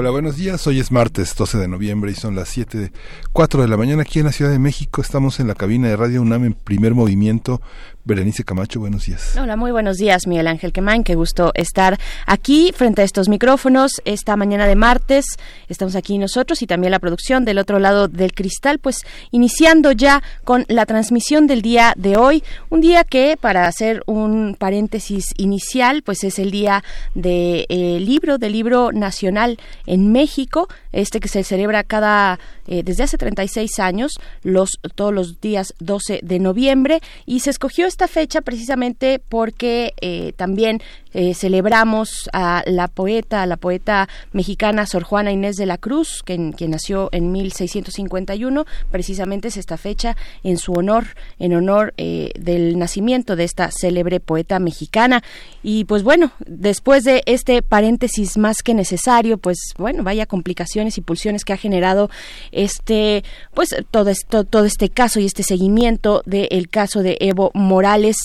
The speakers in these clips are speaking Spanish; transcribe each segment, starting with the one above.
Hola, buenos días. Hoy es martes 12 de noviembre y son las 7, 4 de la mañana aquí en la Ciudad de México. Estamos en la cabina de Radio UNAM en primer movimiento Berenice Camacho, buenos días. Hola, muy buenos días, Miguel Ángel Quemain. Qué gusto estar aquí frente a estos micrófonos esta mañana de martes. Estamos aquí nosotros y también la producción del otro lado del cristal, pues iniciando ya con la transmisión del día de hoy. Un día que, para hacer un paréntesis inicial, pues es el día del de, libro, del libro nacional en México, este que se celebra cada, eh, desde hace 36 años, los, todos los días 12 de noviembre, y se escogió esta fecha precisamente porque eh, también eh, celebramos a la poeta, a la poeta mexicana Sor Juana Inés de la Cruz, quien, nació en 1651. Precisamente es esta fecha en su honor, en honor eh, del nacimiento de esta célebre poeta mexicana. Y pues bueno, después de este paréntesis más que necesario, pues bueno, vaya complicaciones y pulsiones que ha generado este, pues todo, esto, todo este caso y este seguimiento del caso de Evo Morales laborales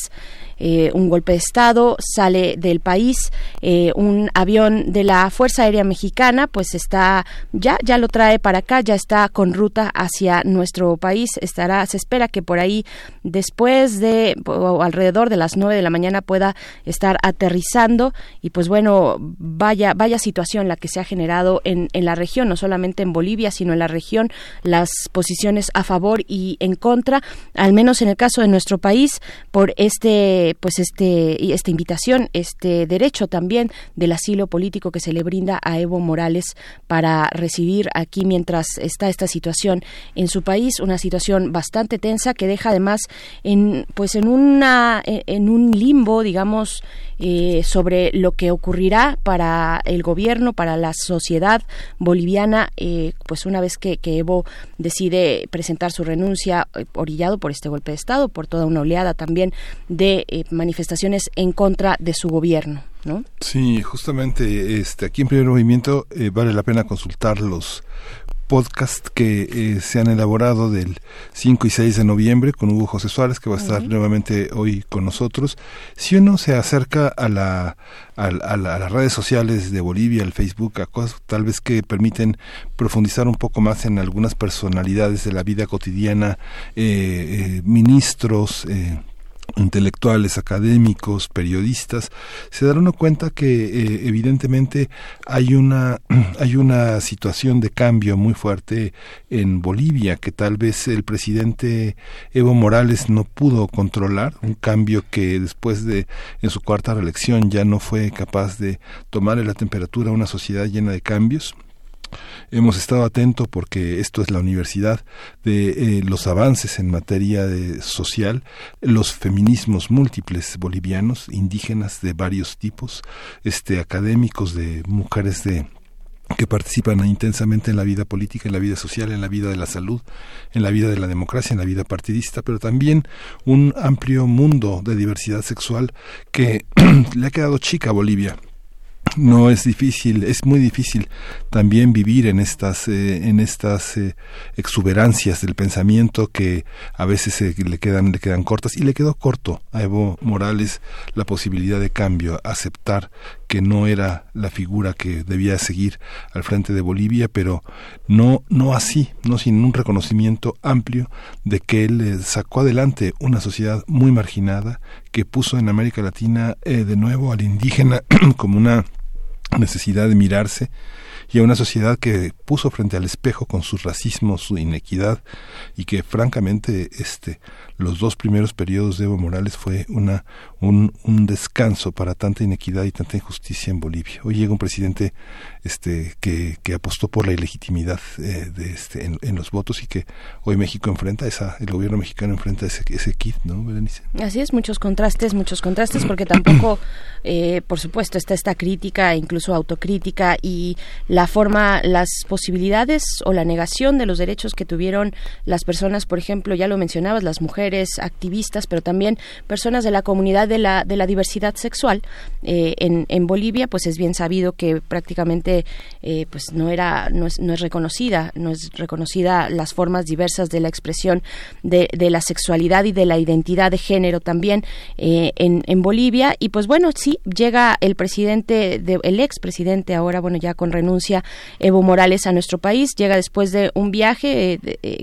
eh, un golpe de Estado, sale del país, eh, un avión de la Fuerza Aérea Mexicana, pues está, ya, ya lo trae para acá, ya está con ruta hacia nuestro país, estará, se espera que por ahí después de, o alrededor de las nueve de la mañana pueda estar aterrizando y pues bueno, vaya, vaya situación la que se ha generado en, en la región, no solamente en Bolivia, sino en la región, las posiciones a favor y en contra, al menos en el caso de nuestro país, por este pues este esta invitación, este derecho también del asilo político que se le brinda a Evo Morales para recibir aquí mientras está esta situación en su país, una situación bastante tensa que deja además en pues en una en un limbo, digamos, eh, sobre lo que ocurrirá para el gobierno, para la sociedad boliviana, eh, pues una vez que, Evo decide presentar su renuncia, eh, orillado por este golpe de Estado, por toda una oleada también de manifestaciones en contra de su gobierno. ¿No? Sí, justamente este, aquí en Primer Movimiento vale la pena consultar los podcast que eh, se han elaborado del 5 y 6 de noviembre con Hugo José Suárez, que va a estar nuevamente hoy con nosotros. Si uno se acerca a, la, a, las redes sociales de Bolivia, al Facebook, a cosas tal vez que permiten profundizar un poco más en algunas personalidades de la vida cotidiana, eh, eh, ministros, intelectuales, académicos, periodistas, se darán cuenta que eh, evidentemente hay una hay una situación de cambio muy fuerte en Bolivia que tal vez el presidente Evo Morales no pudo controlar, un cambio que después de en su cuarta reelección ya no fue capaz de tomarle la temperatura a una sociedad llena de cambios Hemos estado atentos porque esto es la universidad de eh, los avances en materia de social, los feminismos múltiples bolivianos, indígenas de varios tipos, este académicos de mujeres de que participan intensamente en la vida política, en la vida social, en la vida de la salud, en la vida de la democracia, en la vida partidista, pero también un amplio mundo de diversidad sexual que le ha quedado chica a Bolivia no es difícil, es muy difícil también vivir en estas, eh, en estas eh, exuberancias del pensamiento que a veces le quedan, le quedan cortas. Y le quedó corto a Evo Morales la posibilidad de cambio, aceptar que no era la figura que debía seguir al frente de Bolivia, pero no, no así, no sin un reconocimiento amplio de que él eh, sacó adelante una sociedad muy marginada que puso en América Latina de nuevo al indígena como una necesidad de mirarse y a una sociedad que puso frente al espejo con su racismo, su inequidad y que francamente este los dos primeros periodos de Evo Morales fue una un, un descanso para tanta inequidad y tanta injusticia en Bolivia. Hoy llega un presidente este que, que apostó por la ilegitimidad eh, de este en, los votos y que hoy México enfrenta esa el gobierno mexicano enfrenta ese ese kit, ¿no, Berenice? Así es, muchos contrastes, muchos contrastes porque tampoco eh, por supuesto está esta crítica, incluso autocrítica y la forma las posibilidades o la negación de los derechos que tuvieron las personas, por ejemplo, ya lo mencionabas, las mujeres activistas, pero también personas de la comunidad de la, de la diversidad sexual eh, en, en Bolivia, pues es bien sabido que prácticamente eh, pues no era no es, no es reconocida, no es reconocida las formas diversas de la expresión de, de la sexualidad y de la identidad de género también eh, en, en Bolivia. Y pues bueno sí llega el presidente de, el ex presidente ahora bueno ya con renuncia Evo Morales a nuestro país llega después de un viaje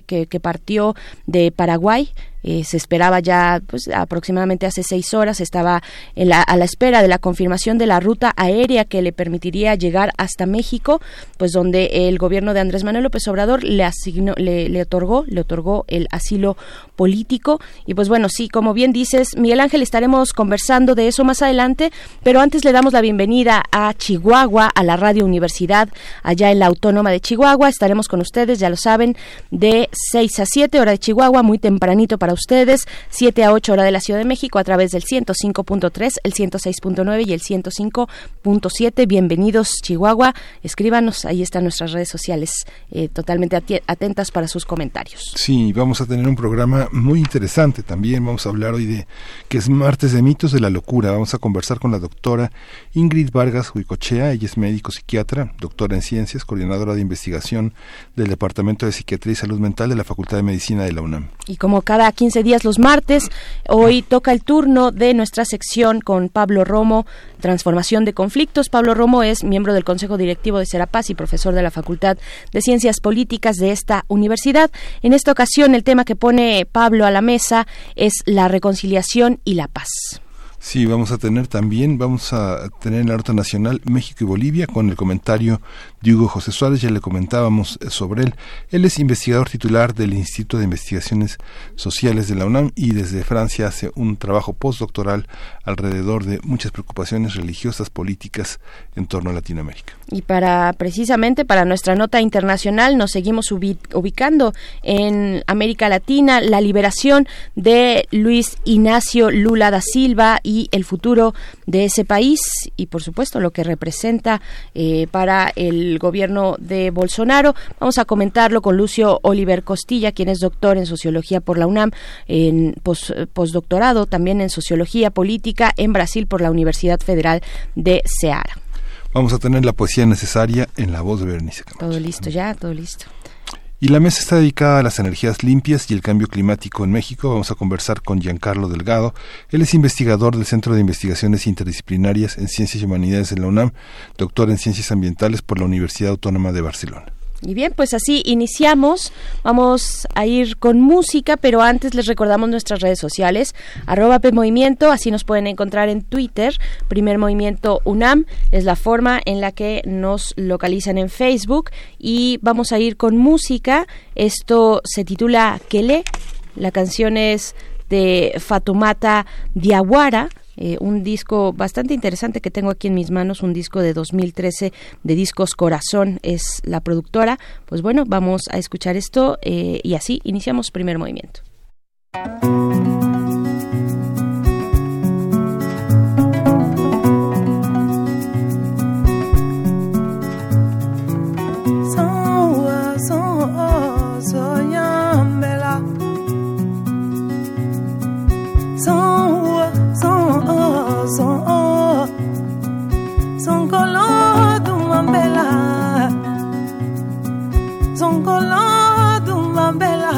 que, que partió de Paraguay eh, se esperaba ya pues, aproximadamente hace seis horas, estaba en la, a la espera de la confirmación de la ruta aérea que le permitiría llegar hasta México, pues donde el gobierno de Andrés Manuel López Obrador le asignó, le, otorgó, le otorgó el asilo político. Y pues bueno, sí, como bien dices, Miguel Ángel, estaremos conversando de eso más adelante, pero antes le damos la bienvenida a Chihuahua, a la Radio Universidad, allá en la Autónoma de Chihuahua. Estaremos con ustedes, ya lo saben, de 6 a 7 hora de Chihuahua, muy tempranito para ustedes, 7 a 8 hora de la Ciudad de México a través del 105.3, el 106.9 y el 105.7. Bienvenidos, Chihuahua. Escríbanos, ahí están nuestras redes sociales, eh, totalmente atentas para sus comentarios. Sí, vamos a tener un programa muy interesante también. Vamos a hablar hoy de que es martes de mitos de la locura. Vamos a conversar con la doctora Ingrid Vargas Huicochea. Ella es médico psiquiatra, doctora en ciencias, coordinadora de investigación del Departamento de Psiquiatría y Salud Mental de la Facultad de Medicina de la UNAM. Y como cada 15 días los martes. Hoy toca el turno de nuestra sección con Pablo Romo, Transformación de Conflictos. Pablo Romo es miembro del Consejo Directivo de Serapaz y profesor de la Facultad de Ciencias Políticas de esta universidad. En esta ocasión el tema que pone Pablo a la mesa es la reconciliación y la paz. Sí, vamos a tener también, vamos a tener en la nota nacional México y Bolivia con el comentario de José Suárez, ya le comentábamos eh, sobre él. Él es investigador titular del Instituto de Investigaciones Sociales de la UNAM y desde Francia hace un trabajo postdoctoral alrededor de muchas preocupaciones religiosas, políticas en torno a Latinoamérica. Y para precisamente para nuestra nota internacional nos seguimos ubicando en América Latina, la liberación de Luis Ignacio Lula da Silva y el futuro de ese país y por supuesto lo que representa eh, para el gobierno de Bolsonaro. Vamos a comentarlo con Lucio Oliver Costilla, quien es doctor en sociología por la UNAM, en postdoctorado también en sociología política en Brasil por la Universidad Federal de Ceará. Vamos a tener la poesía necesaria en la voz de Berenice Camacho. Todo listo ya, todo listo. Y la mesa está dedicada a las energías limpias y el cambio climático en México. Vamos a conversar con Giancarlo Delgado. Él es investigador del Centro de Investigaciones Interdisciplinarias en Ciencias y Humanidades de la UNAM, doctor en Ciencias Ambientales por la Universidad Autónoma de Barcelona. Y bien, pues así iniciamos. Vamos a ir con música, pero antes les recordamos nuestras redes sociales, arroba PMovimiento, así nos pueden encontrar en Twitter. Primer Movimiento UNAM es la forma en la que nos localizan en Facebook. Y vamos a ir con música. Esto se titula Kele. La canción es de Fatumata Diawara eh, un disco bastante interesante que tengo aquí en mis manos, un disco de 2013 de Discos Corazón, es la productora. Pues bueno, vamos a escuchar esto eh, y así iniciamos primer movimiento. son oh, son color de uma bela son color de uma bela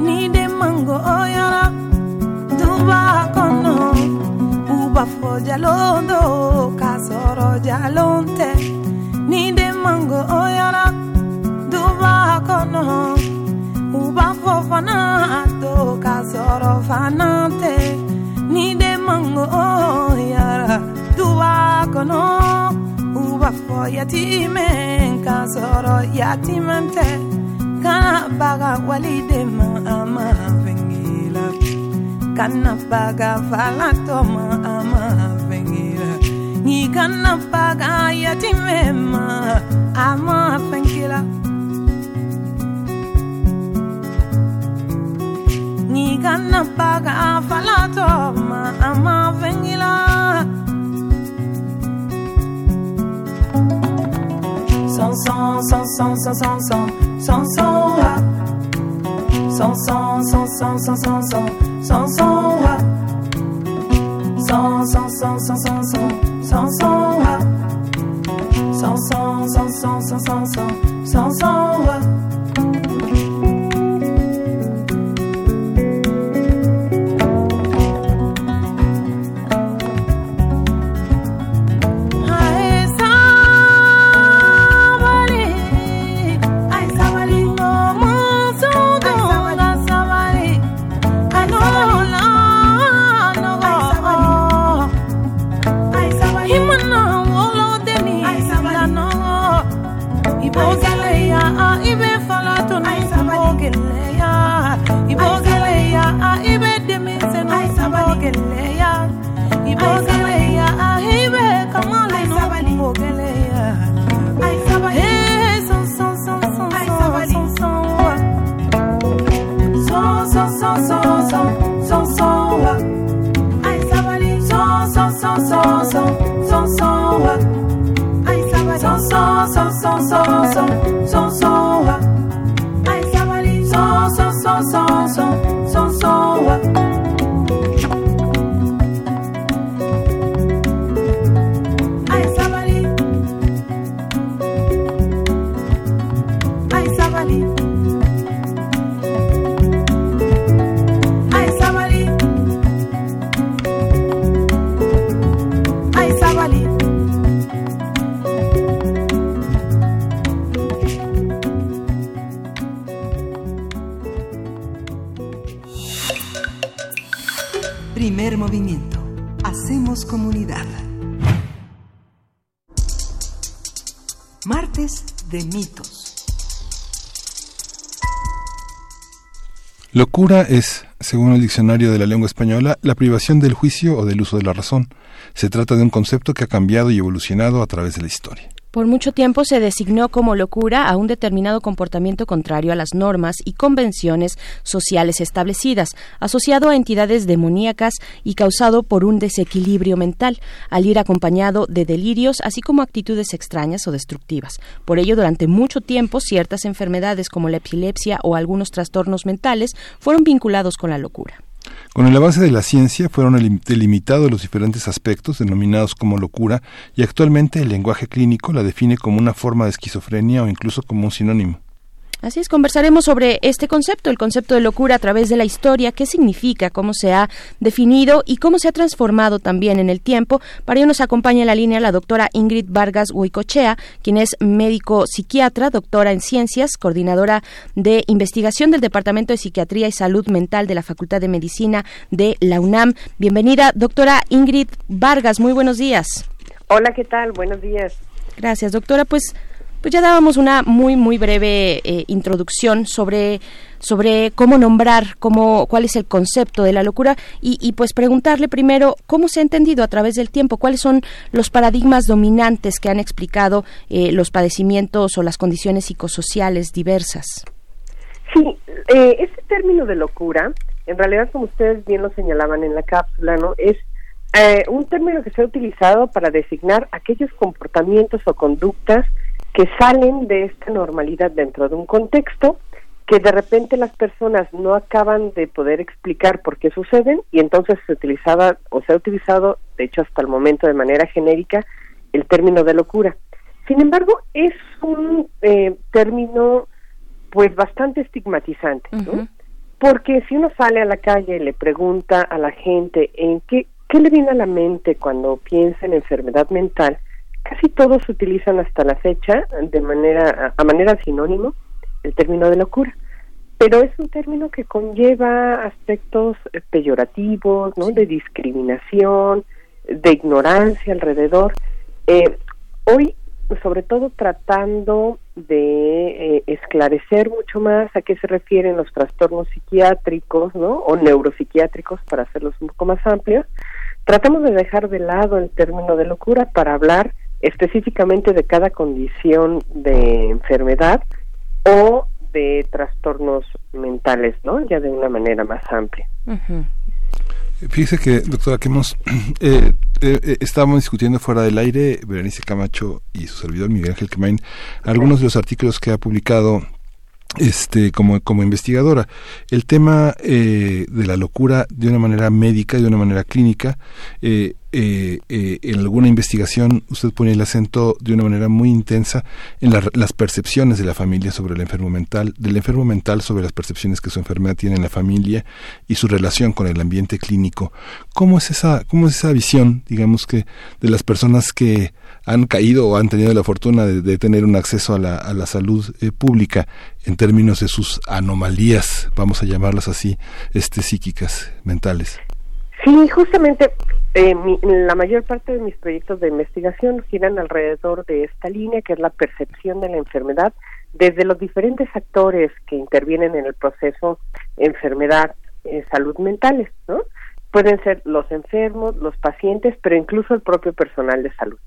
ni de mango oyara duba kono uba foja londo kasoro jalonte ni de mango oyara duba kono bafofana to kasoro fanante ni de mango yara tuwa kono uba fo yatime kasoro yatimante kana baga walide ma ama vengila kana baga falato ma ama vengila ni kana baga yatime ma ama vengila ma fɛnge la Sans sans sans sans sans sans sans. Sans sans sans sans sans sans sans sans sans I Locura es, según el diccionario de la lengua española, la privación del juicio o del uso de la razón. Se trata de un concepto que ha cambiado y evolucionado a través de la historia. Por mucho tiempo se designó como locura a un determinado comportamiento contrario a las normas y convenciones sociales establecidas, asociado a entidades demoníacas y causado por un desequilibrio mental, al ir acompañado de delirios, así como actitudes extrañas o destructivas. Por ello, durante mucho tiempo, ciertas enfermedades como la epilepsia o algunos trastornos mentales fueron vinculados con la locura. Con el avance de la ciencia fueron elim- delimitados los diferentes aspectos denominados como locura y actualmente el lenguaje clínico la define como una forma de esquizofrenia o incluso como un sinónimo. Así es, conversaremos sobre este concepto, el concepto de locura a través de la historia, qué significa, cómo se ha definido y cómo se ha transformado también en el tiempo. Para ello nos acompaña en la línea la doctora Ingrid Vargas Huicochea, quien es médico psiquiatra, doctora en ciencias, coordinadora de investigación del Departamento de Psiquiatría y Salud Mental de la Facultad de Medicina de la UNAM. Bienvenida, doctora Ingrid Vargas, muy buenos días. Hola, ¿qué tal? Buenos días. Gracias, doctora. Pues, pues ya dábamos una muy, muy breve eh, introducción sobre, sobre cómo nombrar, cómo, cuál es el concepto de la locura y, pues preguntarle primero cómo se ha entendido a través del tiempo, cuáles son los paradigmas dominantes que han explicado eh, los padecimientos o las condiciones psicosociales diversas. Sí, eh, este término de locura, en realidad, como ustedes bien lo señalaban en la cápsula, ¿no? Es eh, un término que se ha utilizado para designar aquellos comportamientos o conductas que salen de esta normalidad dentro de un contexto que de repente las personas no acaban de poder explicar por qué suceden y entonces se utilizaba o se ha utilizado, de hecho hasta el momento de manera genérica, el término de locura. Sin embargo, es un eh, término pues bastante estigmatizante. Porque si uno sale a la calle y le pregunta a la gente en qué, qué le viene a la mente cuando piensa en enfermedad mental, casi todos utilizan hasta la fecha de manera a manera sinónimo el término de locura. Pero es un término que conlleva aspectos eh, peyorativos, ¿no? De discriminación, de ignorancia alrededor. Eh, hoy, sobre todo tratando de eh, esclarecer mucho más a qué se refieren los trastornos psiquiátricos, ¿no? O neuropsiquiátricos, para hacerlos un poco más amplios, tratamos de dejar de lado el término de locura para hablar específicamente de cada condición de enfermedad o de trastornos mentales, ¿no? Ya de una manera más amplia. Fíjese que, doctora, que hemos eh, eh, eh, estábamos discutiendo fuera del aire, Berenice Camacho y su servidor Miguel Ángel Quemain, algunos de los artículos que ha publicado este como como investigadora el tema eh, de la locura de una manera médica de una manera clínica eh, eh, en alguna investigación usted pone el acento de una manera muy intensa en las percepciones de la familia sobre el enfermo mental del enfermo mental sobre las percepciones que su enfermedad tiene en la familia y su relación con el ambiente clínico cómo es esa cómo es esa visión digamos que de las personas que han caído o han tenido la fortuna de, tener un acceso a la, a la salud eh, pública en términos de sus anomalías, vamos a llamarlas así, este, psíquicas, mentales. Sí, justamente eh, la mayor parte de mis proyectos de investigación giran alrededor de esta línea, que es la percepción de la enfermedad desde los diferentes actores que intervienen en el proceso enfermedad, eh, salud mentales, ¿no? pueden ser los enfermos, los pacientes, pero incluso el propio personal de salud.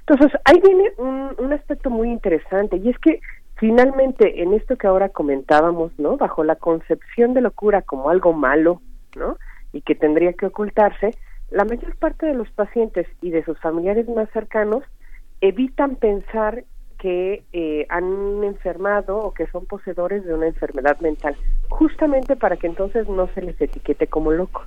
Entonces, ahí viene un, aspecto muy interesante y es que finalmente en esto que ahora comentábamos, ¿no? Bajo la concepción de locura como algo malo, ¿no? Y que tendría que ocultarse, la mayor parte de los pacientes y de sus familiares más cercanos evitan pensar que eh, han enfermado o que son poseedores de una enfermedad mental, justamente para que entonces no se les etiquete como loco.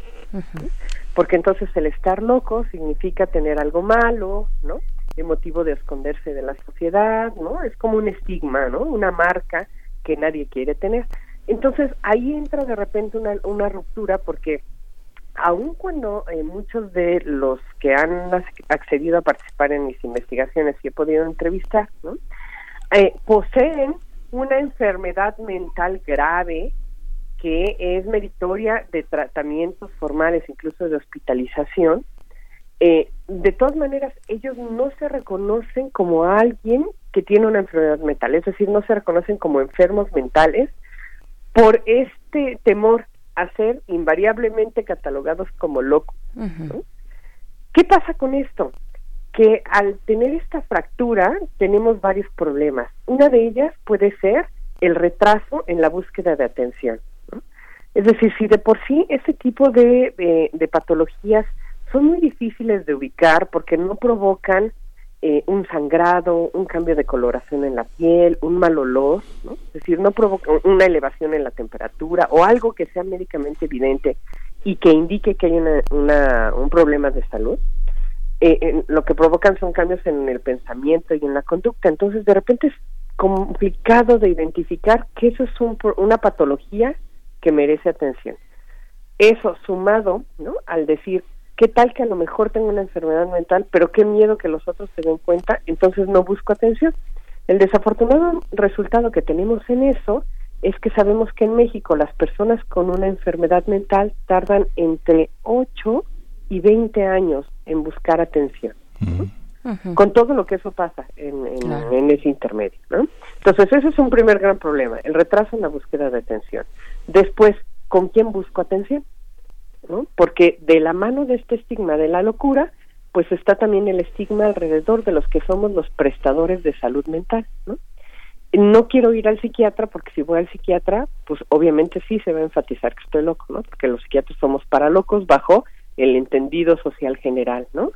Porque entonces el estar loco significa tener algo malo, ¿no? El motivo de esconderse de la sociedad, ¿no? Es como un estigma, ¿no? Una marca que nadie quiere tener. Entonces ahí entra de repente una, una ruptura porque aun cuando eh, muchos de los que han accedido a participar en mis investigaciones y he podido entrevistar. Eh, poseen una enfermedad mental grave que es meritoria de tratamientos formales, incluso de hospitalización, eh, de todas maneras ellos no se reconocen como alguien que tiene una enfermedad mental, es decir, no se reconocen como enfermos mentales por este temor a ser invariablemente catalogados como locos. ¿Qué pasa con esto? Que al tener esta fractura tenemos varios problemas. Una de ellas puede ser el retraso en la búsqueda de atención. Es decir, si de por sí ese tipo de, de patologías son muy difíciles de ubicar porque no provocan eh, un sangrado, un cambio de coloración en la piel, un mal olor, ¿no? es decir, no provoca una elevación en la temperatura o algo que sea médicamente evidente y que indique que hay una, un problema de salud, eh, lo que provocan son cambios en el pensamiento y en la conducta. Entonces, de repente es complicado de identificar que eso es un, una patología que merece atención. Eso sumado ¿no? al decir, ¿Qué tal que a lo mejor tengo una enfermedad mental, pero qué miedo que los otros se den cuenta, entonces no busco atención? El desafortunado resultado que tenemos en eso es que sabemos que en México las personas con una enfermedad mental tardan entre 8 y 20 años en buscar atención. Con todo lo que eso pasa en, en ese intermedio. ¿no? Entonces, ese es un primer gran problema, el retraso en la búsqueda de atención. Después, ¿con quién busco atención? Porque de la mano de este estigma de la locura, pues está también el estigma alrededor de los que somos los prestadores de salud mental, ¿no? No quiero ir al psiquiatra porque si voy al psiquiatra, pues obviamente sí se va a enfatizar que estoy loco, ¿no? Porque los psiquiatras somos para locos bajo el entendido social general, ¿no?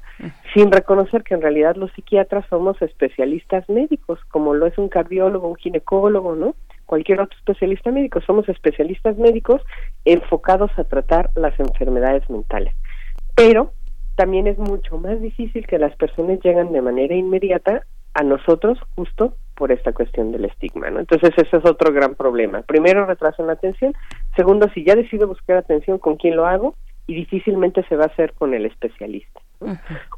Sin reconocer que en realidad los psiquiatras somos especialistas médicos, como lo es un cardiólogo, un ginecólogo, ¿no? Cualquier otro especialista médico. Somos especialistas médicos enfocados a tratar las enfermedades mentales. Pero también es mucho más difícil que las personas lleguen de manera inmediata a nosotros justo por esta cuestión del estigma, ¿no? Entonces ese es otro gran problema. Primero, retraso en la atención. Segundo, si ya decido buscar atención, ¿con quién lo hago? Y difícilmente se va a hacer con el especialista.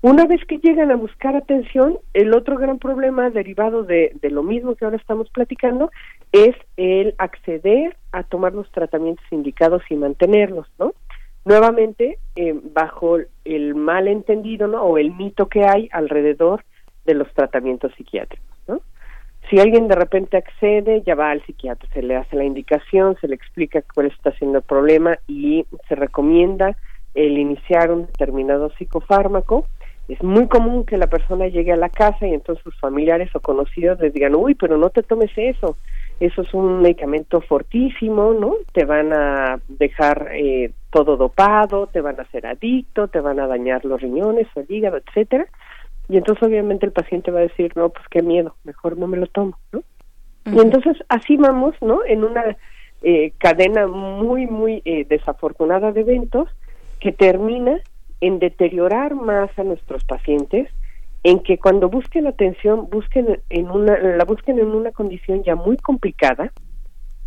Una vez que llegan a buscar atención, el otro gran problema derivado de, de lo mismo que ahora estamos platicando es el acceder a tomar los tratamientos indicados y mantenerlos, ¿no? Nuevamente, eh, bajo el malentendido, ¿no? O el mito que hay alrededor de los tratamientos psiquiátricos, ¿no? Si alguien de repente accede, ya va al psiquiatra, se le hace la indicación, se le explica cuál está siendo el problema y se recomienda el iniciar un determinado psicofármaco. Es muy común que la persona llegue a la casa y entonces sus familiares o conocidos les digan, uy, pero no te tomes eso, eso es un medicamento fortísimo, ¿no? Te van a dejar eh, todo dopado, te van a hacer adicto, te van a dañar los riñones o el hígado, etcétera. Y entonces obviamente el paciente va a decir, no, pues qué miedo, mejor no me lo tomo, ¿no? Y entonces así vamos, ¿no? En una eh, cadena muy, muy eh, desafortunada de eventos que termina en deteriorar más a nuestros pacientes, en que cuando busquen atención busquen en una la busquen en una condición ya muy complicada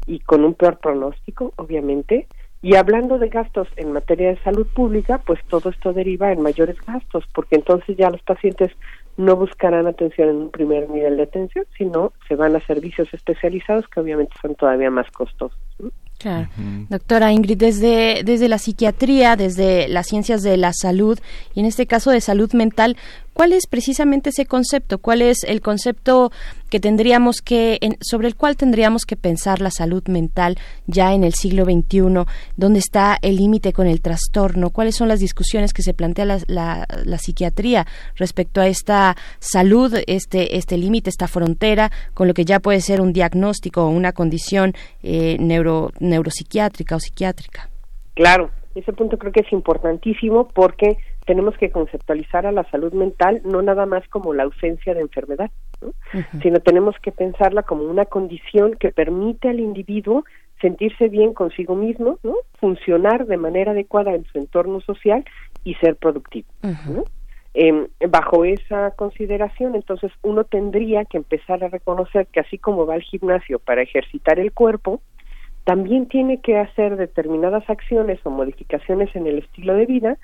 y con un peor pronóstico obviamente y hablando de gastos en materia de salud pública pues todo esto deriva en mayores gastos porque entonces ya los pacientes no buscarán atención en un primer nivel de atención sino se van a servicios especializados que obviamente son todavía más costosos ¿no? Claro. Doctora Ingrid, desde, desde la psiquiatría, desde las ciencias de la salud y en este caso de salud mental, ¿cuál es precisamente ese concepto? ¿Cuál es el concepto que tendríamos que, en- sobre el cual tendríamos que pensar la salud mental ya en el siglo XXI? ¿Dónde está el límite con el trastorno? ¿Cuáles son las discusiones que se plantea la, la- la psiquiatría respecto a esta salud, este, este límite, esta frontera, con lo que ya puede ser un diagnóstico o una condición eh, neuro, neuropsiquiátrica o psiquiátrica? Claro, ese punto creo que es importantísimo porque tenemos que conceptualizar a la salud mental no nada más como la ausencia de enfermedad, ¿no? sino tenemos que pensarla como una condición que permite al individuo sentirse bien consigo mismo, ¿no? funcionar de manera adecuada en su entorno social y ser productivo. ¿no? Em, bajo esa consideración, entonces uno tendría que empezar a reconocer que así como va al gimnasio para ejercitar el cuerpo, también tiene que hacer determinadas acciones o modificaciones en el estilo de vida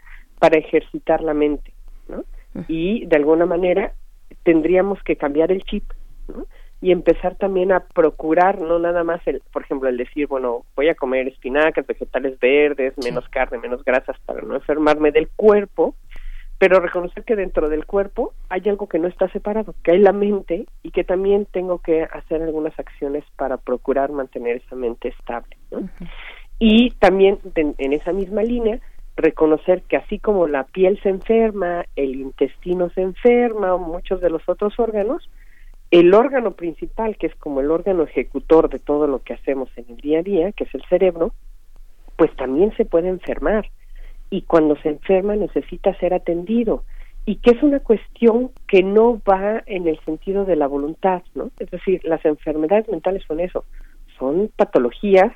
para ejercitar la mente, ¿no? Y de alguna manera tendríamos que cambiar el chip, ¿no? Y empezar también a procurar no nada más el, por ejemplo, el decir, bueno, voy a comer espinacas, vegetales verdes, menos carne, menos grasas para no enfermarme del cuerpo, pero reconocer que dentro del cuerpo hay algo que no está separado, que hay la mente y que también tengo que hacer algunas acciones para procurar mantener esa mente estable. ¿no? Y también en esa misma línea, reconocer que así como la piel se enferma, el intestino se enferma, o muchos de los otros órganos, el órgano principal, que es como el órgano ejecutor de todo lo que hacemos en el día a día, que es el cerebro, pues también se puede enfermar y cuando se enferma necesita ser atendido y que es una cuestión que no va en el sentido de la voluntad, ¿no? Es decir, las enfermedades mentales son eso, son patologías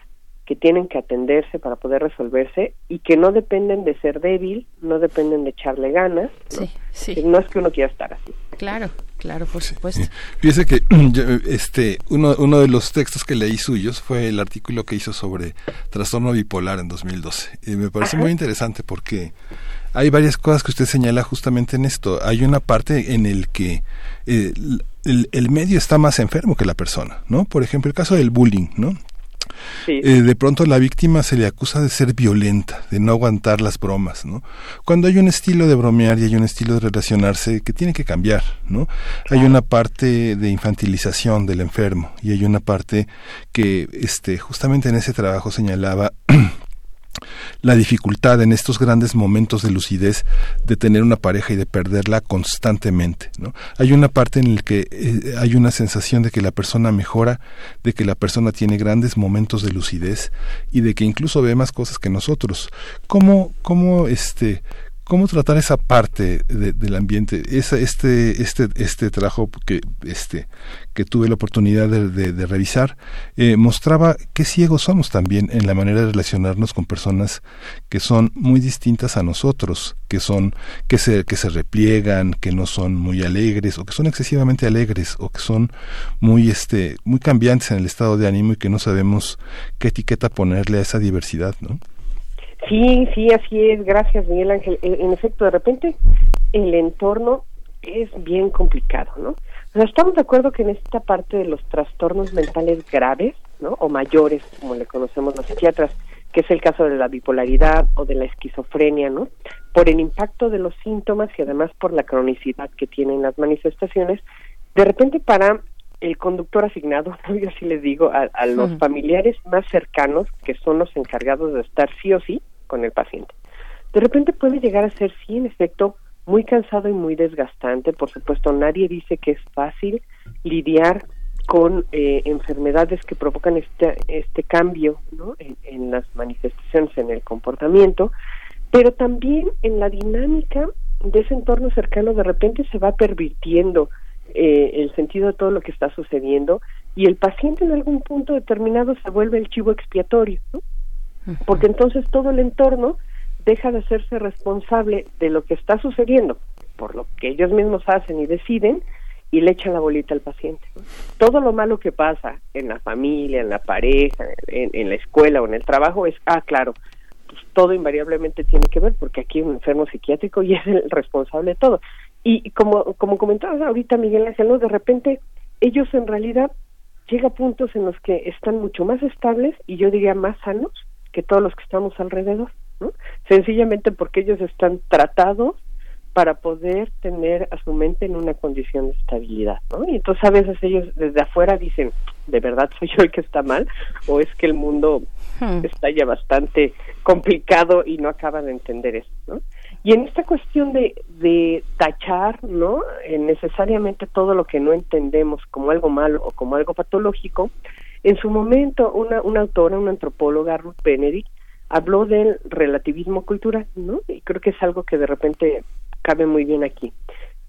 que tienen que atenderse para poder resolverse y que no dependen de ser débil, no dependen de echarle ganas, ¿no? Sí, sí. Que no es que uno quiera estar así. Claro, claro, por supuesto. Fíjese que yo, este uno, uno de los textos que leí suyos fue el artículo que hizo sobre trastorno bipolar en 2012. Y me parece muy interesante porque hay varias cosas que usted señala justamente en esto. Hay una parte en el que eh, el, el medio está más enfermo que la persona, ¿no? Por ejemplo, el caso del bullying, ¿no? Sí. Eh, de pronto la víctima se le acusa de ser violenta, de no aguantar las bromas, ¿no? Cuando hay un estilo de bromear y hay un estilo de relacionarse que tiene que cambiar, ¿no? Hay una parte de infantilización del enfermo y hay una parte que, este, justamente en ese trabajo señalaba la dificultad en estos grandes momentos de lucidez de tener una pareja y de perderla constantemente. ¿no? Hay una parte en la que eh, hay una sensación de que la persona mejora, de que la persona tiene grandes momentos de lucidez y de que incluso ve más cosas que nosotros. ¿Cómo, cómo este, cómo tratar esa parte de- del ambiente esa, este este este trabajo que este que tuve la oportunidad de, de- de revisar eh, mostraba qué ciegos somos también en la manera de relacionarnos con personas que son muy distintas a nosotros que son que se que se repliegan que no son muy alegres o que son excesivamente alegres o que son muy este muy cambiantes en el estado de ánimo y que no sabemos qué etiqueta ponerle a esa diversidad no Sí, sí, así es. Gracias, Miguel Ángel. En, efecto, de repente el entorno es bien complicado, ¿no? O sea, estamos de acuerdo que en esta parte de los trastornos mentales graves, ¿no? O mayores, como le conocemos los psiquiatras, que es el caso de la bipolaridad o de la esquizofrenia, ¿no? por el impacto de los síntomas y además por la cronicidad que tienen las manifestaciones, de repente para el conductor asignado, yo sí les digo, a, los familiares más cercanos, que son los encargados de estar sí o sí con el paciente. De repente puede llegar a ser, sí, en efecto, muy cansado y muy desgastante. Por supuesto, nadie dice que es fácil lidiar con eh, enfermedades que provocan este, este cambio ¿no? en, las manifestaciones, en el comportamiento, pero también en la dinámica de ese entorno cercano de repente se va pervirtiendo eh, el sentido de todo lo que está sucediendo y el paciente en algún punto determinado se vuelve el chivo expiatorio, porque entonces todo el entorno deja de hacerse responsable de lo que está sucediendo por lo que ellos mismos hacen y deciden y le echan la bolita al paciente. Todo lo malo que pasa en la familia, en la pareja, en, la escuela o en el trabajo es, ah, claro, pues todo invariablemente tiene que ver porque aquí hay un enfermo psiquiátrico y es el responsable de todo. Y como, como comentabas ahorita Miguel Ángel, de repente ellos en realidad llega a puntos en los que están mucho más estables y yo diría más sanos que todos los que estamos alrededor, ¿no? Sencillamente porque ellos están tratados para poder tener a su mente en una condición de estabilidad, ¿no? Y entonces a veces ellos desde afuera dicen, ¿de verdad soy yo el que está mal? ¿O es que el mundo hmm. está ya bastante complicado y no acaba de entender eso, ¿no? Y en esta cuestión de, de tachar, ¿no? Eh, necesariamente todo lo que no entendemos como algo malo o como algo patológico, en su momento una, una autora, una antropóloga, Ruth Benedict, habló del relativismo cultural, ¿no? Y creo que es algo que de repente cabe muy bien aquí.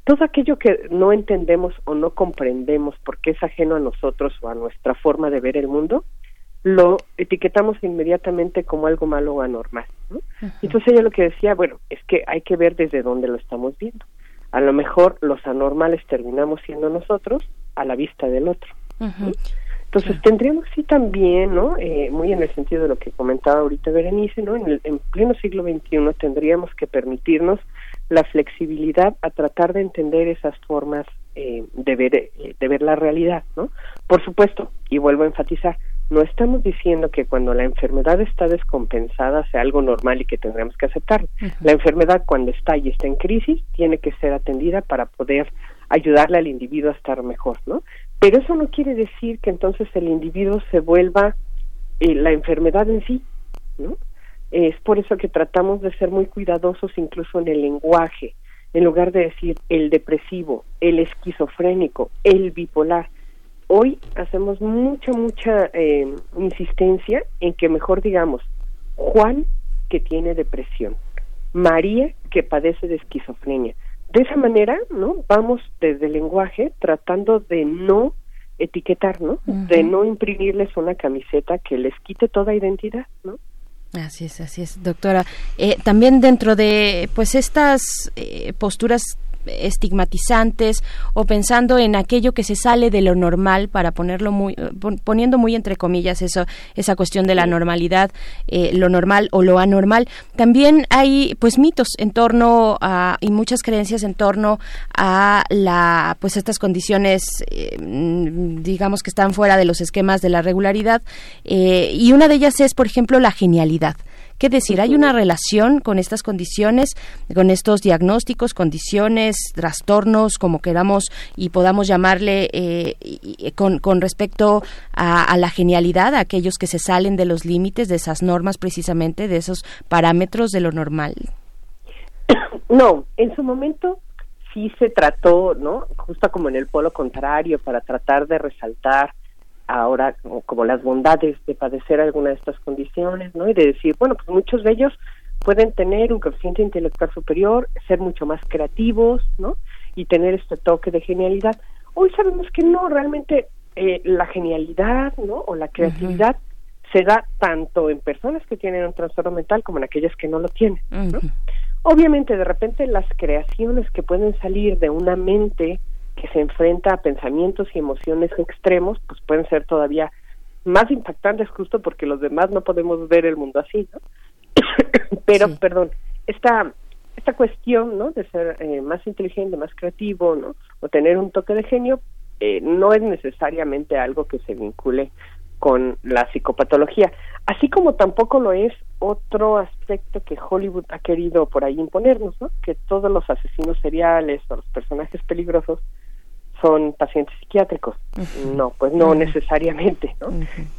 Todo aquello que no entendemos o no comprendemos porque es ajeno a nosotros o a nuestra forma de ver el mundo, lo etiquetamos inmediatamente como algo malo o anormal. Entonces ella lo que decía, bueno, es que hay que ver desde dónde lo estamos viendo. A lo mejor los anormales terminamos siendo nosotros a la vista del otro. Entonces tendríamos sí también, ¿no? Eh, muy en el sentido de lo que comentaba ahorita Berenice, ¿no? En, el, en pleno siglo XXI tendríamos que permitirnos la flexibilidad a tratar de entender esas formas eh, de ver eh, de ver la realidad, ¿no? Por supuesto, y vuelvo a enfatizar, no estamos diciendo que cuando la enfermedad está descompensada sea algo normal y que tendremos que aceptarlo. La enfermedad cuando está y está en crisis tiene que ser atendida para poder ayudarle al individuo a estar mejor, ¿no? Pero eso no quiere decir que entonces el individuo se vuelva eh, la enfermedad en sí, ¿no? Es por eso que tratamos de ser muy cuidadosos incluso en el lenguaje, en lugar de decir el depresivo, el esquizofrénico, el bipolar. Hoy hacemos mucha, mucha eh, insistencia en que mejor digamos Juan que tiene depresión, María que padece de esquizofrenia. De esa manera, ¿no? Vamos desde el lenguaje tratando de no etiquetar, ¿no? De no imprimirles una camiseta que les quite toda identidad, ¿no? Así es, así es, doctora. Eh, también dentro de pues estas eh, posturas estigmatizantes o pensando en aquello que se sale de lo normal para ponerlo muy eh, poniendo muy entre comillas eso esa cuestión de la normalidad eh, lo normal o lo anormal. También hay pues mitos en torno a y muchas creencias en torno a la pues estas condiciones eh, digamos que están fuera de los esquemas de la regularidad y una de ellas es por ejemplo la genialidad ¿Qué decir? ¿Hay una relación con estas condiciones, con estos diagnósticos, condiciones, trastornos, como queramos y podamos llamarle, eh, con, con, respecto a, la genialidad, a aquellos que se salen de los límites de esas normas precisamente, de esos parámetros de lo normal? No, en su momento sí se trató, ¿no? Justo como en el polo contrario, para tratar de resaltar ahora como, las bondades de padecer alguna de estas condiciones, ¿no? Y de decir, bueno, pues muchos de ellos pueden tener un coeficiente intelectual superior, ser mucho más creativos, ¿no? Y tener este toque de genialidad. Hoy sabemos que no, realmente eh, la genialidad, ¿no? O la creatividad se da tanto en personas que tienen un trastorno mental como en aquellas que no lo tienen, ¿no? Obviamente, de repente las creaciones que pueden salir de una mente que se enfrenta a pensamientos y emociones extremos, pues pueden ser todavía más impactantes justo porque los demás no podemos ver el mundo así, ¿no? Pero, perdón, esta esta cuestión, ¿no? De ser eh, más inteligente, más creativo, ¿no? O tener un toque de genio, eh, no es necesariamente algo que se vincule con la psicopatología. Así como tampoco lo es otro aspecto que Hollywood ha querido por ahí imponernos, ¿no? Que todos los asesinos seriales o los personajes peligrosos son pacientes psiquiátricos. No, pues no necesariamente, ¿no?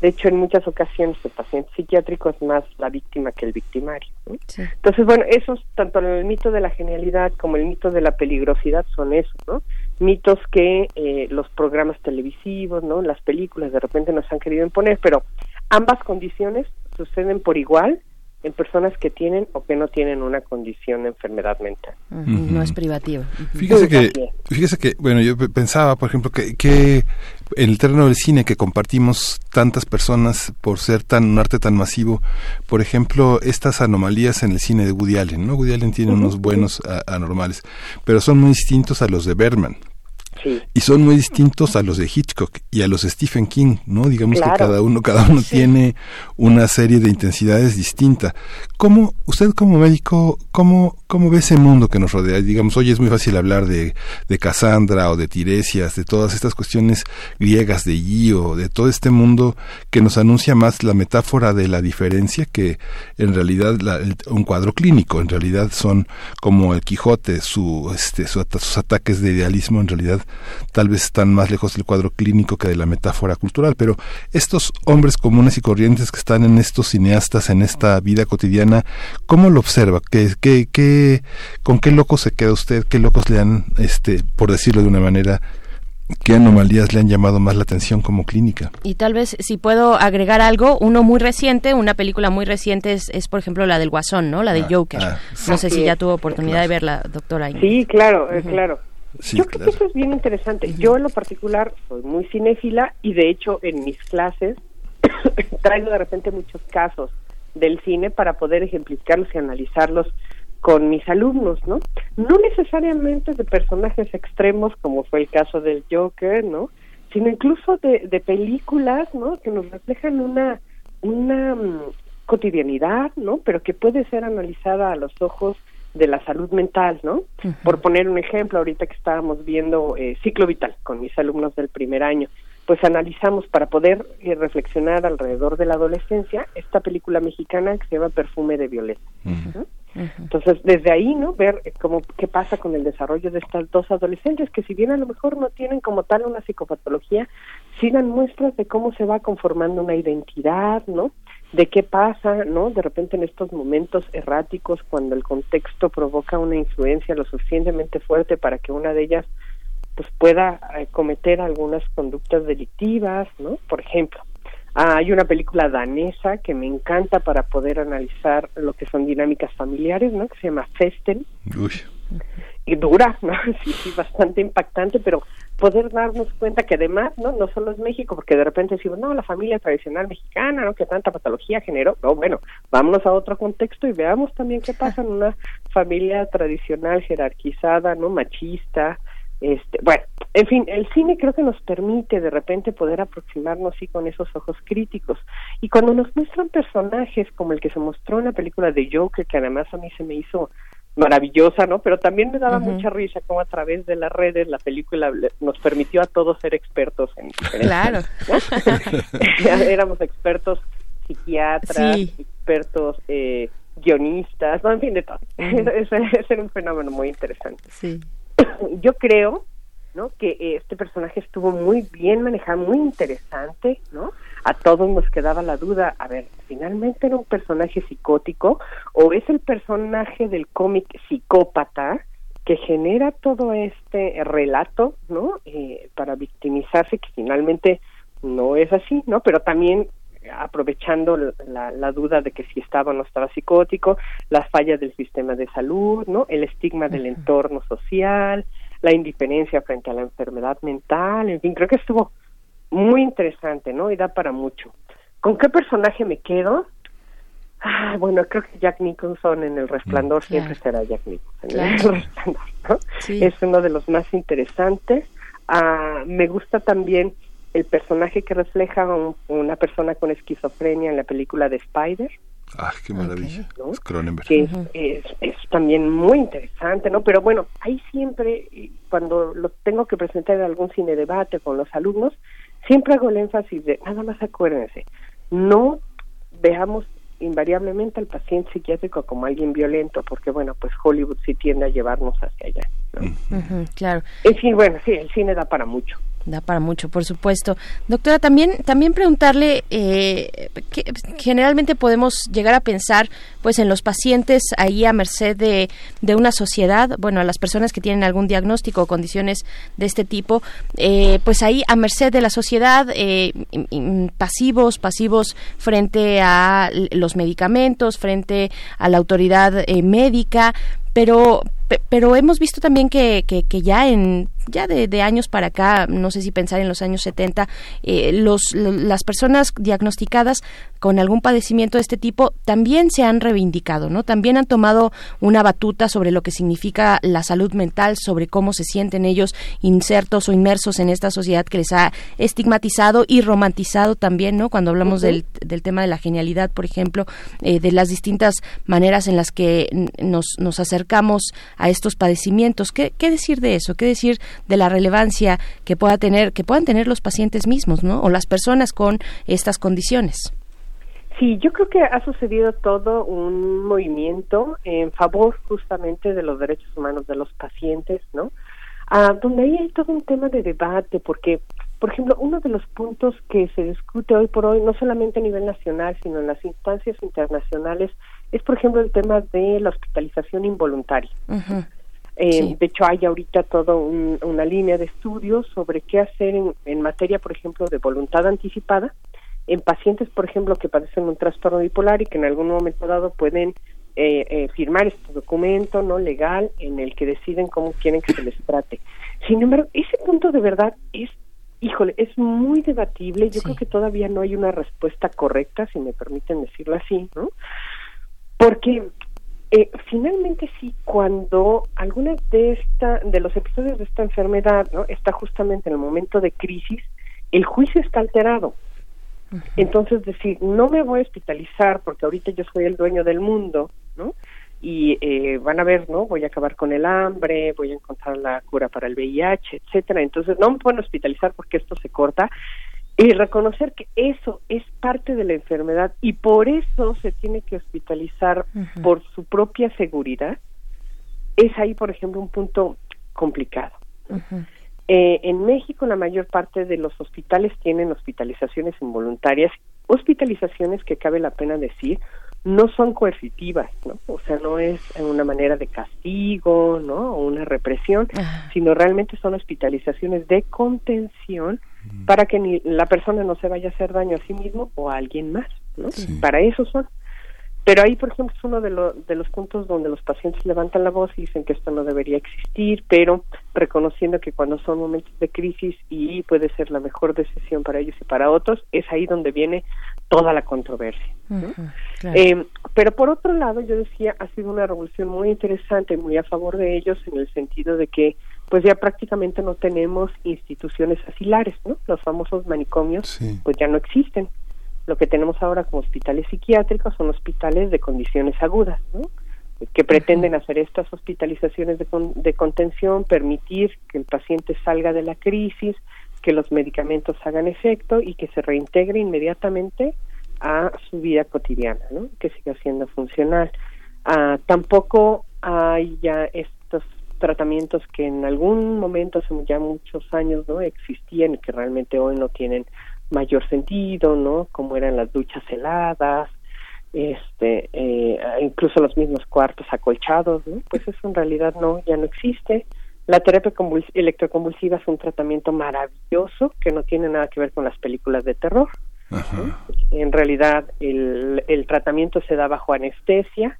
De hecho, en muchas ocasiones el paciente psiquiátrico es más la víctima que el victimario. ¿no? Entonces, bueno, esos, tanto el mito de la genialidad como el mito de la peligrosidad son esos, ¿no? Mitos que eh, los programas televisivos, ¿no? Las películas de repente nos han querido imponer, pero ambas condiciones suceden por igual en personas que tienen o que no tienen una condición de enfermedad mental. No es privativo. Fíjese que, fíjese que, bueno, yo pensaba, por ejemplo, que, que en el terreno del cine que compartimos tantas personas por ser tan un arte tan masivo, por ejemplo, estas anomalías en el cine de Woody Allen, ¿no? Woody Allen tiene unos buenos anormales, pero son muy distintos a los de Berman. Y son muy distintos a los de Hitchcock y a los de Stephen King, ¿no? Digamos que cada uno, cada uno tiene una serie de intensidades distintas. ¿Cómo, usted como médico, cómo, cómo ve ese mundo que nos rodea? Digamos, hoy es muy fácil hablar de, de Cassandra o de Tiresias, de todas estas cuestiones griegas de Gio, de todo este mundo que nos anuncia más la metáfora de la diferencia que en realidad un cuadro clínico, en realidad son como el Quijote, su, este, sus ataques de idealismo en realidad tal vez están más lejos del cuadro clínico que de la metáfora cultural, pero estos hombres comunes y corrientes que están en estos cineastas, en esta vida cotidiana, ¿cómo lo observa? ¿Qué, qué, qué, ¿Con qué locos se queda usted? ¿Qué locos le han, este, por decirlo de una manera, qué anomalías le han llamado más la atención como clínica. Y tal vez, si puedo agregar algo, uno muy reciente, una película muy reciente es, es por ejemplo, la del Guasón, ¿no? La de ah, Joker. Ah, no sé si ya tuvo oportunidad de verla, doctora. Sí, claro, eh, claro. Yo creo que eso es bien interesante. Yo en lo particular soy muy cinéfila y de hecho en mis clases traigo de repente muchos casos del cine para poder ejemplificarlos y analizarlos con mis alumnos, ¿no? No necesariamente de personajes extremos como fue el caso del Joker, ¿no? Sino incluso de, de películas, ¿no? Que nos reflejan una una mm, cotidianidad, ¿no? Pero que puede ser analizada a los ojos de la salud mental, ¿no? Por poner un ejemplo, ahorita que estábamos viendo eh, ciclo vital con mis alumnos del primer año, pues analizamos para poder eh, reflexionar alrededor de la adolescencia esta película mexicana que se llama Perfume de Violeta. Entonces, desde ahí, ¿no? Ver eh, cómo, qué pasa con el desarrollo de estas dos adolescentes que si bien a lo mejor no tienen como tal una psicopatología, sí dan muestras de cómo se va conformando una identidad, ¿no? De qué pasa, ¿no? De repente en estos momentos erráticos, cuando el contexto provoca una influencia lo suficientemente fuerte para que una de ellas pues pueda eh, cometer algunas conductas delictivas, ¿no? Por ejemplo, ah, hay una película danesa que me encanta para poder analizar lo que son dinámicas familiares, ¿no? Que se llama Festen. Y dura, ¿no? Sí, sí, bastante impactante, pero poder darnos cuenta que además, ¿no? No solo es México, porque de repente decimos, no, la familia tradicional mexicana, ¿no? Que tanta patología generó. No, bueno, vámonos a otro contexto y veamos también qué pasa en una familia tradicional, jerarquizada, ¿no? Machista, este, bueno, en fin, el cine creo que nos permite de repente poder aproximarnos sí con esos ojos críticos. Y cuando nos muestran personajes como el que se mostró en la película de Joker, que además a mí se me hizo maravillosa, ¿no? Pero también me daba mucha risa como a través de las redes la película nos permitió a todos ser expertos en Claro. Éramos expertos psiquiatras, expertos eh, guionistas, no, en fin, de todo. ese, era un fenómeno muy interesante. Sí. Yo creo, ¿no? Que este personaje estuvo muy bien manejado, muy interesante, ¿no? a todos nos quedaba la duda, a ver, finalmente era un personaje psicótico o es el personaje del cómic psicópata que genera todo este relato, ¿no? Eh, para victimizarse, que finalmente no es así, ¿no? Pero también aprovechando la, la, duda de que si estaba o no estaba psicótico, las fallas del sistema de salud, ¿no? El estigma del entorno social, la indiferencia frente a la enfermedad mental, en fin, creo que estuvo muy interesante, ¿no? Y da para mucho. ¿Con qué personaje me quedo? Ah, bueno, creo que Jack Nicholson en El Resplandor mm, siempre será Jack Nicholson. En El Resplandor, ¿no? Es uno de los más interesantes. Ah, me gusta también el personaje que refleja una persona con esquizofrenia en la película de Spider. Ah, qué maravilla. Es Cronenberg. Que es, es, también muy interesante, ¿no? Pero bueno, ahí siempre, cuando lo tengo que presentar en algún cine debate con los alumnos, siempre hago el énfasis de, nada más acuérdense, no veamos invariablemente al paciente psiquiátrico como alguien violento, porque bueno, pues Hollywood sí tiende a llevarnos hacia allá. Ujú, claro. En fin, bueno, sí, el cine da para mucho. Da para mucho, por supuesto. Doctora, también, también preguntarle, eh, que generalmente podemos llegar a pensar pues en los pacientes ahí a merced de, de una sociedad, bueno, a las personas que tienen algún diagnóstico o condiciones de este tipo, eh, pues ahí a merced de la sociedad, eh, pasivos, pasivos frente a los medicamentos, frente a la autoridad eh, médica, pero pe- pero hemos visto también que, que, que ya en ya de, de años para acá no sé si pensar en los años 70 eh, los lo- las personas diagnosticadas con algún padecimiento de este tipo también se han reivindicado no también han tomado una batuta sobre lo que significa la salud mental sobre cómo se sienten ellos insertos o inmersos en esta sociedad que les ha estigmatizado y romantizado también no cuando hablamos del, del tema de la genialidad por ejemplo eh, de las distintas maneras en las que nos, nos acercamos a estos padecimientos. ¿Qué, ¿Qué decir de eso? ¿Qué decir de la relevancia que pueda tener, que puedan tener los pacientes mismos, ¿no? O las personas con estas condiciones. Sí, yo creo que ha sucedido todo un movimiento en favor justamente de los derechos humanos de los pacientes, ¿no? Ah, donde ahí hay todo un tema de debate, porque, por ejemplo, uno de los puntos que se discute hoy por hoy, no solamente a nivel nacional, sino en las instancias internacionales, es, por ejemplo, el tema de la hospitalización involuntaria. Eh, Sí. De hecho, hay ahorita toda un- una línea de estudios sobre qué hacer en, en materia, por ejemplo, de voluntad anticipada en pacientes, por ejemplo, que padecen un trastorno bipolar y que en algún momento dado pueden eh, eh, firmar este documento no legal en el que deciden cómo quieren que se les trate. Sin embargo, ese punto de verdad es, híjole, es muy debatible. Yo Sí. creo que todavía no hay una respuesta correcta, si me permiten decirlo así, ¿no? Porque eh, finalmente sí, cuando alguna de esta, de los episodios de esta enfermedad, ¿no? Está justamente en el momento de crisis, el juicio está alterado. Entonces decir, no me voy a hospitalizar porque ahorita yo soy el dueño del mundo, ¿no? Y eh, van a ver, ¿no? Voy a acabar con el hambre, voy a encontrar la cura para el VIH, etcétera. Entonces no me pueden hospitalizar porque esto se corta. Y reconocer que eso es parte de la enfermedad y por eso se tiene que hospitalizar por su propia seguridad, es ahí, por ejemplo, un punto complicado. Ujú. Eh, en México la mayor parte de los hospitales tienen hospitalizaciones involuntarias, hospitalizaciones que cabe la pena decir no son coercitivas, ¿no? O sea, no es una manera de castigo, ¿no? O una represión, Ah. sino realmente son hospitalizaciones de contención para que ni la persona no se vaya a hacer daño a sí mismo o a alguien más, ¿no? Sí. Para eso son. Pero ahí, por ejemplo, es uno de, lo- de los puntos donde los pacientes levantan la voz y dicen que esto no debería existir, pero reconociendo que cuando son momentos de crisis y puede ser la mejor decisión para ellos y para otros, es ahí donde viene toda la controversia. ¿no? Claro. Eh, pero por otro lado, yo decía, ha sido una revolución muy interesante, muy a favor de ellos, en el sentido de que, pues ya prácticamente no tenemos instituciones asilares, ¿no? Los famosos manicomios, Sí. pues ya no existen. Lo que tenemos ahora como hospitales psiquiátricos son hospitales de condiciones agudas, ¿no? Que pretenden hacer estas hospitalizaciones de, con- de contención, permitir que el paciente salga de la crisis, que los medicamentos hagan efecto y que se reintegre inmediatamente a su vida cotidiana, ¿no? Que siga siendo funcional. Ah, tampoco hay ya estos tratamientos que en algún momento hace ya muchos años no existían y que realmente hoy no tienen mayor sentido, ¿no? Como eran las duchas heladas, este, eh, incluso los mismos cuartos acolchados, ¿no? Pues eso en realidad no, ya no existe. La terapia convuls- electroconvulsiva es un tratamiento maravilloso que no tiene nada que ver con las películas de terror. Ajá. En realidad, el, el tratamiento se da bajo anestesia,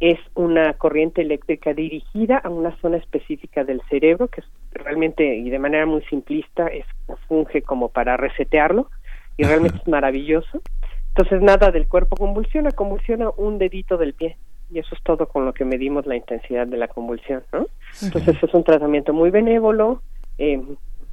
es una corriente eléctrica dirigida a una zona específica del cerebro, que realmente y de manera muy simplista es, funge como para resetearlo y realmente es maravilloso. Entonces, nada del cuerpo convulsiona, convulsiona un dedito del pie y eso es todo con lo que medimos la intensidad de la convulsión, ¿no? Entonces, es un tratamiento muy benévolo, eh,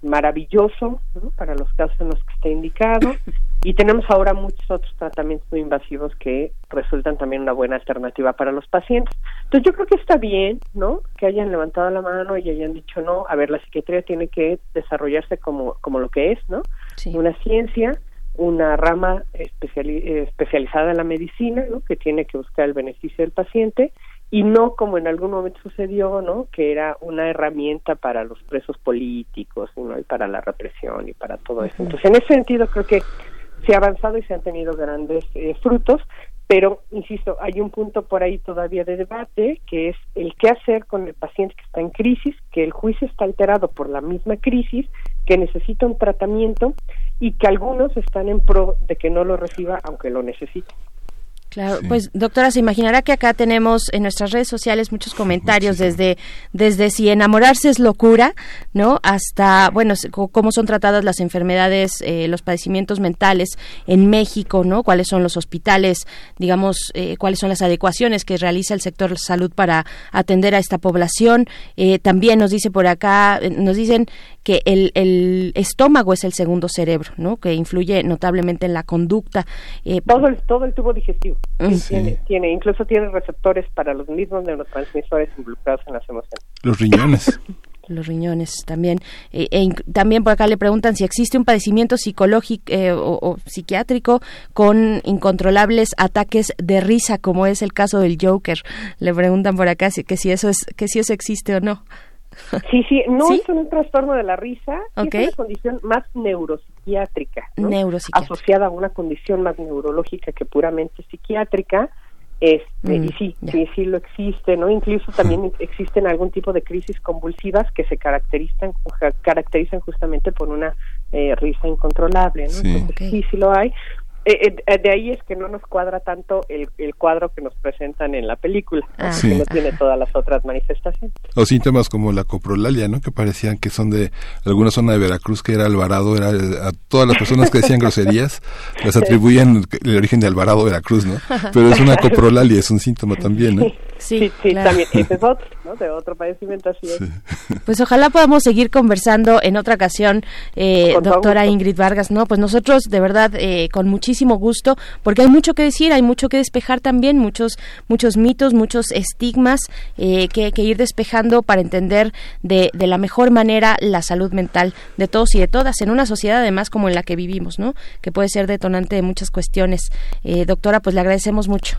maravilloso ¿no? para los casos en los que está indicado y tenemos ahora muchos otros tratamientos muy invasivos que resultan también una buena alternativa para los pacientes. Entonces yo creo que está bien, ¿no? Que hayan levantado la mano y hayan dicho no, a ver, la psiquiatría tiene que desarrollarse como como lo que es, ¿no? Sí. una ciencia, una rama especiali- eh, especializada en la medicina, ¿no? que tiene que buscar el beneficio del paciente y no como en algún momento sucedió, ¿no? que era una herramienta para los presos políticos, ¿no? y para la represión y para todo eso. Entonces, en ese sentido creo que se ha avanzado y se han tenido grandes eh, frutos, pero insisto, hay un punto por ahí todavía de debate que es el qué hacer con el paciente que está en crisis, que el juicio está alterado por la misma crisis, que necesita un tratamiento y que algunos están en pro de que no lo reciba aunque lo necesite. Claro, Sí. pues doctora, se imaginará que acá tenemos en nuestras redes sociales muchos comentarios desde desde si enamorarse es locura, ¿no? Hasta, bueno, cómo son tratadas las enfermedades, eh, los padecimientos mentales en México, ¿no? Cuáles son los hospitales, digamos, eh, cuáles son las adecuaciones que realiza el sector salud para atender a esta población. Eh, también nos dice por acá, eh, nos dicen que el, el estómago es el segundo cerebro, ¿no? Que influye notablemente en la conducta. Eh, Todo el, todo el tubo digestivo Mm. Sí. tiene, tiene, incluso tiene receptores para los mismos neurotransmisores involucrados en las emociones. Los riñones. los riñones también. Eh, e también por acá le preguntan si existe un padecimiento psicológico eh, o, o psiquiátrico con incontrolables ataques de risa, como es el caso del Joker. Le preguntan por acá si, que si eso es que si eso existe o no. Sí, sí, no ¿Sí? es un trastorno de la risa, es una condición más neuropsiquiátrica, ¿no? Neuropsiquiátrica. asociada a una condición más neurológica que puramente psiquiátrica. Este, Mm, y sí, ya. sí, sí lo existe, ¿no? Incluso también existen algún tipo de crisis convulsivas que se caracterizan, caracterizan justamente por una eh, risa incontrolable, ¿no? Sí. Entonces, Ok. sí, sí lo hay. Eh, eh, de ahí es que no nos cuadra tanto el, el cuadro que nos presentan en la película. Ah. que Sí. no tiene todas las otras manifestaciones. O síntomas como la coprolalia, ¿no? Que parecían que son de alguna zona de Veracruz, que era Alvarado, era eh, a todas las personas que decían groserías, les atribuían el origen de Alvarado, Veracruz, ¿no? Pero es una coprolalia, es un síntoma también, ¿no? Sí, Sí, sí, claro. también, ese es otro, ¿no? De otro padecimiento así es. Pues ojalá podamos seguir conversando en otra ocasión, eh, doctora gusto. Ingrid Vargas. No, pues nosotros de verdad eh, con muchísimo gusto, porque hay mucho que decir, hay mucho que despejar también, muchos muchos mitos, muchos estigmas eh, que, que ir despejando para entender de, de la mejor manera la salud mental de todos y de todas en una sociedad además como en la que vivimos, ¿no? Que puede ser detonante de muchas cuestiones. Eh, doctora, pues le agradecemos mucho.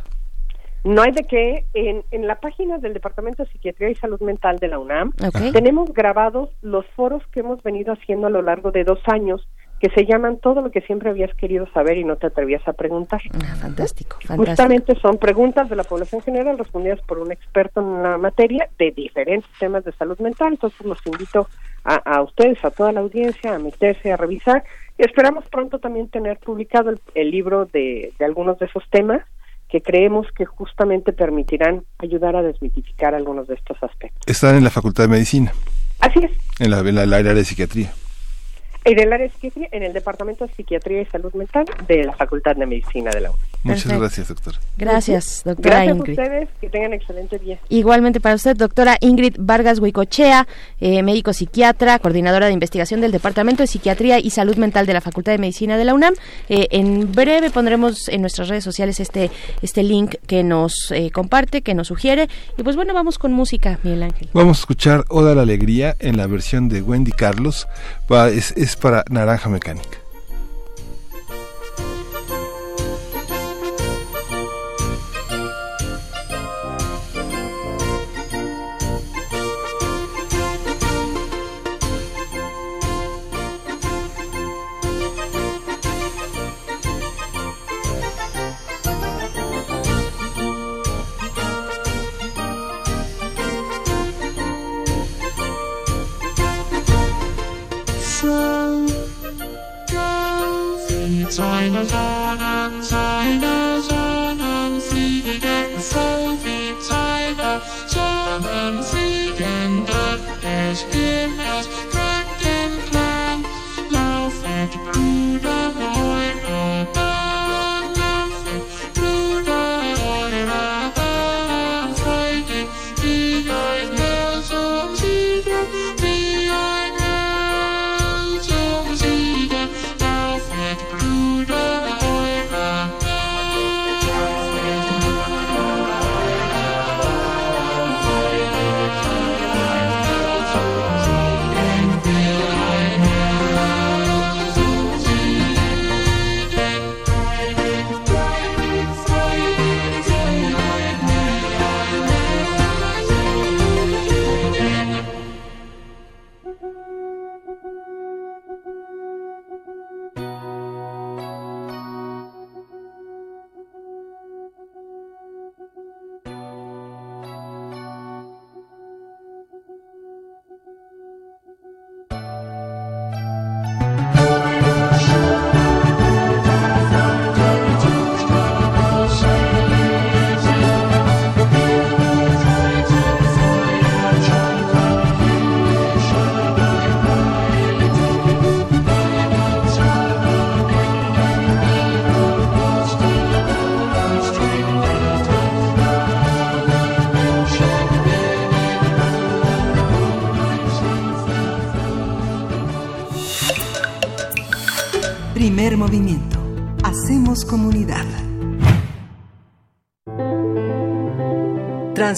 No hay de qué. En, en la página del Departamento de Psiquiatría y Salud Mental de la UNAM tenemos grabados los foros que hemos venido haciendo a lo largo de dos años que se llaman todo lo que siempre habías querido saber y no te atrevías a preguntar. Ah, fantástico, fantástico. Justamente son preguntas de la población general respondidas por un experto en la materia de diferentes temas de salud mental. Entonces los invito a, a ustedes, a toda la audiencia, a meterse, a revisar. Y esperamos pronto también tener publicado el, el libro de, de algunos de esos temas que creemos que justamente permitirán ayudar a desmitificar algunos de estos aspectos. Están en la Facultad de Medicina, Así es. en la, en la- el área de psiquiatría. En el área de psiquiatría, en el Departamento de Psiquiatría y Salud Mental de la Facultad de Medicina de la UNAM. Muchas Perfecto. gracias, doctor. Gracias, doctora Gracias Ingrid. a ustedes, que tengan excelente día. Igualmente para usted, doctora Ingrid Vargas Huicochea, eh, médico psiquiatra, coordinadora de investigación del Departamento de Psiquiatría y Salud Mental de la Facultad de Medicina de la UNAM. Eh, en breve pondremos en nuestras redes sociales este, este link que nos eh, comparte, que nos sugiere. Y pues bueno, vamos con música, Miguel Ángel. Vamos a escuchar Oda a la Alegría en la versión de Wendy Carlos. Va- es, es para Naranja Mecánica.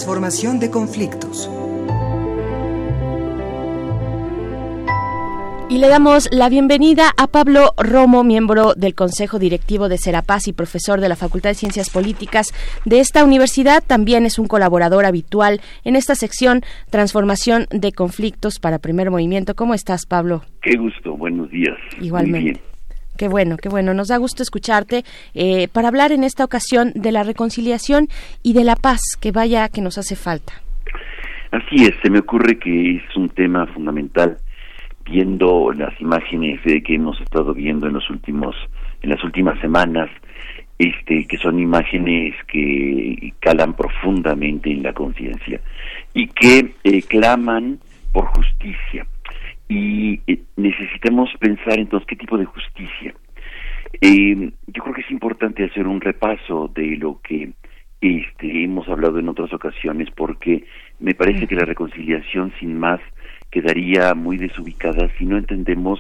Transformación de conflictos. Y le damos la bienvenida a Pablo Romo, miembro del Consejo Directivo de Serapaz y profesor de la Facultad de Ciencias Políticas de esta universidad. También es un colaborador habitual en esta sección Transformación de Conflictos para Primer Movimiento. ¿Cómo estás, Pablo? Qué gusto, buenos días. Igualmente. Qué bueno, qué bueno. Nos da gusto escucharte eh, para hablar en esta ocasión de la reconciliación y de la paz, que vaya que nos hace falta. Así es, se me ocurre que es un tema fundamental viendo las imágenes eh, que hemos estado viendo en los últimos en las últimas semanas este que son imágenes que calan profundamente en la conciencia y que eh, claman por justicia y necesitamos pensar entonces qué tipo de justicia. Eh, yo creo que es importante hacer un repaso de lo que este hemos hablado en otras ocasiones porque me parece que la reconciliación sin más quedaría muy desubicada si no entendemos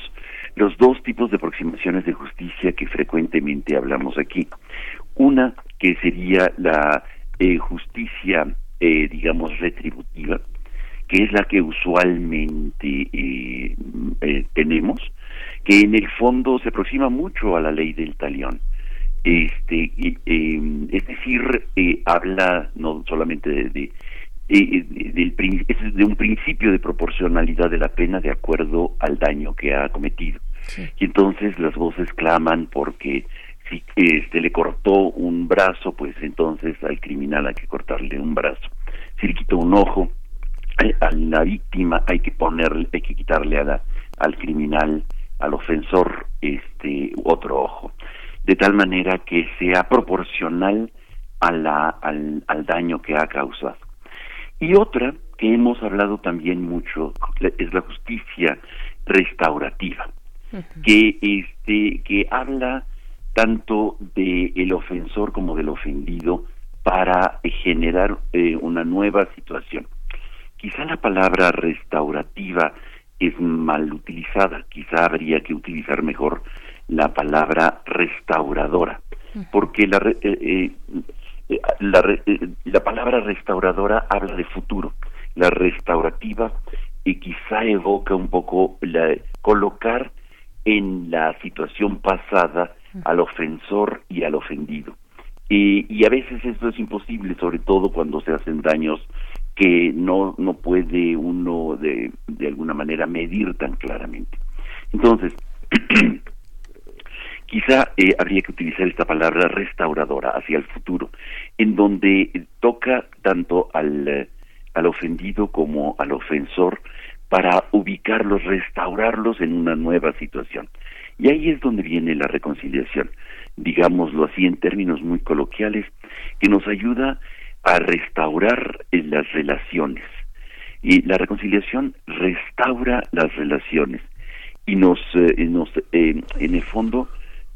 los dos tipos de aproximaciones de justicia que frecuentemente hablamos aquí. Una que sería la eh, justicia, eh, digamos, retributiva, que es la que usualmente eh, eh, tenemos, que en el fondo se aproxima mucho a la ley del talión. Este, eh, es decir, eh, habla no solamente de, de eh, de un principio de proporcionalidad de la pena de acuerdo al daño que ha cometido. Y entonces las voces claman porque si este le cortó un brazo, pues entonces al criminal hay que cortarle un brazo. Si le quitó un ojo, a la víctima hay que ponerle, hay que quitarle a la- al criminal, al ofensor, este otro ojo, de tal manera que sea proporcional a la, al, al daño que ha causado. Y otra que hemos hablado también mucho es la justicia restaurativa, que este que habla tanto de el ofensor como del ofendido para generar eh, una nueva situación. Quizá la palabra restaurativa es mal utilizada, quizá habría que utilizar mejor la palabra restauradora, porque la, re- eh, eh, eh, la, re- eh, la palabra restauradora habla de futuro, la restaurativa y quizá evoca un poco la, colocar en la situación pasada al ofensor y al ofendido. Y, y a veces esto es imposible, sobre todo cuando se hacen daños que no, no puede uno de, de alguna manera medir tan claramente. Entonces, quizá eh, habría que utilizar esta palabra restauradora hacia el futuro, en donde toca tanto al, al ofendido como al ofensor para ubicarlos, restaurarlos en una nueva situación. Y ahí es donde viene la reconciliación, digámoslo así en términos muy coloquiales, que nos ayuda a restaurar eh, las relaciones. Y la reconciliación restaura las relaciones y nos, eh, nos eh, en el fondo,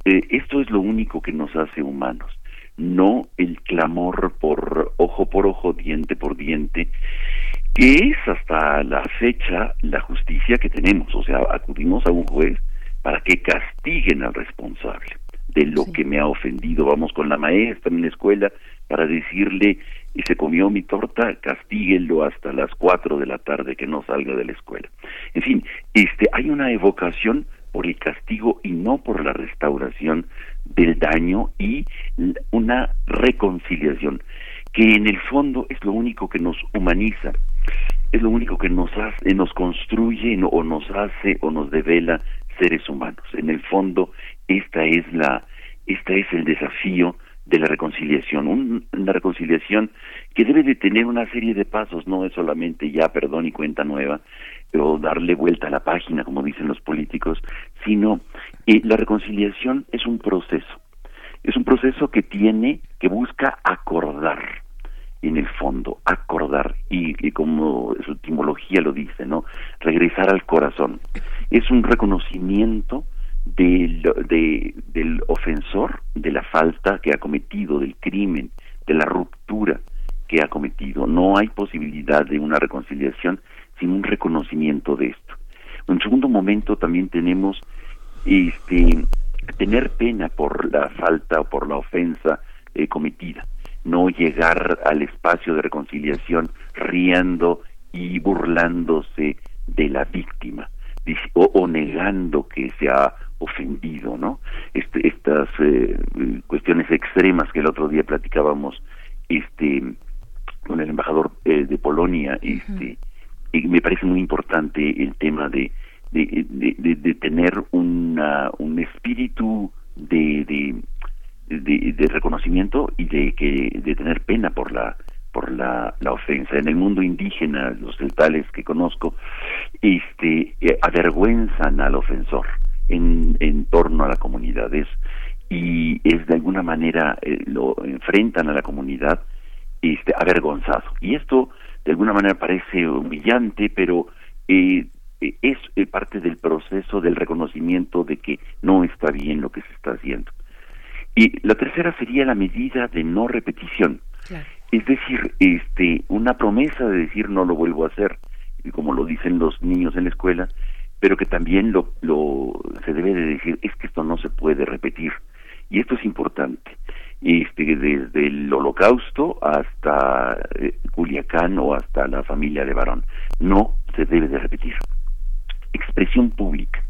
eh, esto es lo único que nos hace humanos, no el clamor por ojo por ojo, diente por diente, que es hasta la fecha la justicia que tenemos, o sea, acudimos a un juez para que castiguen al responsable de lo que me ha ofendido. Vamos con la maestra en la escuela para decirle, y se comió mi torta, castíguenlo hasta las cuatro de la tarde que no salga de la escuela. En fin, este, hay una evocación por el castigo y no por la restauración del daño y una reconciliación que en el fondo es lo único que nos humaniza, es lo único que nos hace, nos construye o nos hace o nos devela seres humanos. En el fondo, esta es la, esta es el desafío de la reconciliación, un- una reconciliación que debe de tener una serie de pasos, no es solamente ya perdón y cuenta nueva, o darle vuelta a la página, como dicen los políticos, sino eh, la reconciliación es un proceso, es un proceso que tiene, que busca acordar, en el fondo, acordar, y, y como su etimología lo dice, ¿no? Regresar al corazón. Es un reconocimiento del, de- del ofensor, de la falta que ha cometido, del crimen, de la ruptura que ha cometido. No hay posibilidad de una reconciliación sin un reconocimiento de esto. En segundo momento también tenemos este tener pena por la falta o por la ofensa eh, cometida, no llegar al espacio de reconciliación riendo y burlándose de la víctima o, negando que se ofendido, ¿no? Este, estas eh, cuestiones extremas que el otro día platicábamos, este, con el embajador eh, de Polonia, este, y me parece muy importante el tema de de, de, de- de tener una, un espíritu de, de, de, de reconocimiento y de que de tener pena por la por la, la ofensa. En el mundo indígena los celtales que conozco este eh, avergüenzan al ofensor en, en torno a la comunidad. Es y es de alguna manera eh, lo enfrentan a la comunidad este avergonzado. Y esto de alguna manera parece humillante pero eh, es eh, parte del proceso del reconocimiento de que no está bien lo que se está haciendo. Y la tercera sería la medida de no repetición. Es decir este una promesa de decir no lo vuelvo a hacer y como lo dicen los niños en la escuela pero que también lo, lo se debe de decir es que esto no se puede repetir y esto es importante. Este desde el holocausto hasta eh, Culiacán o hasta la familia de Barón no se debe de repetir. Expresión pública.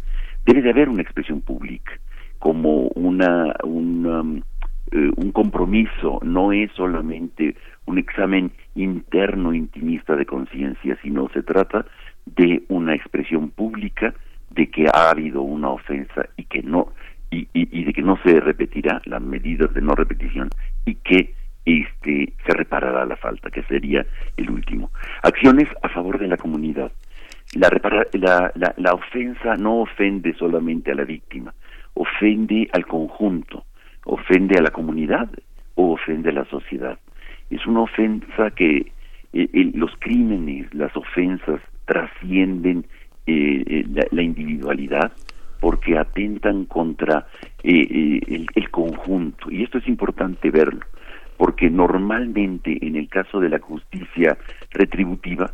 Debe de haber una expresión pública como una un, um, eh, un compromiso. No es solamente un examen interno intimista de conciencia sino se trata de una expresión pública de que ha habido una ofensa y que no y, y, de que no se repetirá las medidas de no repetición y que este se reparará la falta que sería el último acciones a favor de la comunidad la, repara- la, la, la ofensa no ofende solamente a la víctima, ofende al conjunto, ofende a la comunidad o ofende a la sociedad. Es una ofensa que eh, eh, los crímenes, las ofensas trascienden eh, eh, la, la individualidad porque atentan contra eh, eh, el, el conjunto. Y esto es importante verlo, porque normalmente en el caso de la justicia retributiva,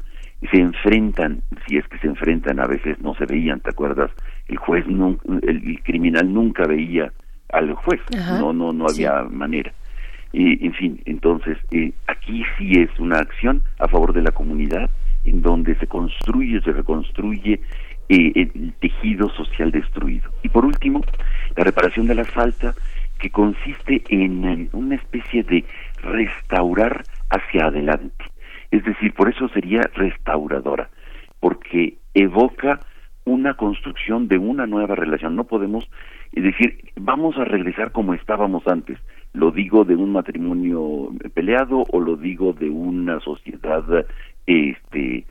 se enfrentan, si es que se enfrentan, a veces no se veían, ¿te acuerdas? El juez, el, el criminal nunca veía al juez, Ajá, no, no, no sí. había manera. Y, en fin, entonces, eh, aquí sí es una acción a favor de la comunidad, en donde se construye, se reconstruye eh, el tejido social destruido. Y por último, la reparación de la falta, que consiste en, una especie de restaurar hacia adelante. Es decir, por eso sería restauradora, porque evoca una construcción de una nueva relación. No podemos decir, vamos a regresar como estábamos antes. Lo digo de un matrimonio peleado o lo digo de una sociedad este,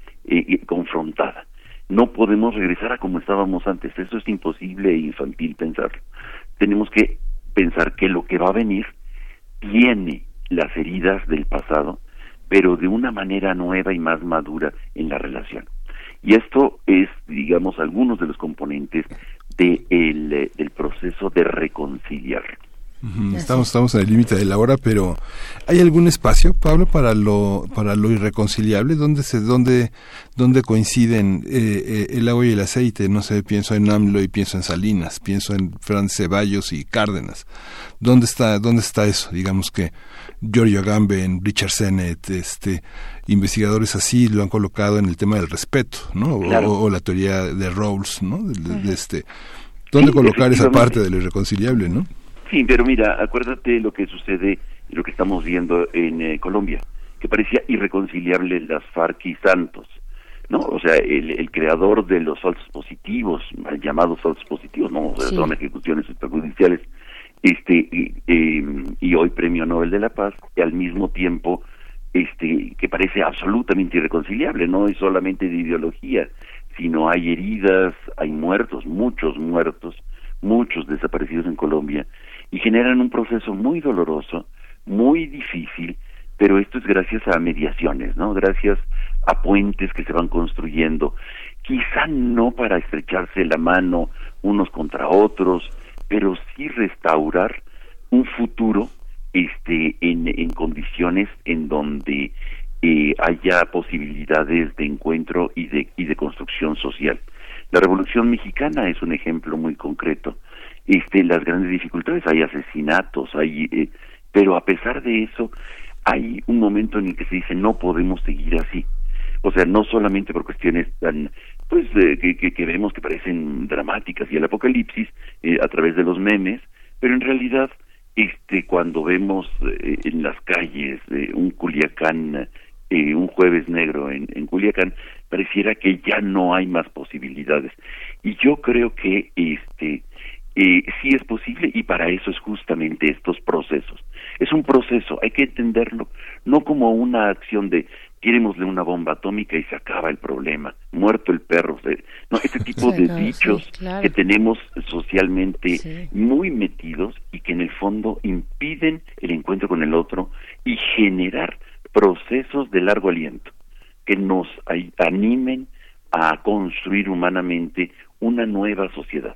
confrontada. No podemos regresar a como estábamos antes. Eso es imposible e infantil pensarlo. Tenemos que pensar que lo que va a venir tiene las heridas del pasado, pero de una manera nueva y más madura en la relación. Y esto es, digamos, algunos de los componentes eh, del proceso de reconciliar. Estamos, estamos en el límite de la hora, pero ¿hay algún espacio, Pablo, para lo, para lo irreconciliable? ¿Dónde se, dónde, dónde coinciden eh, eh, el agua y el aceite? No sé, pienso en AMLO y pienso en Salinas, pienso en Fran Ceballos y Cárdenas. ¿Dónde está, dónde está eso? Digamos que Giorgio Agamben, Richard Sennett, este, investigadores así lo han colocado en el tema del respeto, ¿no? O- Claro. O, o la teoría de Rawls, ¿no? De, de- de este, ¿Dónde Sí, colocar esa parte de lo irreconciliable, no? Sí, pero mira, acuérdate lo que sucede y lo que estamos viendo en eh, Colombia, que parecía irreconciliable las FARC y Santos, ¿no? O sea, el, el creador de los falsos positivos, llamados falsos positivos, no, O sea, Sí. son ejecuciones extrajudiciales, este, y, eh, y hoy Premio Nobel de la Paz, y al mismo tiempo, este, que parece absolutamente irreconciliable, no es solamente de ideología, sino hay heridas, hay muertos, muchos muertos, muchos desaparecidos en Colombia, y generan un proceso muy doloroso, muy difícil, pero esto es gracias a mediaciones, ¿no? Gracias a puentes que se van construyendo, quizá no para estrecharse la mano unos contra otros, pero sí restaurar un futuro este en, en condiciones en donde eh, haya posibilidades de encuentro y de y de construcción social. La Revolución Mexicana es un ejemplo muy concreto este, las grandes dificultades, hay asesinatos, hay, eh, pero a pesar de eso, hay un momento en el que se dice no podemos seguir así. O sea, no solamente por cuestiones tan, pues, eh, que, que, vemos que parecen dramáticas y el apocalipsis eh, a través de los memes, pero en realidad, este, cuando vemos eh, en las calles un Culiacán, un jueves negro en, en Culiacán, pareciera que ya no hay más posibilidades. Y yo creo que, este, eh, sí es posible y para eso es justamente estos procesos. Es un proceso, hay que entenderlo, no como una acción de tirémosle una bomba atómica y se acaba el problema, muerto el perro. No, este tipo de dichos que tenemos socialmente muy metidos y que en el fondo impiden el encuentro con el otro y generar procesos de largo aliento que nos animen a construir humanamente una nueva sociedad.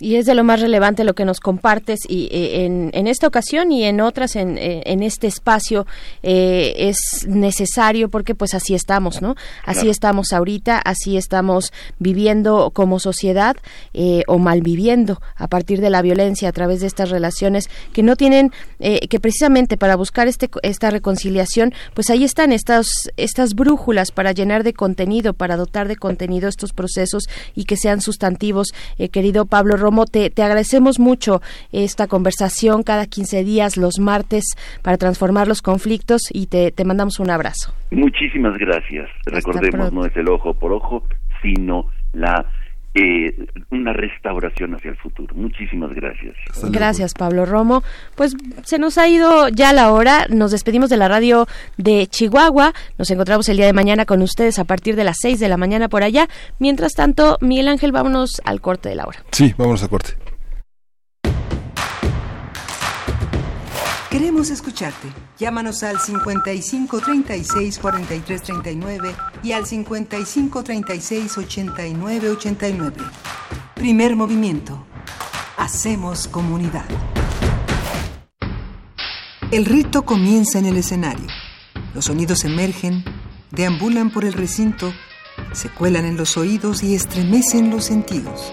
Y es de lo más relevante lo que nos compartes y eh, en, en, esta ocasión y en otras en, eh, en este espacio eh, es necesario porque pues así estamos, ¿no? Así estamos ahorita, así estamos viviendo como sociedad o malviviendo a partir de la violencia a través de estas relaciones que no tienen, que precisamente para buscar este, esta reconciliación, pues ahí están estas, estas brújulas para llenar de contenido, para dotar de contenido estos procesos y que sean sustantivos. querido Pablo te, agradecemos mucho esta conversación cada 15 días, los martes, para transformar los conflictos y te, mandamos un abrazo. Muchísimas gracias. Recordemos, no es el ojo por ojo, sino la eh, una restauración hacia el futuro. Muchísimas gracias. Gracias, Pablo Romo. Pues se nos ha ido ya la hora. Nos despedimos de la radio de Chihuahua. Nos encontramos el día de mañana con ustedes a partir de las 6 de la mañana por allá. Mientras tanto, Miguel Ángel, vámonos al corte de la hora. Sí, vámonos al corte. Queremos escucharte. Llámanos al 55 36 43 39 y al 55 36 89 89. Primer movimiento. Hacemos comunidad. El rito comienza en el escenario. Los sonidos emergen, deambulan por el recinto, se cuelan en los oídos y estremecen los sentidos.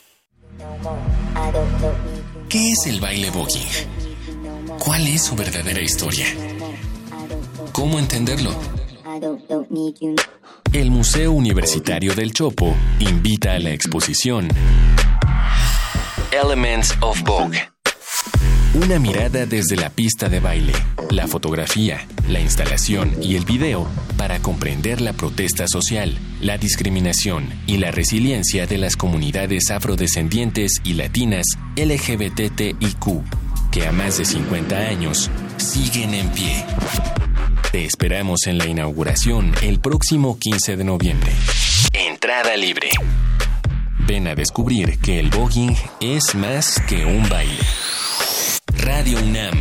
¿Qué es el baile voguing? ¿Cuál es su verdadera historia? ¿Cómo entenderlo? El Museo Universitario del Chopo invita a la exposición Elements of Vogue una mirada desde la pista de baile, la fotografía, la instalación y el video para comprender la protesta social, la discriminación y la resiliencia de las comunidades afrodescendientes y latinas LGBTIQ, que a más de 50 años siguen en pie. Te esperamos en la inauguración el próximo 15 de noviembre. Entrada libre. Ven a descubrir que el voguing es más que un baile. Radio UNAM.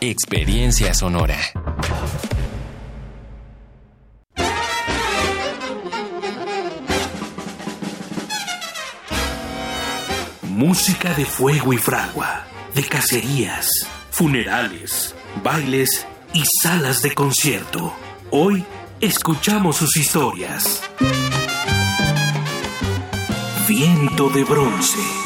Experiencia sonora. Música de fuego y fragua, de cacerías, funerales, bailes y salas de concierto. Hoy escuchamos sus historias. Viento de bronce.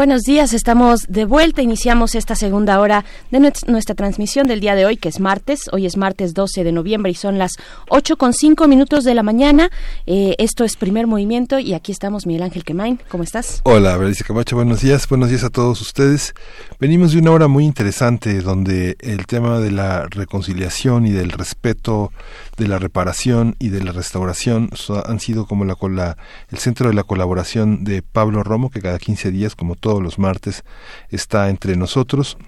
Buenos días, estamos de vuelta. Iniciamos esta segunda hora de nuestra transmisión del día de hoy, que es martes. Hoy es martes 12 de noviembre y son las 8 con 5 minutos de la mañana. Eh, esto es Primer Movimiento y aquí estamos Miguel Ángel Quemain. ¿Cómo estás? Hola, Camacho. Buenos días. Buenos días a todos ustedes. Venimos de una hora muy interesante donde el tema de la reconciliación y del respeto de la reparación y de la restauración han sido como la, el centro de la colaboración de Pablo Romo, que cada 15 días, como todos los martes, está entre nosotros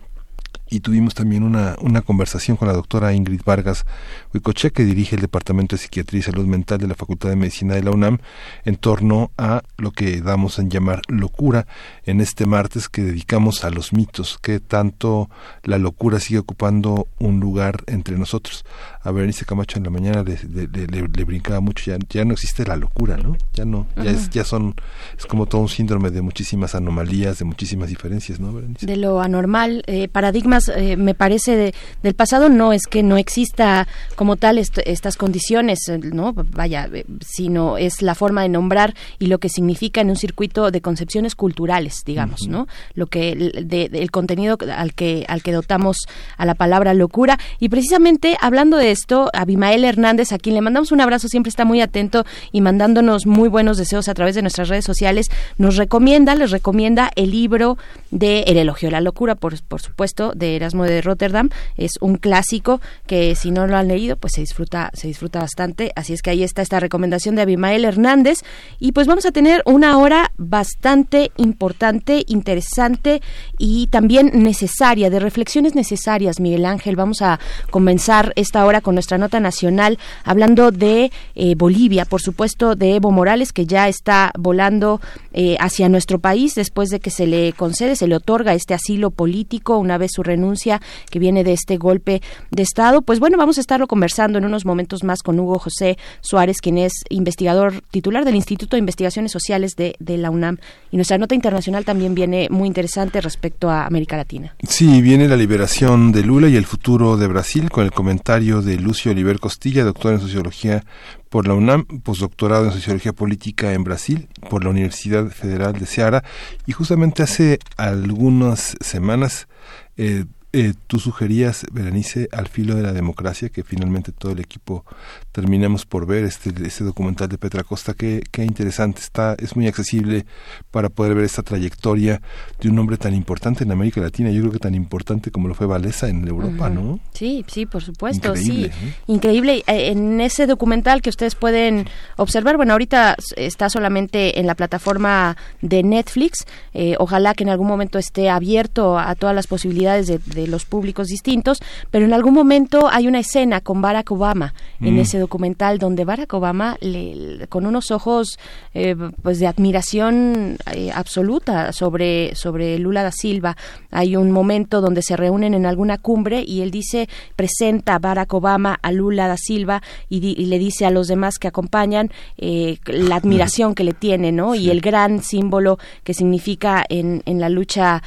y tuvimos también una, una conversación con la doctora Ingrid Vargas Huicoche, que dirige el Departamento de Psiquiatría y Salud Mental de la Facultad de Medicina de la UNAM, en torno a lo que damos en llamar locura en este martes que dedicamos a los mitos, que tanto la locura sigue ocupando un lugar entre nosotros. A Berenice Camacho en la mañana le, le, le, brincaba mucho, ya, ya no existe la locura, ¿no? Ya no, ya, es, ya son, es como todo un síndrome de muchísimas anomalías, de muchísimas diferencias, ¿no, Berenice? De lo anormal, eh, paradigmas eh, me parece, del pasado no es que no exista como tal estas condiciones, no vaya, eh, sino es la forma de nombrar y lo que significa en un circuito de concepciones culturales, digamos, ¿no? Lo que de, el contenido al que al que dotamos a la palabra locura y precisamente hablando de esto, Abimael Hernández, a quien le mandamos un abrazo, siempre está muy atento y mandándonos muy buenos deseos a través de nuestras redes sociales, nos recomienda, les recomienda el libro de El elogio de la locura, por, por supuesto, de Erasmo de Rotterdam. Es un clásico que si no lo han leído, pues se disfruta, se disfruta bastante. Así es que ahí está esta recomendación de Abimael Hernández. Y pues vamos a tener una hora bastante importante, interesante y también necesaria, de reflexiones necesarias, Miguel Ángel. Vamos a comenzar esta hora con nuestra nota nacional hablando de eh, Bolivia, por supuesto, de Evo Morales, que ya está volando eh, hacia nuestro país después de que se le concede, se le otorga este asilo político una vez su renuncia que viene de este golpe de Estado. Pues bueno, vamos a estarlo conversando en unos momentos más con Hugo José Suárez, quien es investigador titular del Instituto de Investigaciones Sociales de, de la UNAM. Y nuestra nota internacional también viene muy interesante respecto a América Latina. Sí, viene la liberación de Lula y el futuro de Brasil con el comentario de Lucio Oliver Costilla, doctor en Sociología por la UNAM, postdoctorado en Sociología Política en Brasil, por la Universidad Federal de Ceará, y justamente hace algunas semanas eh, eh, tú sugerías, Berenice, al filo de la democracia, que finalmente todo el equipo terminamos por ver este, este documental de Petra Costa, qué, qué interesante está, es muy accesible para poder ver esta trayectoria de un hombre tan importante en América Latina, yo creo que tan importante como lo fue Valesa en Europa, ¿no? Sí, sí, por supuesto, Increíble, sí. Increíble. Eh, en ese documental que ustedes pueden observar, bueno, ahorita está solamente en la plataforma de Netflix, eh, ojalá que en algún momento esté abierto a todas las posibilidades de los públicos distintos, pero en algún momento hay una escena con Barack Obama en mm. ese documental donde Barack Obama le, con unos ojos eh, pues de admiración eh, absoluta sobre sobre Lula da Silva hay un momento donde se reúnen en alguna cumbre y él dice presenta a Barack Obama a Lula da Silva y, le dice a los demás que acompañan eh, la admiración que le tiene no y el gran símbolo que significa en, en la lucha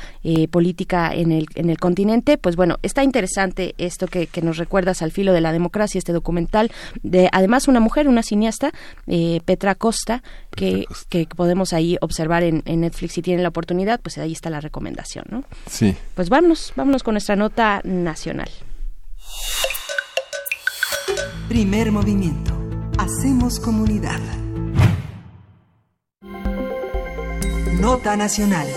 política en el en el continente. Pues bueno, está interesante esto que, nos recuerdas al filo de la democracia, este documental de además una mujer, una cineasta, eh, Petra Costa, que, que podemos ahí observar en, Netflix si tienen la oportunidad, pues ahí está la recomendación, ¿no? Sí. Pues vámonos, vámonos con nuestra nota nacional. Primer movimiento. Hacemos comunidad. Nota Nacional.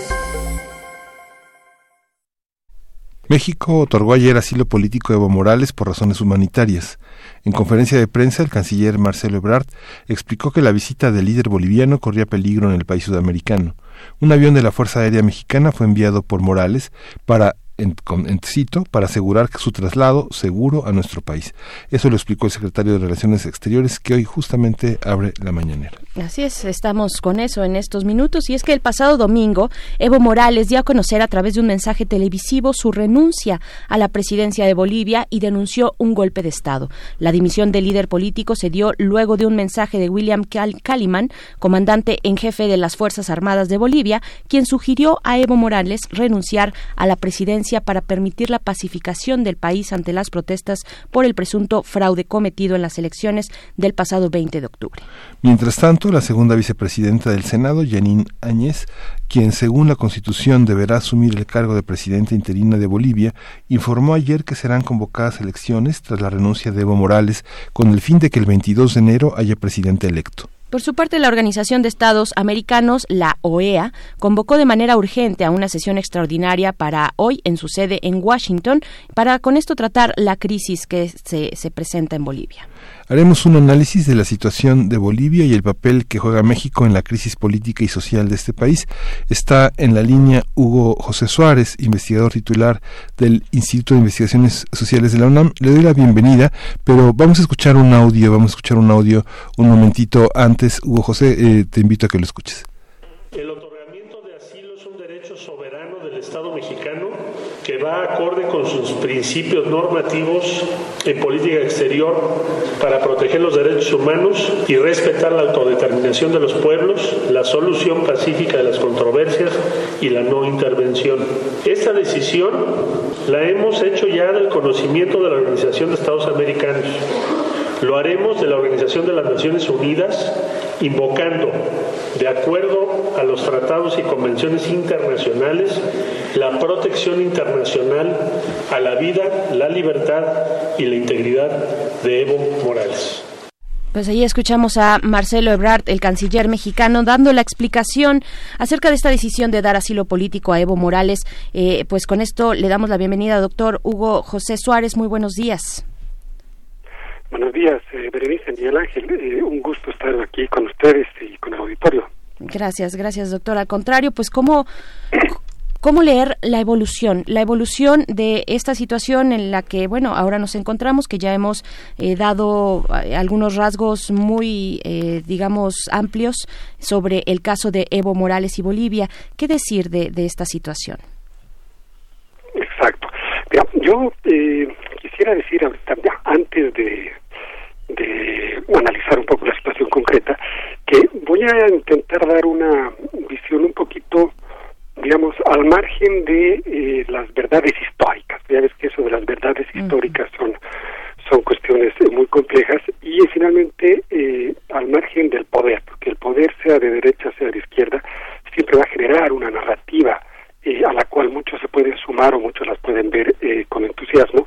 México otorgó ayer asilo político a Evo Morales por razones humanitarias. En conferencia de prensa, el canciller Marcelo Ebrard explicó que la visita del líder boliviano corría peligro en el país sudamericano. Un avión de la Fuerza Aérea Mexicana fue enviado por Morales para en, para asegurar su traslado seguro a nuestro país. Eso lo explicó el secretario de Relaciones Exteriores que hoy justamente abre la mañanera. Así es, estamos con eso en estos minutos y es que el pasado domingo Evo Morales dio a conocer a través de un mensaje televisivo su renuncia a la presidencia de Bolivia y denunció un golpe de Estado. La dimisión del líder político se dio luego de un mensaje de William Kaliman, comandante en jefe de las Fuerzas Armadas de Bolivia, quien sugirió a Evo Morales renunciar a la presidencia para permitir la pacificación del país ante las protestas por el presunto fraude cometido en las elecciones del pasado 20 de octubre. Mientras tanto, la segunda vicepresidenta del Senado, Janine Áñez, quien según la Constitución deberá asumir el cargo de presidenta interina de Bolivia, informó ayer que serán convocadas elecciones tras la renuncia de Evo Morales con el fin de que el 22 de enero haya presidente electo. Por su parte, la Organización de Estados Americanos, la OEA, convocó de manera urgente a una sesión extraordinaria para hoy en su sede en Washington para con esto tratar la crisis que se, se presenta en Bolivia. Haremos un análisis de la situación de Bolivia y el papel que juega México en la crisis política y social de este país. Está en la línea Hugo José Suárez, investigador titular del Instituto de Investigaciones Sociales de la UNAM. Le doy la bienvenida, pero vamos a escuchar un audio, vamos a escuchar un audio un momentito antes. Hugo José, eh, te invito a que lo escuches de asilo es un derecho soberano del Estado mexicano que va acorde con sus principios normativos en política exterior para proteger los derechos humanos y respetar la autodeterminación de los pueblos, la solución pacífica de las controversias y la no intervención. Esta decisión la hemos hecho ya del conocimiento de la Organización de Estados Americanos. Lo haremos de la Organización de las Naciones Unidas, invocando, de acuerdo a los tratados y convenciones internacionales, la protección internacional a la vida, la libertad y la integridad de Evo Morales. Pues ahí escuchamos a Marcelo Ebrard, el canciller mexicano, dando la explicación acerca de esta decisión de dar asilo político a Evo Morales. Eh, pues con esto le damos la bienvenida, doctor Hugo José Suárez. Muy buenos días. Buenos días, eh, Berenice Miguel Ángel. Eh, un gusto estar aquí con ustedes y con el auditorio. Gracias, gracias, doctor. Al contrario, pues cómo, cómo leer la evolución, la evolución de esta situación en la que, bueno, ahora nos encontramos, que ya hemos eh, dado eh, algunos rasgos muy, eh, digamos, amplios sobre el caso de Evo Morales y Bolivia. ¿Qué decir de, de esta situación? Exacto. Mira, yo eh, quisiera decir ahorita, antes de, de analizar un poco la situación concreta, que voy a intentar dar una visión un poquito, digamos, al margen de eh, las verdades históricas. Ya ves que eso de las verdades históricas son son cuestiones eh, muy complejas y finalmente eh, al margen del poder, porque el poder sea de derecha sea de izquierda siempre va a generar una narrativa eh, a la cual muchos se pueden sumar o muchos las pueden ver eh, con entusiasmo,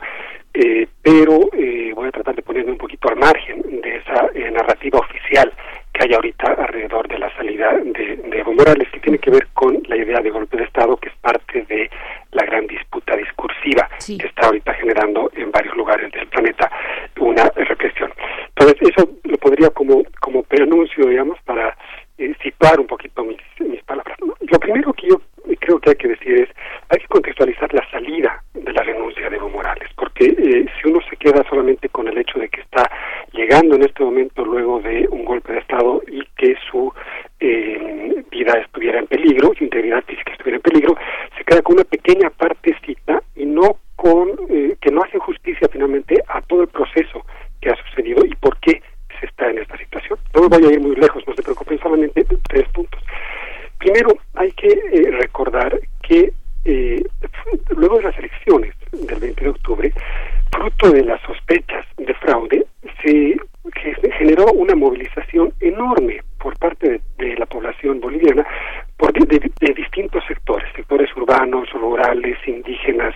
eh, pero eh, voy a tratar de ponerme un poquito al margen de esa eh, narrativa oficial que hay ahorita alrededor de la salida de, de Evo Morales, que tiene que ver con la idea de golpe de Estado, que es parte de la gran disputa discursiva que está ahorita generando en varios lugares del planeta una represión. Entonces, eso lo podría como, como preanuncio, digamos, para eh, situar un poquito mis, mis palabras. Lo primero que yo creo que hay que decir es, hay que contextualizar la salida de la renuncia de Evo Morales, eh, si uno se queda solamente con el hecho de que está llegando en este momento luego de un golpe de Estado y que su eh, vida estuviera en peligro, su integridad física estuviera en peligro, se queda con una pequeña partecita y no con, eh, que no hace justicia finalmente a todo el proceso que ha sucedido y por qué se está en esta situación. No me voy a ir muy lejos, no se preocupen, solamente tres puntos. Primero, hay que eh, recordar que eh, luego de las elecciones del 20 de octubre, fruto de las sospechas de fraude, se, generó una movilización enorme por parte de, la población boliviana por de, distintos sectores, sectores urbanos rurales, indígenas,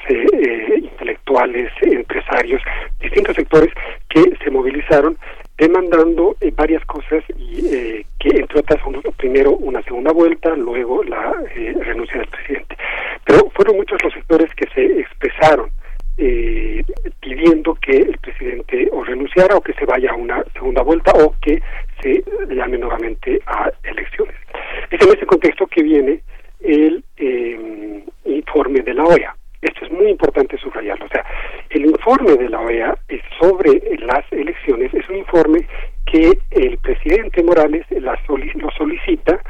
intelectuales, empresarios, distintos sectores que se movilizaron demandando varias cosas y que entre otras primero una segunda vuelta, luego la renuncia del presidente. Pero fueron muchos los sectores que se expresaron eh, pidiendo que el presidente o renunciara o que se vaya a una segunda vuelta o que se llame nuevamente a elecciones. Es en ese contexto que viene el eh, informe de la OEA. Esto es muy importante subrayarlo. O sea, el informe de la OEA sobre las elecciones es un informe que el presidente Morales la lo solicita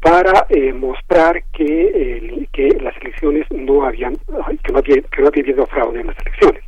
para eh, mostrar que, que las elecciones no habían, que no había, que no había habido fraude en las elecciones.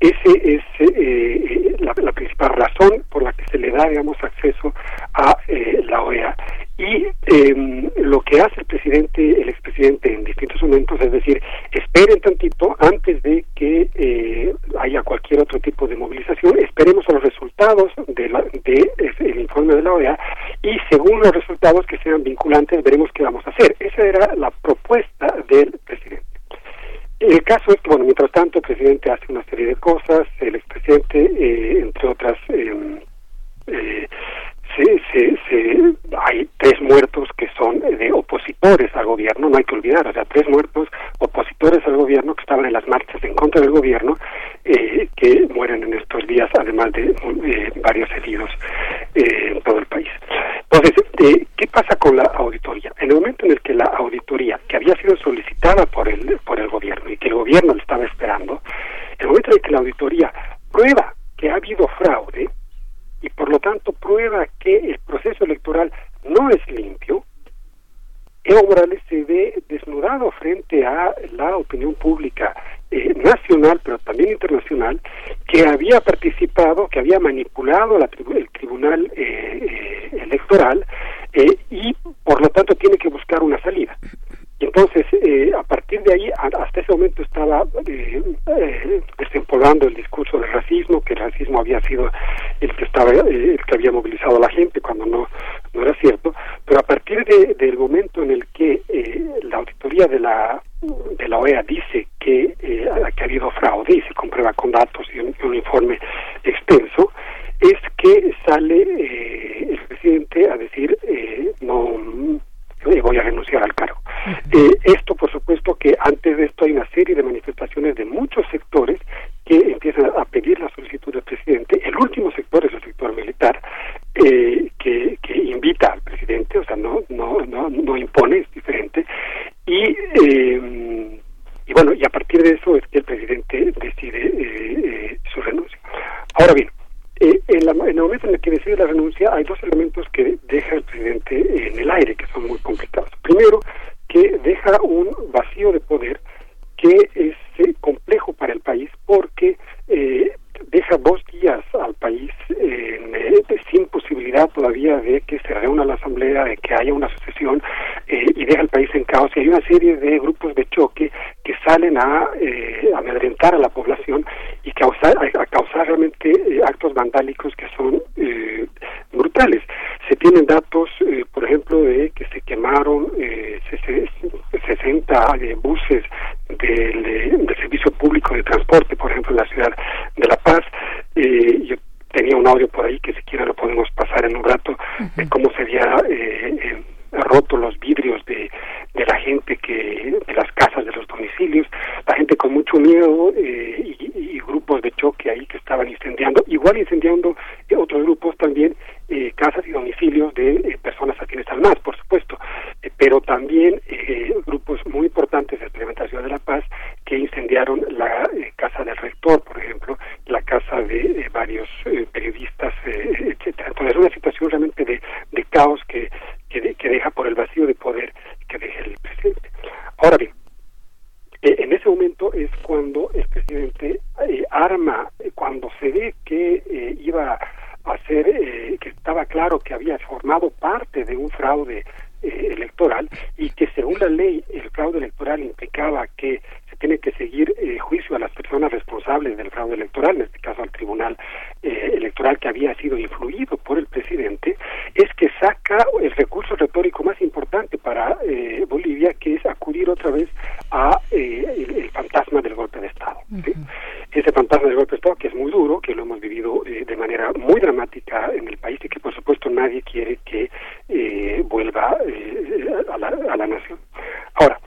Ese es eh, eh, la, principal razón por la que se le da, digamos, acceso a la OEA. Y em, lo que hace el presidente, el expresidente en distintos momentos, es decir, esperen tantito antes de que haya cualquier otro tipo de movilización, esperemos a los resultados de, la, de, el informe de la OEA y según los resultados que sean vinculantes veremos qué vamos a hacer. Esa era la propuesta del presidente. El caso es que, bueno, mientras tanto, el presidente hace una serie de cosas, el expresidente, eh, entre otras, em, eh, se, se, hay tres muertos que son de opositores al gobierno, no hay que olvidar, o sea, tres muertos opositores al gobierno que estaban en las marchas en contra del gobierno, eh, que mueren en estos días, además de eh, varios heridos eh, en todo el país. Entonces, eh, ¿qué pasa con la auditoría? En el momento en el que la auditoría, que había sido solicitada por el, por el gobierno y que el gobierno le estaba esperando, en el momento en el que la auditoría prueba que ha habido fraude, tanto prueba que el proceso electoral no es limpio, Evo Morales se ve desnudado frente a la opinión pública eh, nacional, pero también internacional, que había participado, que había manipulado la el tribunal eh, eh, electoral y por lo tanto tiene que buscar una salida. Entonces, eh, a partir de ahí, hasta ese momento estaba eh, eh, el discurso del racismo, que el racismo había sido el que estaba, eh, el que había movilizado a la gente cuando no, era cierto. Pero a partir de, del momento en el que la auditoría de la de la OEA dice que, que ha habido fraude y se comprueba con datos y un, un informe extenso, es que sale el presidente a decir no voy a renunciar al cargo. Eh, esto, por supuesto, que antes de esto hay una serie de manifestaciones de muchos sectores que empiezan a pedir la solicitud del presidente. El último sector es el sector militar, eh, que, que invita al presidente, o sea, no, no, no, no impone, es diferente. Y, eh, y bueno, y a partir de eso es que el presidente decide su renuncia. Ahora bien, eh, en, la, en, el momento en el que decide la renuncia hay dos elementos que deja el presidente en el aire que son muy complicados. Primero, deja un vacío de poder que es eh, complejo para el país porque eh, deja dos días al país eh, sin posibilidad todavía de que se reúna la asamblea, de que haya una sucesión eh, y deja el país en caos. Y hay una serie de grupos de choque que salen a eh, amedrentar a la población y causar, a, causar realmente actos vandálicos que son brutales. Se tienen datos, eh, por ejemplo, de que se quemaron eh, 60 eh, buses del, eh, del servicio público de transporte, por ejemplo, en la ciudad de La Paz. Eh, yo tenía un audio por ahí que siquiera lo podemos pasar en un rato de cómo se había eh, roto los vidrios de, de la gente que de las casas de los domicilios la gente con mucho miedo eh, y, y, grupos de choque ahí que estaban incendiando igual incendiando otros grupos también eh, casas y domicilios de eh, personas afines al MAS por supuesto eh, pero también eh, grupos muy importantes de experimentación de la paz que incendiaron la casa del rector por ejemplo la casa de varios periodistas etcétera entonces es una situación realmente de, de caos que que, de, que deja por el vacío de poder que deja el presidente. Ahora bien, en ese momento es cuando el presidente arma, cuando se ve que iba a eh, que estaba claro que había formado parte de un fraude eh, electoral y que según la ley el fraude electoral implicaba que se tiene que seguir eh, juicio a las personas responsables del fraude electoral, en este caso al tribunal eh, electoral que había sido influido por el presidente, es que saca el recurso retórico más importante para Bolivia, que es acudir otra vez a el, el fantasma del golpe de Estado. ¿sí? Ese fantasma del golpe de Estado que es muy duro, que lo hemos vivido eh, de manera muy dramática en el país y que por supuesto nadie quiere que eh, vuelva eh, a, la, a la nación. Ahora,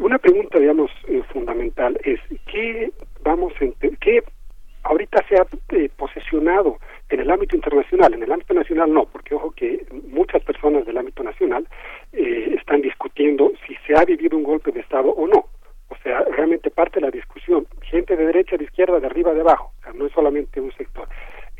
una pregunta, digamos, eh, fundamental es ¿qué vamos a qué ahorita se ha posesionado en el ámbito internacional? En el ámbito nacional no, porque ojo que muchas personas del ámbito nacional están discutiendo si se ha vivido un golpe de Estado o no. O sea, realmente parte de la discusión, gente de derecha, de izquierda, de arriba, de abajo, o sea, no es solamente un sector.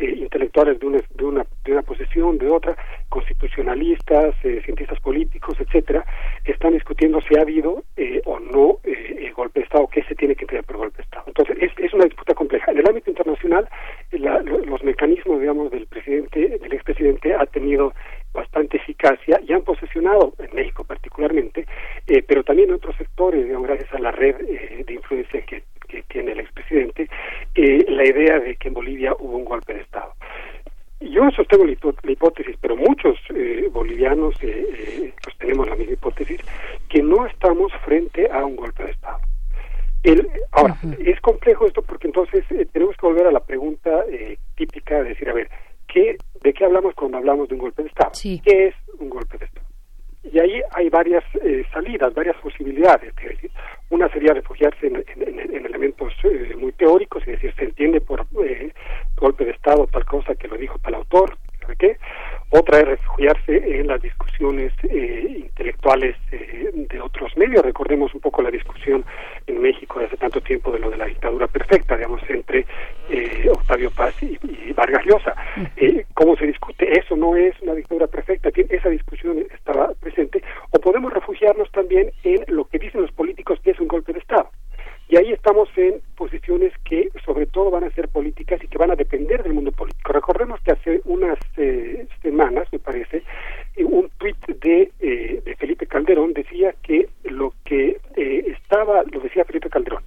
Eh, intelectuales de una, de, una, de una posición, de otra, constitucionalistas, eh, cientistas políticos, etcétera, están discutiendo si ha habido eh, o no eh, golpe de Estado, qué se tiene que entender por golpe de Estado. Entonces, es, es una disputa compleja. En el ámbito internacional, la, lo- los mecanismos, digamos, del presidente, del expresidente, ha tenido bastante eficacia y han posesionado, en México particularmente, eh, pero también en otros sectores, digamos, gracias a la red de influencia que tiene el expresidente, eh, la idea de que en Bolivia hubo un golpe de Estado. Yo sostengo la, hipótesis, pero muchos eh, bolivianos eh, eh, pues tenemos la misma hipótesis, que no estamos frente a un golpe de Estado. El, ahora, es complejo esto porque entonces eh, tenemos que volver a la pregunta eh, típica de decir, a ver, ¿qué, ¿de qué hablamos cuando hablamos de un golpe de Estado? ¿Qué es un golpe de Estado? Y ahí hay varias eh, salidas, varias posibilidades. Es decir, una sería refugiarse en, en- en- en elementos eh, muy teóricos, es decir, se entiende por eh, golpe de Estado tal cosa que lo dijo tal autor, ¿sabe qué? Otra es refugiarse en las discusiones eh, intelectuales eh, de otros medios. Recordemos un poco la discusión en México de hace tanto tiempo de lo de la dictadura perfecta, digamos, entre eh, Octavio Paz y, y Vargas Llosa. Eh, ¿Cómo se discute? Eso no es una dictadura perfecta. Esa discusión estaba presente. O podemos refugiarnos también en lo que dicen los políticos que es un golpe de Estado. Y ahí estamos en posiciones que sobre todo van a ser políticas y que van a depender del mundo político. Recordemos que hace unas eh, semanas, me parece, eh, un tuit de, eh, de Felipe Calderón decía que lo que eh, estaba, lo decía Felipe Calderón,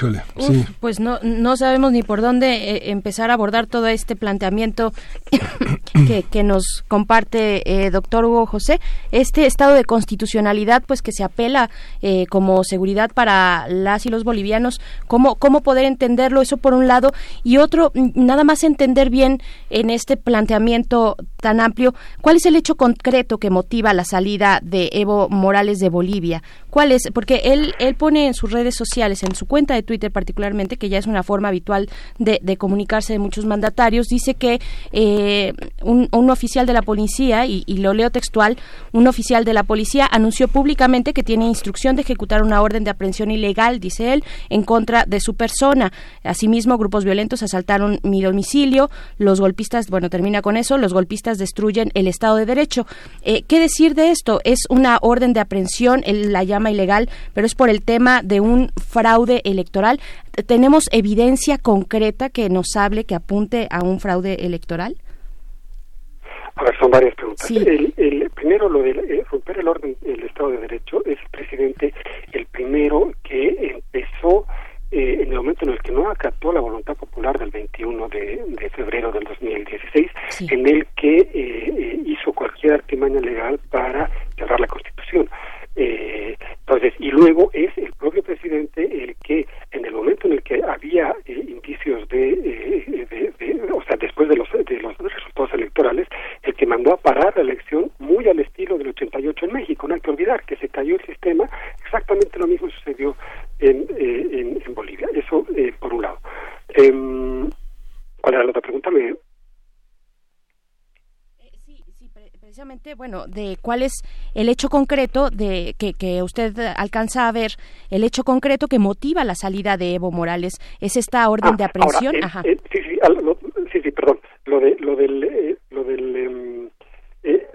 Holzschule Pues no, no sabemos ni por dónde eh, empezar a abordar todo este planteamiento que, que nos comparte eh, doctor Hugo José. Este estado de constitucionalidad, pues que se apela eh, como seguridad para las y los bolivianos, ¿cómo, ¿cómo poder entenderlo? Eso por un lado. Y otro, nada más entender bien en este planteamiento tan amplio, ¿cuál es el hecho concreto que motiva la salida de Evo Morales de Bolivia? ¿Cuál es? Porque él, él pone en sus redes sociales, en su cuenta, de Twitter particularmente, que ya es una forma habitual de, comunicarse de muchos mandatarios, dice que eh, un, oficial de la policía, y, lo leo textual, un oficial de la policía anunció públicamente que tiene instrucción de ejecutar una orden de aprehensión ilegal, dice él, en contra de su persona. Asimismo, grupos violentos asaltaron mi domicilio, los golpistas, bueno, termina con eso, los golpistas destruyen el Estado de Derecho. Eh, ¿Qué decir de esto? Es una orden de aprehensión, él la llama ilegal, pero es por el tema de un fraude electoral. ¿Tenemos evidencia concreta que nos hable, que apunte a un fraude electoral? A ver, son varias preguntas. El, primero, lo de eh, romper el orden del Estado de Derecho, es el presidente el primero que empezó eh, en el momento en el que no acató la voluntad popular del 21 de, febrero del 2016, en el que eh, hizo cualquier artimaña legal para cerrar la Constitución. Eh, entonces, y luego es el propio presidente el que, en el momento en el que había eh, indicios eh, de, o sea, después de los, de los resultados electorales, el que mandó a parar la elección muy al estilo del 88 en México. No hay que olvidar que se cayó el sistema, exactamente lo mismo sucedió en, en, en, Bolivia. Eso por un lado. Em, ¿Cuál era la otra pregunta? Me, precisamente, bueno, de cuál es el hecho concreto de que, que usted alcanza a ver, el hecho concreto que motiva la salida de Evo Morales. ¿Es esta orden Ah, de aprehensión? ahora, eh, Ajá. eh, sí, sí, al- lo- sí, sí, perdón. Lo de lo del eh, lo del em, eh,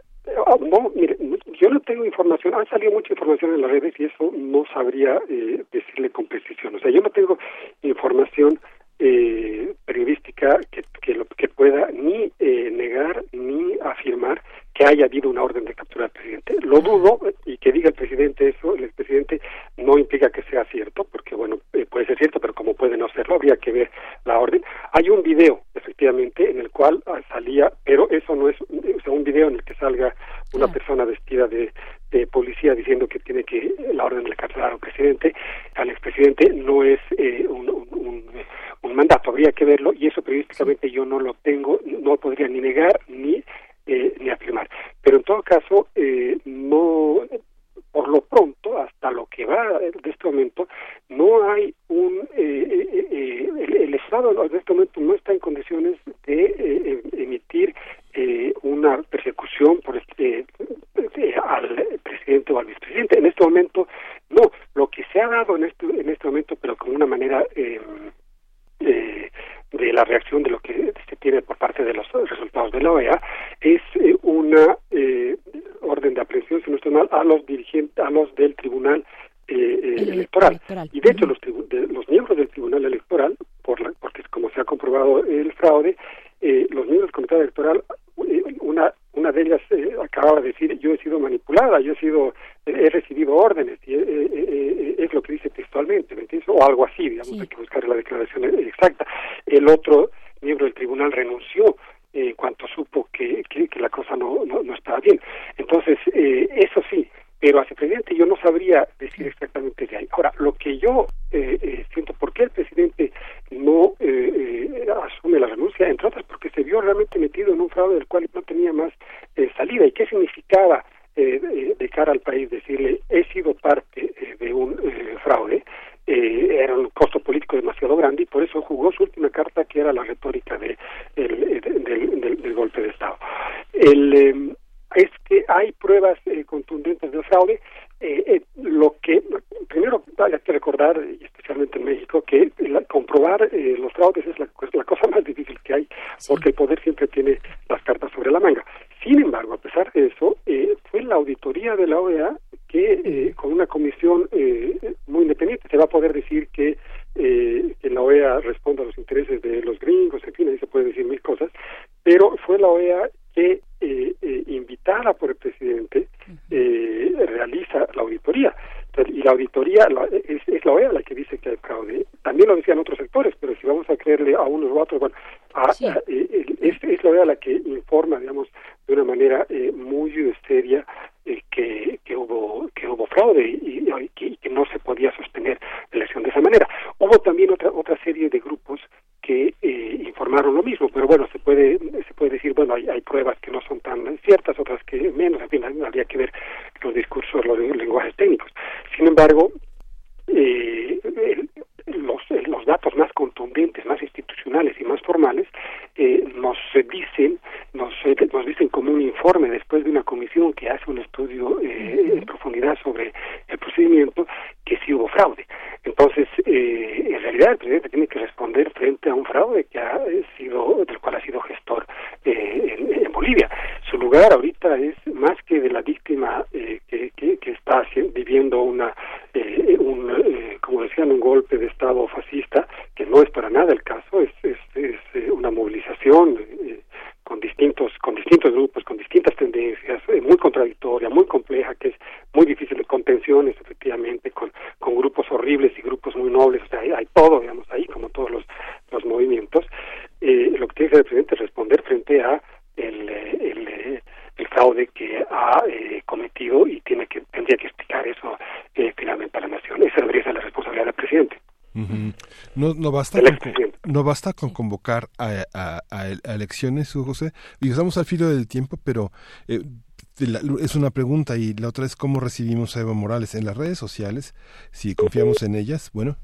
ah, no, mire, yo no tengo información. Ha salido mucha información en las redes y eso no sabría eh, decirle con precisión. O sea, yo no tengo información eh, periodística que, que, lo, que pueda ni eh, negar ni afirmar que haya habido una orden de captura del presidente. Lo dudo y que diga el presidente eso, el expresidente, no implica que sea cierto, porque bueno, eh, puede ser cierto, pero como puede no serlo, habría que ver la orden. Hay un video, efectivamente, en el cual ah, salía, pero eso no es, o sea, un video en el que salga una persona vestida de, de policía diciendo que tiene que la orden de capturar al presidente, al expresidente, no es eh, un, un- un- un mandato, habría que verlo y eso periodísticamente yo no lo tengo, no podría ni negar ni eh, ni afirmar. Pero en todo caso, eh, no, por lo pronto, hasta lo que va de este momento, no hay un, eh, eh, eh, el, el Estado en este momento no está en condiciones de eh, em- emitir una persecución por este, al presidente o al vicepresidente. En este momento, no. Lo que se ha dado en este, en este momento, pero con una manera eh, eh, de la reacción de lo que se tiene por parte de los resultados de la OEA es eh, una eh, orden de aprehensión, si no estoy mal, a los dirigentes, a los del Tribunal eh, eh, electoral. Y de hecho, los, tribu- de- los miembros del Tribunal Electoral, por la- porque como se ha comprobado el fraude, eh, los miembros del Comité Electoral, una una de ellas eh, acababa de decir, yo he sido manipulada, yo he sido, he recibido órdenes, y eh, eh, eh, es lo que dice textualmente, ¿me entiendes? O algo así, digamos, hay que buscar la declaración exacta. El otro miembro del tribunal renunció en cuanto supo que, que, que la cosa no, no, no estaba bien. Entonces, eh, eso sí, pero hacia presidente yo no sabría decir exactamente de ahí. Ahora, lo que yo eh, eh, siento, ¿por qué el presidente no eh, eh, asume la renuncia? Entre otras, porque se vio realmente metido en un fraude del cual no tenía más eh, salida. ¿Y qué significaba de, cara al país decirle, he sido parte de un fraude? Era un costo político demasiado grande y por eso jugó su última carta, que era la retórica de, el- del- del- golpe de Estado. El, es que hay pruebas eh, contundentes del fraude. Eh, eh, lo que primero hay que recordar, especialmente en México, que la- comprobar eh, los fraudes es la, es la cosa más difícil que hay, porque el poder siempre tiene las cartas sobre la manga. Sin embargo, a pesar de eso, eh, fue la auditoría de la OEA que eh, con una comisión eh, muy independiente se va a poder decir que, eh, que la OEA responde a los intereses de los gringos, en fin, ahí se puede decir mil cosas, pero fue la OEA que, eh, eh, invitada por el presidente, eh, realiza la auditoría. Y la auditoría la- es, es la OEA la que dice que hay fraude. También lo decían otros sectores, pero si vamos a creerle a unos u otros, bueno, a- a- eh, es, es la OEA la que informa, digamos, de una manera eh, muy seria que, que hubo que hubo fraude y, y que, y que no se podía sostener la elección de esa manera. Hubo también otra otra serie de grupos que eh, informaron lo mismo, pero bueno, se puede se puede decir, bueno, hay, hay pruebas que no son tan ciertas, otras que menos, en fin, habría que ver los discursos, los lenguajes técnicos. Sin embargo, eh, el- los, eh, los datos más contundentes, más institucionales y más formales eh, nos eh, dicen nos, eh, nos dicen como un informe después de una comisión que hace un estudio eh, en profundidad sobre el procedimiento que sí hubo fraude. Entonces, eh, en realidad el presidente tiene que responder frente a un fraude que ha eh, sido del cual ha sido gestor eh, en, en Bolivia. Su lugar ahorita es más que de la víctima eh, que, que, que está haci- viviendo una eh, un eh, como decían un golpe de estado fascista que no es para nada el caso es es, es, eh, una movilización eh, con distintos con distintos grupos con distintas tendencias eh, muy contradictoria muy compleja que es muy difícil de contenciones efectivamente con con grupos horribles y grupos muy nobles o sea hay, hay todo digamos ahí como todos los los movimientos eh, lo que tiene que hacer el presidente es responder frente a el, eh, el, eh, el fraude que ha eh, cometido y tiene que tendría que explicar eso eh, finalmente a la nación. Esa debería ser la responsabilidad del presidente. Ujú. No, no basta El con, expresidente. no basta con convocar a, a- a- elecciones, José. Y estamos al filo del tiempo, pero eh, es una pregunta y la otra es cómo recibimos a Evo Morales en las redes sociales, si confiamos en ellas. Bueno,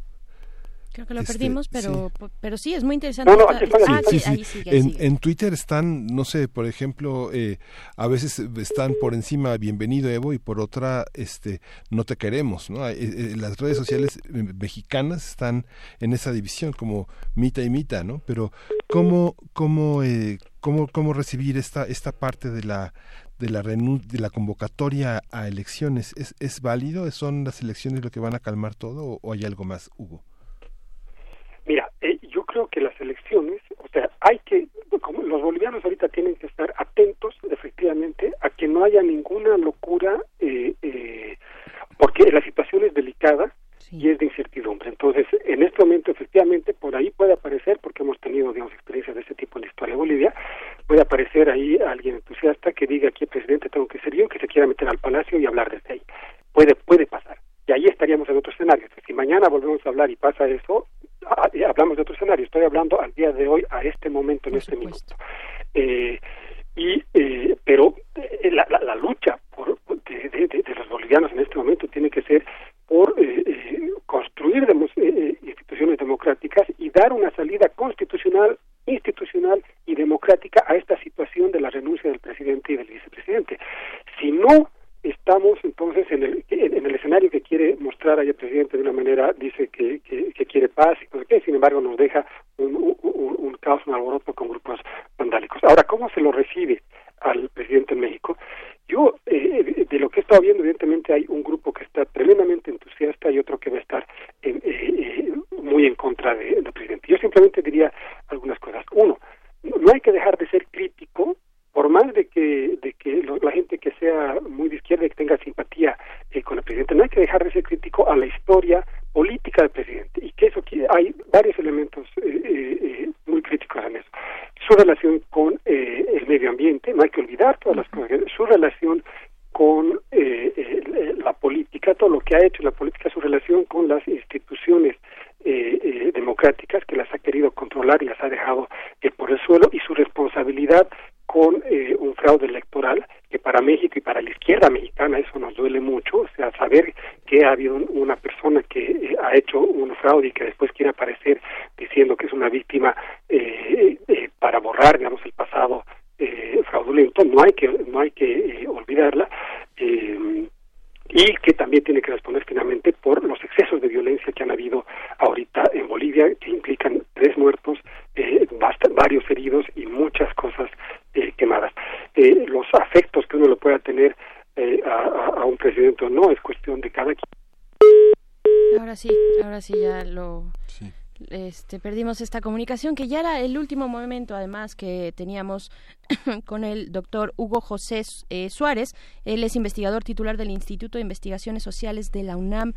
Creo que lo Este, perdimos, sí. pero, pero sí, es muy interesante. No, no, aquí ah, Sí, sí, sí. ahí sigue, ahí en, sigue. en Twitter están, no sé, por ejemplo, eh, a veces están por encima bienvenido Evo y por otra, este, no te queremos, ¿no? Eh, eh, las redes sociales eh, mexicanas están en esa división como mita y mita, ¿no? Pero cómo, cómo, eh, cómo, cómo recibir esta esta parte de la de la renu- de la convocatoria a elecciones es es válido, son las elecciones lo que van a calmar todo o, o hay algo más, Hugo. Creo que las elecciones, o sea, hay que, como los bolivianos ahorita tienen que estar atentos, efectivamente, a que no haya ninguna locura, eh, eh, porque la situación es delicada y es de incertidumbre. Entonces, en este momento, efectivamente, por ahí puede aparecer, porque hemos tenido, digamos, experiencias de ese tipo en la historia de Bolivia, puede aparecer ahí alguien entusiasta que diga aquí presidente tengo que ser yo, que se quiera meter al palacio y hablar desde ahí. Puede, puede pasar. Y ahí estaríamos en otro escenario. Si mañana volvemos a hablar y pasa eso, ah, hablamos de otro escenario. Estoy hablando al día de hoy, a este momento, en este minuto. Eh, y, eh, pero eh, la, la, la lucha por, de, de- de- de los bolivianos en este momento tiene que ser por eh, eh, construir instituciones democráticas y dar una salida constitucional, institucional y democrática a esta situación de la renuncia del presidente y del vicepresidente. Si no estamos entonces en el, en, en el escenario que quiere mostrar ahí el presidente de una manera, dice que, que, quiere paz y no sé sin embargo nos deja un, un, un- caos, un alboroto con grupos vandálicos. Ahora, ¿cómo se lo recibe al presidente en México? Yo, eh, de lo que he estado viendo, evidentemente hay un grupo que está tremendamente entusiasta y otro que va a estar eh, eh, muy en contra de- del presidente. Yo simplemente diría algunas cosas. Uno, no no hay que dejar de ser crítico por más de que de que lo- la gente que sea muy de izquierda y que tenga simpatía eh, con el presidente no hay que dejar de ser crítico a la historia política del presidente y que eso hay varios elementos eh, eh, eh, muy críticos en eso su relación con eh, el medio ambiente no hay que olvidar todas las cosas su relación con eh, la política, todo lo que ha hecho la política, su relación con las instituciones eh, eh, democráticas que las ha querido controlar y las ha dejado por el suelo y su responsabilidad con eh, un fraude electoral que para México y para la izquierda mexicana eso nos duele mucho, o sea, saber que ha habido un- una persona que eh, ha hecho un fraude y que después quiere aparecer diciendo que es una víctima para borrar, digamos, el pasado eh, fraudulento, no hay que no hay que eh, olvidarla. eh, y que también tiene que responder finalmente por los excesos de violencia que han habido ahorita en Bolivia, que implican tres muertos, eh, basta- varios heridos y muchas cosas eh, quemadas. Eh, los afectos que uno le pueda tener eh, a, a- a un presidente o no es cuestión de cada quien. Ahora sí, ahora sí ya lo este perdimos esta comunicación que ya era el último momento además que teníamos con el doctor Hugo José eh, Suárez, él es investigador titular del Instituto de Investigaciones Sociales de la UNAM.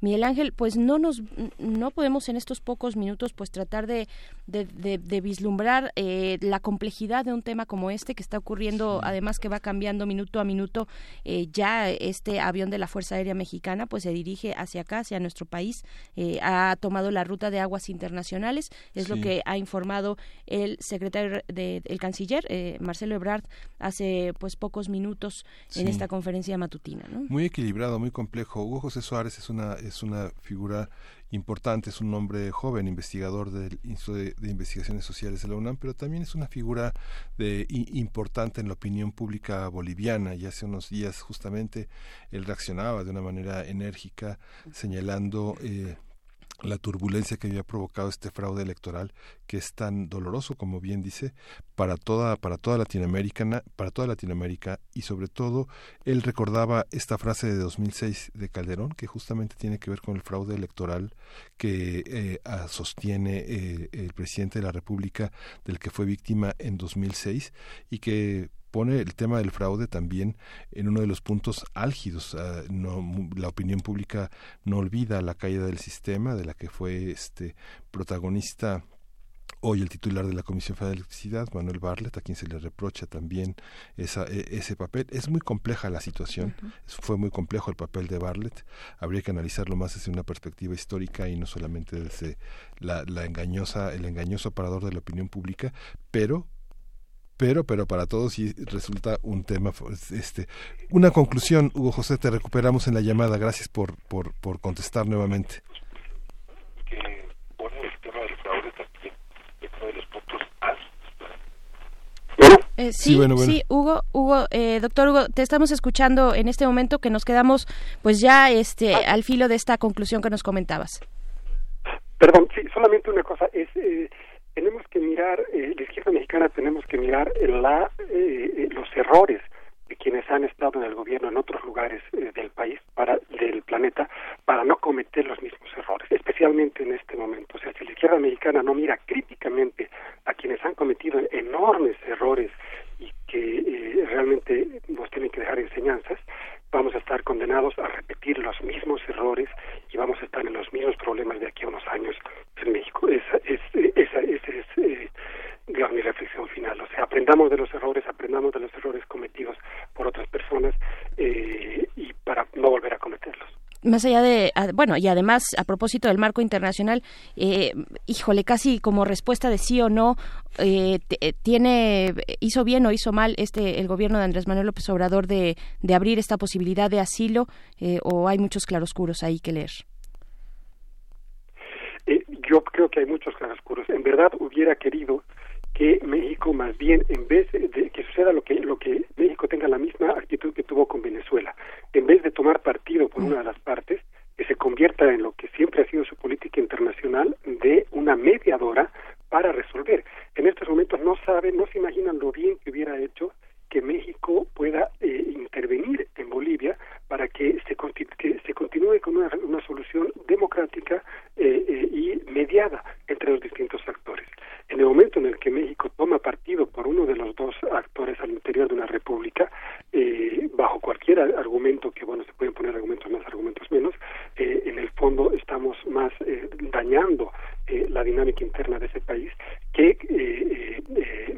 Miguel Ángel, pues no nos no podemos en estos pocos minutos pues tratar de, de, de- de vislumbrar eh, la complejidad de un tema como este que está ocurriendo, además que va cambiando minuto a minuto. eh, ya este avión de la Fuerza Aérea Mexicana pues se dirige hacia acá, hacia nuestro país, eh, ha tomado la ruta de aguas internacionales, es lo que ha informado el secretario de, el canciller eh, Marcelo Ebrard hace pues pocos minutos en esta conferencia matutina, ¿no? Muy equilibrado, muy complejo. Hugo José Suárez es una es una figura importante, es un hombre joven, investigador del Instituto de, Investigaciones Sociales de la UNAM, pero también es una figura de, importante en la opinión pública boliviana. Y hace unos días justamente él reaccionaba de una manera enérgica, señalando eh, la turbulencia que había provocado este fraude electoral que es tan doloroso como bien dice para toda para toda Latinoamérica para toda Latinoamérica y sobre todo él recordaba esta frase de 2006 de Calderón que justamente tiene que ver con el fraude electoral que eh, sostiene eh, el presidente de la República del que fue víctima en 2006 y que pone el tema del fraude también en uno de los puntos álgidos. Ah, no, la opinión pública no olvida la caída del sistema, de la que fue este protagonista hoy el titular de la Comisión Federal de Electricidad, Manuel Barlet, a quien se le reprocha también esa, e- ese papel. Es muy compleja la situación, fue muy complejo el papel de Barlet, habría que analizarlo más desde una perspectiva histórica y no solamente desde la, la engañosa, el engañoso parador de la opinión pública, pero pero pero para todos sí resulta un tema este una conclusión Hugo José te recuperamos en la llamada. Gracias por por, por contestar nuevamente. Sí, sí, Hugo, Hugo, eh, doctor Hugo, te estamos escuchando en este momento que nos quedamos, pues ya, este, ah. al filo de esta conclusión que nos comentabas. Perdón, sí, solamente una cosa es eh, tenemos que mirar eh, la izquierda mexicana tenemos que mirar la eh, eh, los errores de quienes han estado en el gobierno en otros lugares eh, del país para del planeta para no cometer los mismos errores, especialmente en este momento. O sea, si la izquierda mexicana no mira críticamente a quienes han cometido enormes errores y que eh, realmente nos tienen que dejar enseñanzas, vamos a estar condenados a repetir los mismos errores vamos a estar en los mismos problemas de aquí a unos años en México. Esa es, esa, esa es eh, digamos, mi reflexión final. O sea, aprendamos de los errores, aprendamos de los errores cometidos por otras personas eh, y para no volver a cometerlos. Más allá de, a- bueno, y además, a propósito del marco internacional, eh, híjole, casi como respuesta de sí o no, eh, eh, tiene, hizo bien o hizo mal este el gobierno de Andrés Manuel López Obrador de, de abrir esta posibilidad de asilo, eh, o hay muchos claroscuros ahí que leer. Eh, yo creo que hay muchos claroscuros. En verdad hubiera querido que México más bien en vez de que suceda lo que lo que México tenga la misma actitud que tuvo con Venezuela, en vez de tomar partido por una de las partes, que se convierta en lo que siempre ha sido su política internacional de una mediadora para resolver. En estos momentos no saben, no se imaginan lo bien que hubiera hecho que México pueda eh, intervenir en Bolivia para que se, continúe con una, una solución democrática eh, eh, y mediada entre los distintos actores. En el momento en el que México toma partido por uno de los dos actores al interior de una república, eh, bajo cualquier ar- argumento, que bueno, se pueden poner argumentos más, argumentos menos, eh, en el fondo estamos más dañando la dinámica interna de ese país que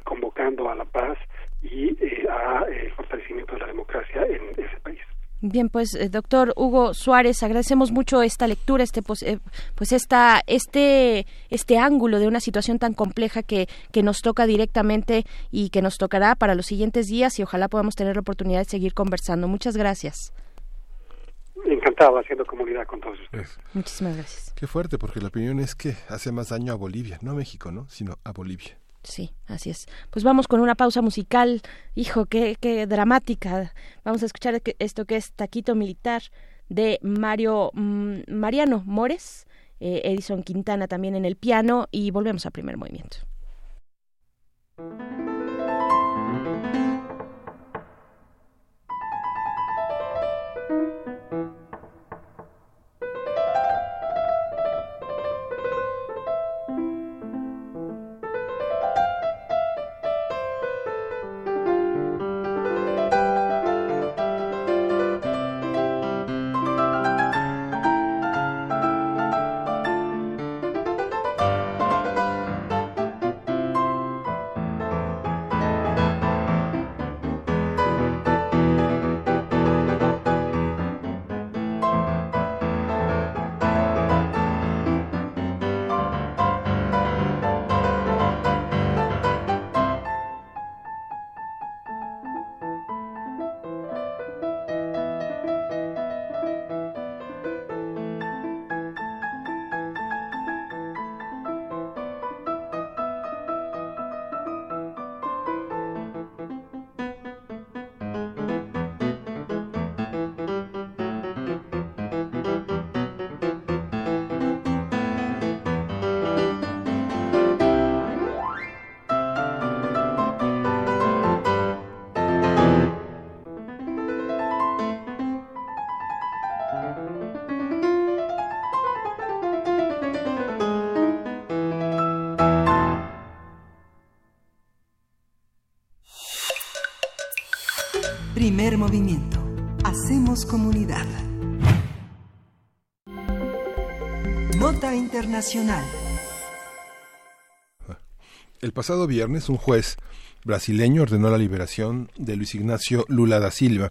convocando a la paz y eh, a eh, el fortalecimiento de la democracia en ese país. Bien, pues eh, doctor Hugo Suárez, agradecemos mucho esta lectura, este pos- eh, pues esta este este ángulo de una situación tan compleja que que nos toca directamente y que nos tocará para los siguientes días y ojalá podamos tener la oportunidad de seguir conversando. Muchas gracias. Encantado haciendo comunidad con todos ustedes. Muchísimas gracias. Qué fuerte, porque la opinión es que hace más daño a Bolivia, no a México, ¿no? Sino a Bolivia. Sí, así es. Pues vamos con una pausa musical. Hijo, qué, qué dramática. Vamos a escuchar esto que es Taquito Militar de Mario mm, Mariano Mores, eh, Edison Quintana también en el piano y volvemos a primer movimiento. El pasado viernes, un juez brasileño ordenó la liberación de Luis Ignacio Lula da Silva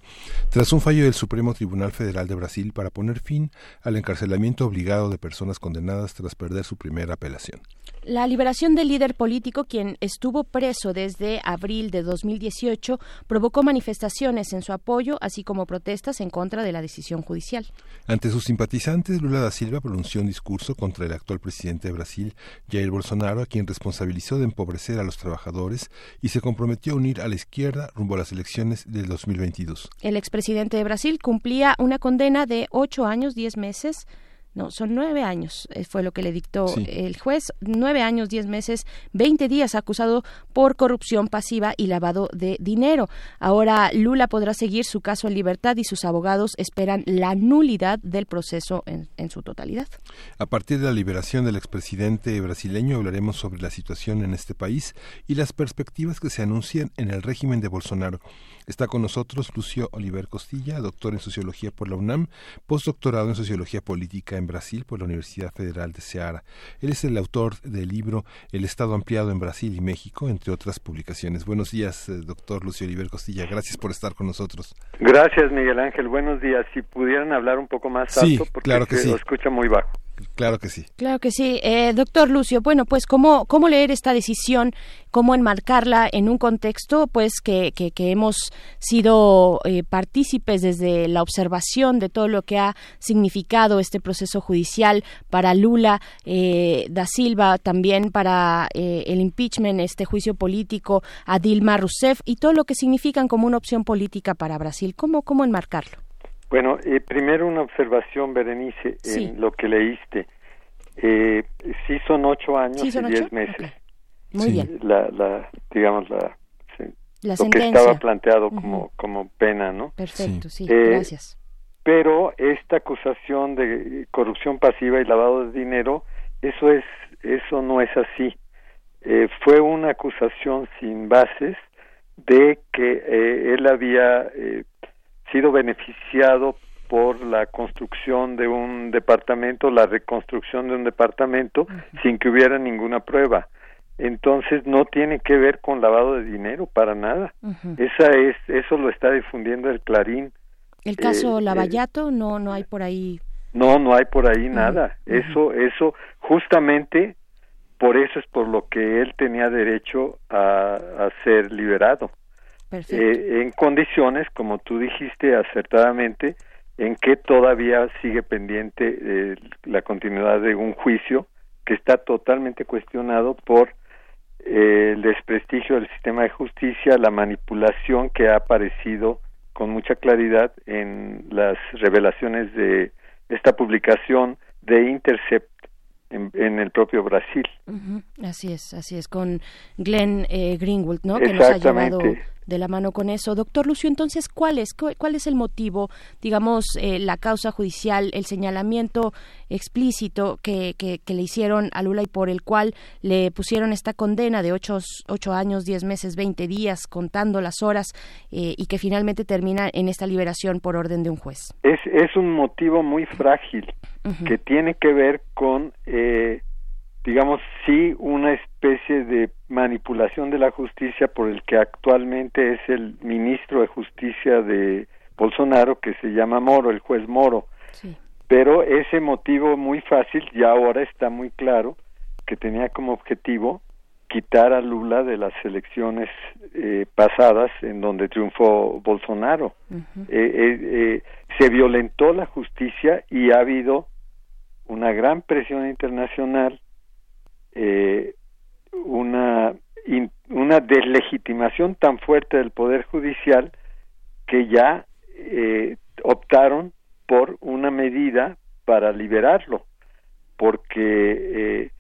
tras un fallo del Supremo Tribunal Federal de Brasil para poner fin al encarcelamiento obligado de personas condenadas tras perder su primera apelación. La liberación del líder político, quien estuvo preso desde abril de 2018, provocó manifestaciones en su apoyo, así como protestas en contra de la decisión judicial. Ante sus simpatizantes, Lula da Silva pronunció un discurso contra el actual presidente de Brasil, Jair Bolsonaro, a quien responsabilizó de empobrecer a los trabajadores y se comprometió a unir a la izquierda rumbo a las elecciones del 2022. El expresidente de Brasil cumplía una condena de ocho años, diez meses no, son nueve años, eh, fue lo que le dictó el juez, nueve años, diez meses, veinte días acusado por corrupción pasiva y lavado de dinero. Ahora Lula podrá seguir su caso en libertad y sus abogados esperan la nulidad del proceso en, en su totalidad. A partir de la liberación del expresidente brasileño hablaremos sobre la situación en este país y las perspectivas que se anuncian en el régimen de Bolsonaro. Está con nosotros Lucio Oliver Costilla, doctor en Sociología por la UNAM, postdoctorado en Sociología Política en Brasil por la Universidad Federal de Ceará. Él es el autor del libro El Estado Ampliado en Brasil y México, entre otras publicaciones. Buenos días, eh, doctor Lucio Oliver Costilla. Gracias por estar con nosotros. Gracias, Miguel Ángel. Buenos días. Si pudieran hablar un poco más alto, porque claro que lo escucha muy bajo. Claro que sí. Claro que sí. Eh, doctor Lucio, bueno, pues ¿cómo, cómo leer esta decisión, cómo enmarcarla en un contexto pues que, que, hemos sido eh, partícipes desde la observación de todo lo que ha significado este proceso judicial para Lula eh, da Silva, también para el impeachment, este juicio político a Dilma Rousseff y todo lo que significan como una opción política para Brasil. ¿Cómo, cómo enmarcarlo? Bueno, eh, primero una observación, Berenice, en lo que leíste. Eh, sí son ocho años y diez meses. Muy bien. La, la, digamos, la, la lo que estaba planteado como, como pena, ¿no? Perfecto, sí, Eh, gracias. Pero esta acusación de corrupción pasiva y lavado de dinero, eso es, eso no es así. Eh, fue una acusación sin bases de que eh, él había eh, sido beneficiado por la construcción de un departamento, la reconstrucción de un departamento, sin que hubiera ninguna prueba. Entonces no tiene que ver con lavado de dinero para nada. Esa es, eso lo está difundiendo el Clarín. El caso Eh, Lavallato, no, no hay por ahí. No, no hay por ahí nada. Eso, eso, justamente por eso es por lo que él tenía derecho a, a ser liberado. Eh, en condiciones, como tú dijiste acertadamente, en que todavía sigue pendiente eh, la continuidad de un juicio que está totalmente cuestionado por eh, el desprestigio del sistema de justicia, la manipulación que ha aparecido con mucha claridad en las revelaciones de esta publicación de Intercept en, en el propio Brasil. Ujú, Así es, así es, con Glenn eh, Greenwald, ¿no? Que nos ha llevado. De la mano con eso. Doctor Lucio, entonces, ¿cuál es, cu- cuál es el motivo, digamos, eh, la causa judicial, el señalamiento explícito que, que, que le hicieron a Lula y por el cual le pusieron esta condena de ocho, ocho años, diez meses, veinte días, contando las horas, eh, y que finalmente termina en esta liberación por orden de un juez? Es, es un motivo muy frágil que tiene que ver con, eh, digamos, sí, una especie de manipulación de la justicia por el que actualmente es el ministro de Justicia de Bolsonaro, que se llama Moro, el juez Moro. Pero ese motivo muy fácil ya ahora está muy claro que tenía como objetivo quitar a Lula de las elecciones eh, pasadas en donde triunfó Bolsonaro. Eh, eh, eh, se violentó la justicia y ha habido una gran presión internacional, eh, una, in- una deslegitimación tan fuerte del Poder Judicial que ya eh, optaron por una medida para liberarlo, porque eh,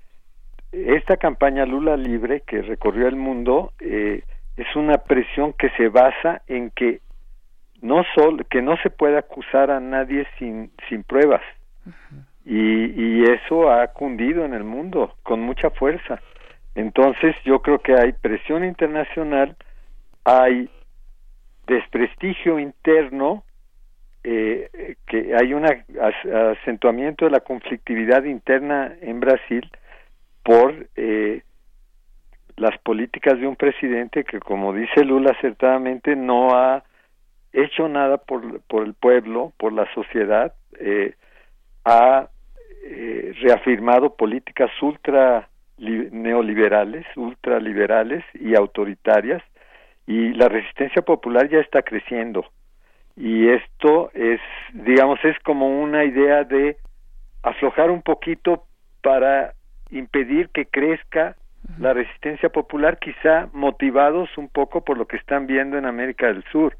esta campaña Lula Libre que recorrió el mundo eh, es una presión que se basa en que no sol, que no se puede acusar a nadie sin, sin pruebas y, y eso ha cundido en el mundo con mucha fuerza. Entonces yo creo que hay presión internacional hay desprestigio interno eh, que hay un ac- acentuamiento de la conflictividad interna en Brasil por eh, las políticas de un presidente que, como dice Lula acertadamente, no ha hecho nada por, por el pueblo, por la sociedad, eh, ha eh, reafirmado políticas ultra neoliberales, ultraliberales y autoritarias, y la resistencia popular ya está creciendo. Y esto es, digamos, es como una idea de aflojar un poquito para impedir que crezca la resistencia popular, quizá motivados un poco por lo que están viendo en América del Sur.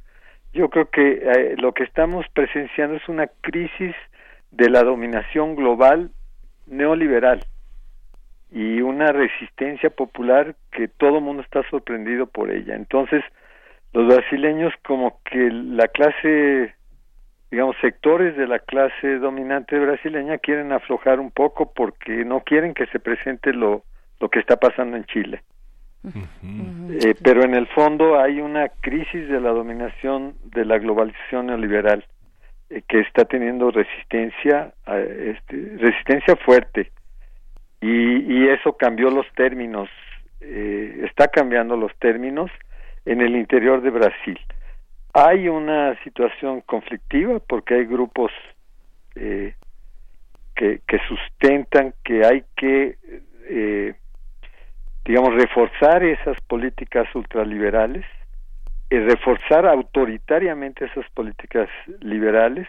Yo creo que eh, lo que estamos presenciando es una crisis de la dominación global neoliberal y una resistencia popular que todo el mundo está sorprendido por ella. Entonces, los brasileños como que la clase, digamos, sectores de la clase dominante brasileña quieren aflojar un poco porque no quieren que se presente lo, lo que está pasando en Chile. Eh, pero en el fondo hay una crisis de la dominación de la globalización neoliberal que está teniendo resistencia, este, resistencia fuerte y, y, eso cambió los términos, eh, está cambiando los términos en el interior de Brasil. Hay una situación conflictiva porque hay grupos eh, que, que, sustentan que hay que, eh, digamos, reforzar esas políticas ultraliberales, reforzar autoritariamente esas políticas liberales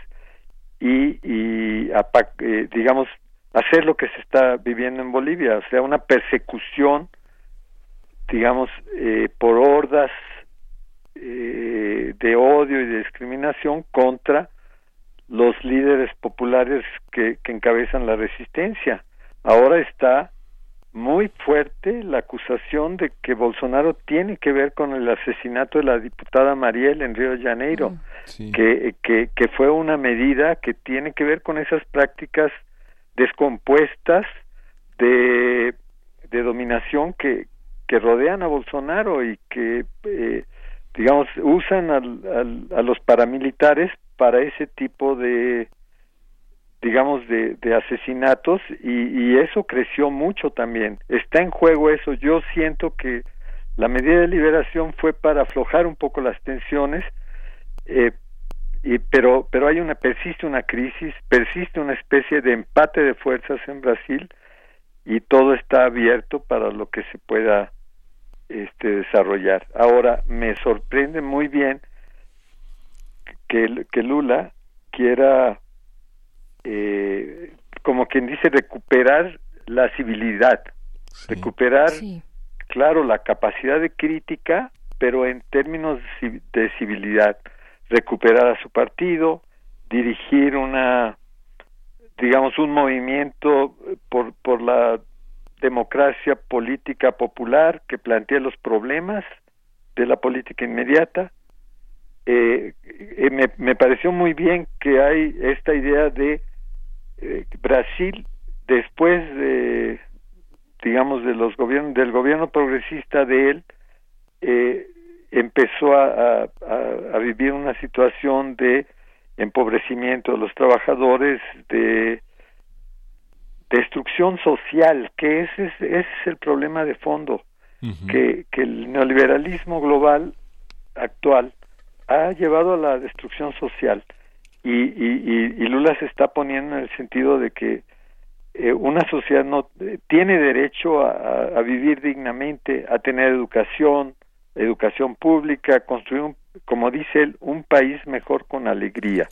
y, y eh, digamos, hacer lo que se está viviendo en Bolivia, o sea, una persecución digamos, eh, por hordas eh, de odio y de discriminación contra los líderes populares que encabezan la resistencia. Ahora está muy fuerte la acusación de que Bolsonaro tiene que ver con el asesinato de la diputada Mariel en Río de Janeiro, mm, que, que, que fue una medida que tiene que ver con esas prácticas descompuestas de, de dominación que, que rodean a Bolsonaro y que, eh, digamos, usan al, a los paramilitares para ese tipo de, digamos, de, de asesinatos y, y, eso creció mucho también. Está en juego eso. Yo siento que la medida de liberación fue para aflojar un poco las tensiones, eh, y, pero, pero hay una, persiste una crisis, persiste una especie de empate de fuerzas en Brasil y todo está abierto para lo que se pueda este, desarrollar. Ahora, me sorprende muy bien que, que Lula quiera, eh, como quien dice, recuperar la civilidad, recuperar, claro, la capacidad de crítica, pero en términos de civilidad, recuperar a su partido, dirigir una, digamos, un movimiento por, por la democracia política popular que plantea los problemas de la política inmediata. Eh, eh, me, me, pareció muy bien que hay esta idea de eh, Brasil después de digamos de los gobiernos del gobierno progresista de él empezó a, a, a, vivir una situación de empobrecimiento de los trabajadores de destrucción social, que ese es, ese es el problema de fondo, que, que el neoliberalismo global actual ha llevado a la destrucción social y, y, y, Lula se está poniendo en el sentido de que eh, una sociedad no eh, tiene derecho a, a, vivir dignamente, a tener educación, educación pública, construir, un, como dice él, un país mejor con alegría.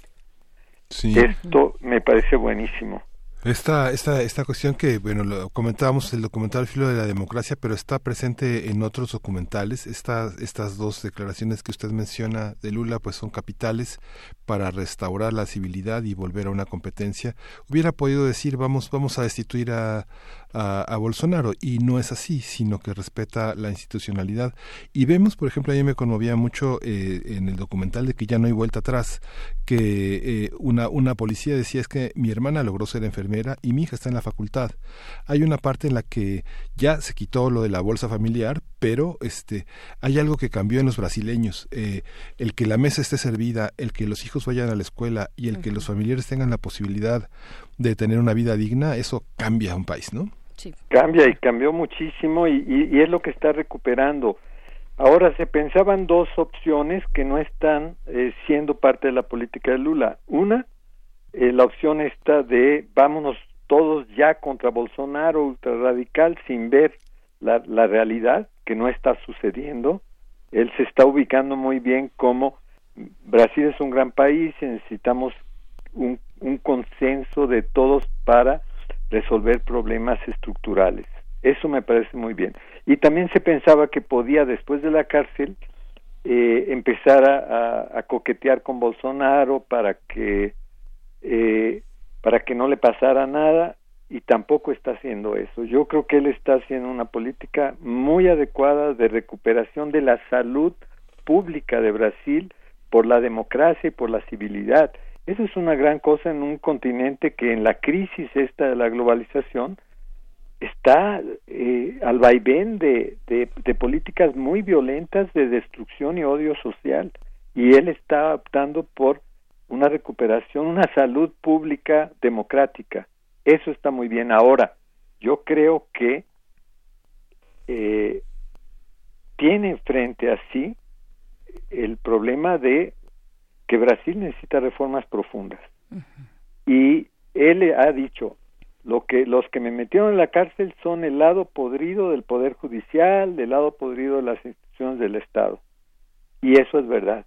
Esto me parece buenísimo. Esta, esta, esta cuestión que, bueno, lo comentábamos el documental Filo de la Democracia, pero está presente en otros documentales. Estas, estas dos declaraciones que usted menciona de Lula, pues son capitales para restaurar la civilidad y volver a una competencia. Hubiera podido decir, vamos, vamos a destituir a, a, Bolsonaro y no es así, sino que respeta la institucionalidad. Y vemos, por ejemplo, a mí me conmovía mucho eh, en el documental de que ya no hay vuelta atrás, que eh, una, una policía decía es que mi hermana logró ser enfermera y mi hija está en la facultad. Hay una parte en la que ya se quitó lo de la bolsa familiar, pero este hay algo que cambió en los brasileños. Eh, el que la mesa esté servida, el que los hijos vayan a la escuela y el que los familiares tengan la posibilidad de tener una vida digna, eso cambia a un país, ¿no? Cambia y cambió muchísimo y, y, es lo que está recuperando. Ahora se pensaban dos opciones que no están eh, siendo parte de la política de Lula. Una, eh, la opción esta de vámonos todos ya contra Bolsonaro ultrarradical sin ver la, la realidad que no está sucediendo. Él se está ubicando muy bien como Brasil es un gran país y necesitamos un, consenso de todos para resolver problemas estructurales. Eso me parece muy bien. Y también se pensaba que podía, después de la cárcel, eh, empezar a, coquetear con Bolsonaro para que eh, para que no le pasara nada y tampoco está haciendo eso. Yo creo que él está haciendo una política muy adecuada de recuperación de la salud pública de Brasil por la democracia y por la civilidad. Eso es una gran cosa en un continente que en la crisis esta de la globalización está eh, al vaivén de, de, de, políticas muy violentas de destrucción y odio social y él está optando por una recuperación, una salud pública democrática. Eso está muy bien. Ahora, yo creo que eh, tiene frente a sí el problema de que Brasil necesita reformas profundas. Y él ha dicho, lo que los que me metieron en la cárcel son el lado podrido del poder judicial, del lado podrido de las instituciones del Estado. Y eso es verdad.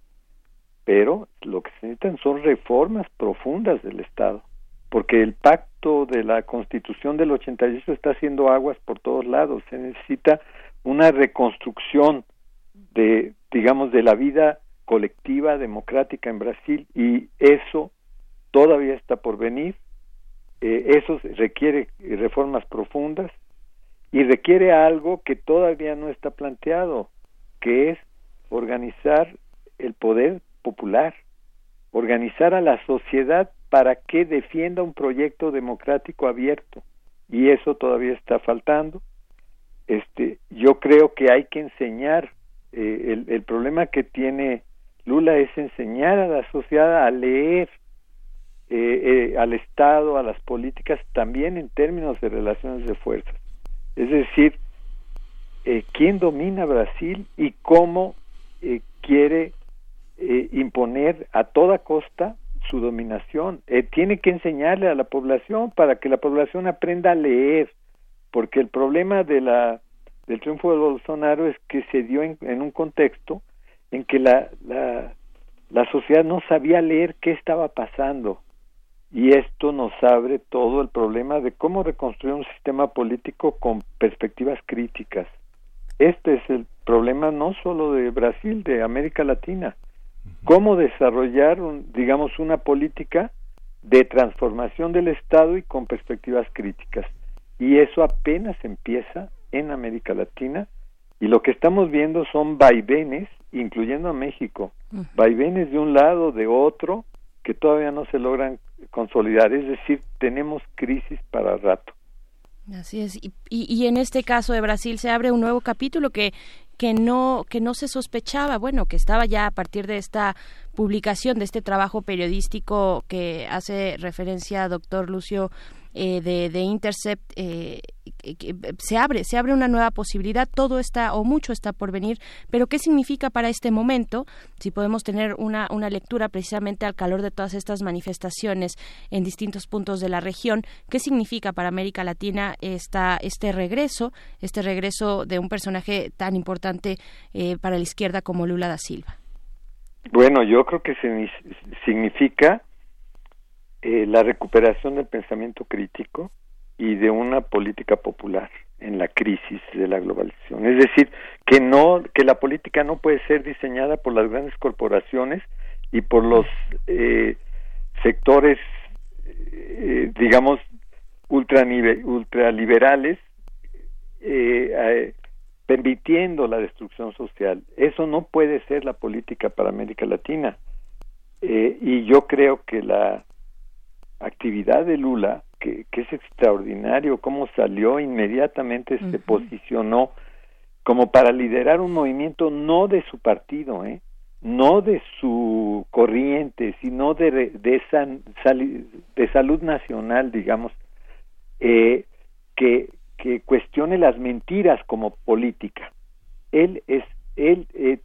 Pero lo que se necesitan son reformas profundas del Estado, porque el pacto de la Constitución del 88 está haciendo aguas por todos lados. Se necesita una reconstrucción de, digamos, de la vida colectiva democrática en Brasil y eso todavía está por venir. Eh, eso requiere reformas profundas y requiere algo que todavía no está planteado, que es organizar el poder popular, organizar a la sociedad para que defienda un proyecto democrático abierto y eso todavía está faltando. Este, yo creo que hay que enseñar eh, el, el problema que tiene Lula es enseñar a la sociedad a leer eh, eh, al Estado, a las políticas, también en términos de relaciones de fuerzas. Es decir, eh, quién domina Brasil y cómo eh, quiere eh, imponer a toda costa su dominación. Eh, tiene que enseñarle a la población para que la población aprenda a leer, porque el problema de la del triunfo de Bolsonaro es que se dio en, en un contexto en que la, la, la sociedad no sabía leer qué estaba pasando. Y esto nos abre todo el problema de cómo reconstruir un sistema político con perspectivas críticas. Este es el problema no solo de Brasil, de América Latina. Cómo desarrollar, un, digamos, una política de transformación del Estado y con perspectivas críticas. Y eso apenas empieza en América Latina. Y lo que estamos viendo son vaivenes incluyendo a México, vaivenes de un lado, de otro, que todavía no se logran consolidar, es decir, tenemos crisis para rato. Así es, y, y, y, en este caso de Brasil se abre un nuevo capítulo que que no que no se sospechaba, bueno, que estaba ya a partir de esta publicación de este trabajo periodístico que hace referencia a doctor Lucio eh, de, Intercept eh, se abre se abre una nueva posibilidad. Todo está o mucho está por venir. Pero qué significa para este momento si podemos tener una una lectura precisamente al calor de todas estas manifestaciones en distintos puntos de la región. Qué significa para América Latina esta este regreso este regreso de un personaje tan importante eh, para la izquierda como Lula da Silva. Bueno yo creo que significa eh, la recuperación del pensamiento crítico y de una política popular en la crisis de la globalización. Es decir, que no que la política no puede ser diseñada por las grandes corporaciones y por los eh, sectores, eh, digamos, ultraliberales, eh, permitiendo la destrucción social. Eso no puede ser la política para América Latina. y yo creo que la actividad de Lula, que, que es extraordinario, cómo salió inmediatamente, se uh -huh. posicionó como para liderar un movimiento no de su partido, ¿eh? no de su corriente, sino de, de, esa, de salud nacional, digamos, eh, que, que cuestione las mentiras como política. Él es, él eh,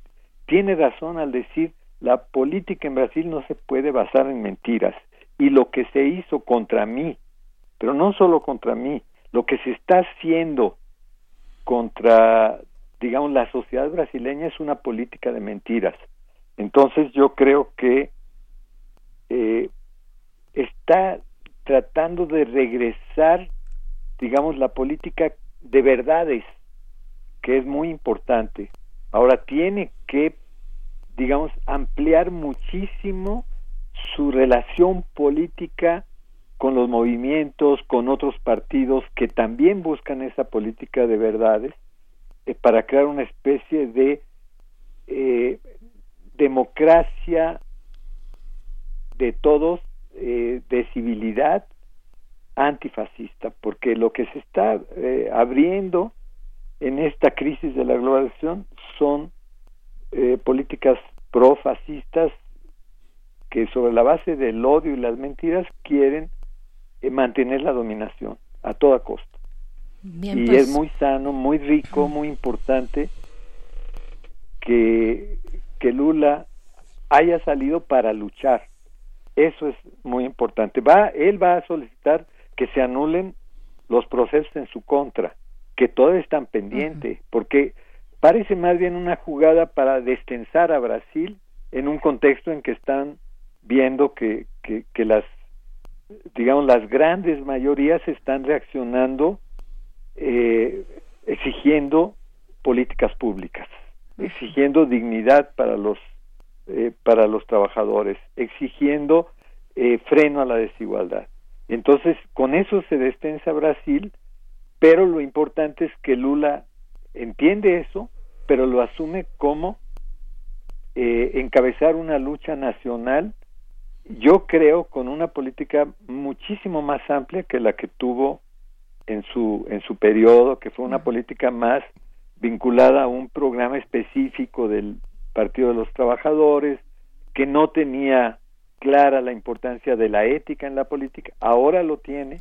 tiene razón al decir la política en Brasil no se puede basar en mentiras y lo que se hizo contra mí pero no solo contra mí, lo que se está haciendo contra, digamos, la sociedad brasileña es una política de mentiras. Entonces yo creo que eh, está tratando de regresar, digamos, la política de verdades, que es muy importante. Ahora tiene que, digamos, ampliar muchísimo su relación política con los movimientos, con otros partidos que también buscan esa política de verdades, eh, para crear una especie de eh, democracia de todos, eh, de civilidad antifascista, porque lo que se está eh, abriendo en esta crisis de la globalización son eh, políticas profascistas que sobre la base del odio y las mentiras quieren eh, mantener la dominación a toda costa. Bien, y pues, es muy sano, muy rico, muy importante que, que Lula haya salido para luchar. Eso es muy importante. Va, él va a solicitar que se anulen los procesos en su contra, que todavía están pendientes, porque parece más bien una jugada para destensar a Brasil en un contexto en que están viendo que, que, que las digamos las grandes mayorías están reaccionando eh, exigiendo políticas públicas exigiendo dignidad para los eh, para los trabajadores exigiendo eh, freno a la desigualdad. Entonces con eso se destensa Brasil pero lo importante es que Lula entiende eso pero lo asume como eh, encabezar una lucha nacional yo creo con una política muchísimo más amplia que la que tuvo en su en su periodo que fue una política más vinculada a un programa específico del Partido de los Trabajadores que no tenía clara la importancia de la ética en la política ahora lo tiene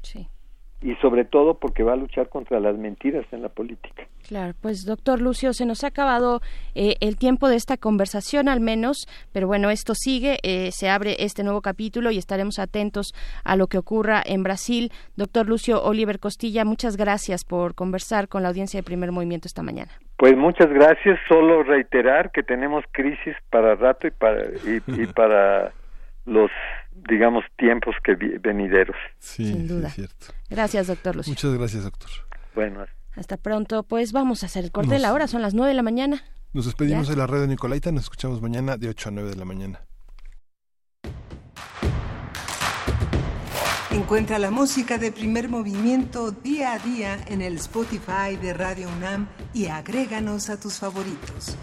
y sobre todo porque va a luchar contra las mentiras en la política Claro, pues doctor Lucio, se nos ha acabado eh, el tiempo de esta conversación al menos, pero bueno, esto sigue, eh, se abre este nuevo capítulo y estaremos atentos a lo que ocurra en Brasil. Doctor Lucio Oliver Costilla, muchas gracias por conversar con la audiencia de Primer Movimiento esta mañana. Pues muchas gracias, solo reiterar que tenemos crisis para rato y para, y, y para los digamos tiempos que venideros. Sí, Sin duda. sí, es cierto. Gracias, doctor Lucio. Muchas gracias, doctor. Bueno, Hasta pronto, pues vamos a hacer el corte de Nos- la hora, son las nueve de la mañana. Nos despedimos Ya. de la red de Nicolaita, nos escuchamos mañana de 8 a 9 de la mañana. Encuentra la música de primer movimiento día a día en el Spotify de Radio UNAM y agréganos a tus favoritos.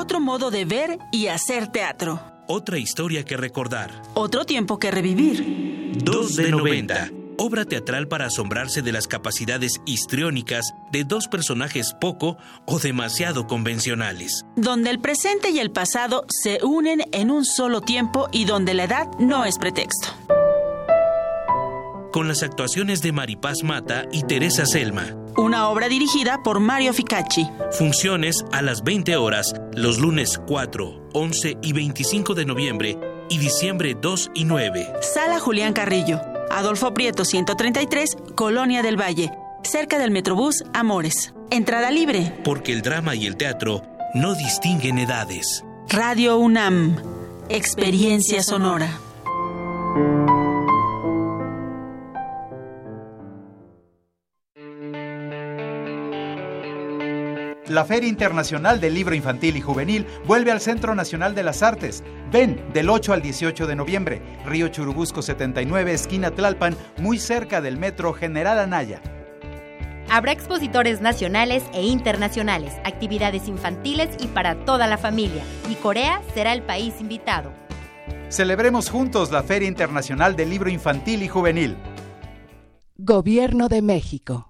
Otro modo de ver y hacer teatro. Otra historia que recordar. Otro tiempo que revivir. 2 de 90. Obra teatral para asombrarse de las capacidades histriónicas de dos personajes poco o demasiado convencionales. Donde el presente y el pasado se unen en un solo tiempo y donde la edad no es pretexto. Con las actuaciones de Maripaz Mata y Teresa Selma. Una obra dirigida por Mario Ficacci. Funciones a las 20 horas los lunes 4, 11 y 25 de noviembre y diciembre 2 y 9. Sala Julián Carrillo. Adolfo Prieto 133, Colonia del Valle. Cerca del Metrobús Amores. Entrada libre. Porque el drama y el teatro no distinguen edades. Radio UNAM. Experiencia sonora. La Feria Internacional del Libro Infantil y Juvenil vuelve al Centro Nacional de las Artes. Ven del 8 al 18 de noviembre, Río Churubusco 79, esquina Tlalpan, muy cerca del Metro General Anaya. Habrá expositores nacionales e internacionales, actividades infantiles y para toda la familia. Y Corea será el país invitado. Celebremos juntos la Feria Internacional del Libro Infantil y Juvenil. Gobierno de México.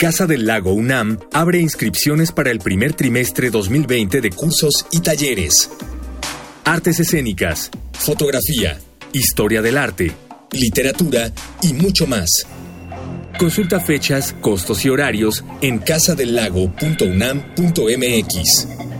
Casa del Lago UNAM abre inscripciones para el primer trimestre 2020 de cursos y talleres. Artes escénicas, fotografía, historia del arte, literatura y mucho más. Consulta fechas, costos y horarios en casadelago.unam.mx.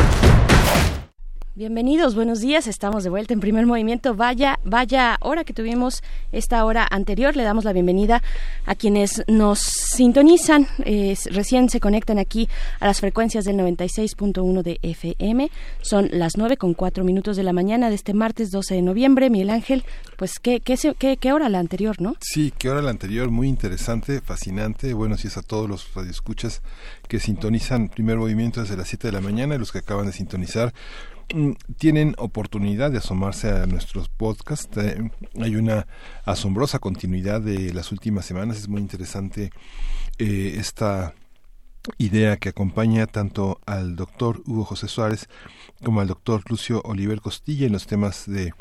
Bienvenidos, buenos días. Estamos de vuelta en primer movimiento. Vaya, vaya hora que tuvimos esta hora anterior. Le damos la bienvenida a quienes nos sintonizan. recién se conectan aquí a las frecuencias del 96.1 de FM. Son las 9 con 4 minutos de la mañana de este martes 12 de noviembre. Miguel Ángel, pues qué, qué, qué, qué hora la anterior, ¿no? Sí, qué hora la anterior, muy interesante, fascinante. Buenos días a todos los radioescuchas que sintonizan primer movimiento desde las 7 de la mañana y los que acaban de sintonizar tienen oportunidad de asomarse a nuestros podcasts. Eh, hay una asombrosa continuidad de las últimas semanas. Es muy interesante eh, esta idea que acompaña tanto al doctor Hugo José Suárez como al doctor Lucio Oliver Costilla en los temas de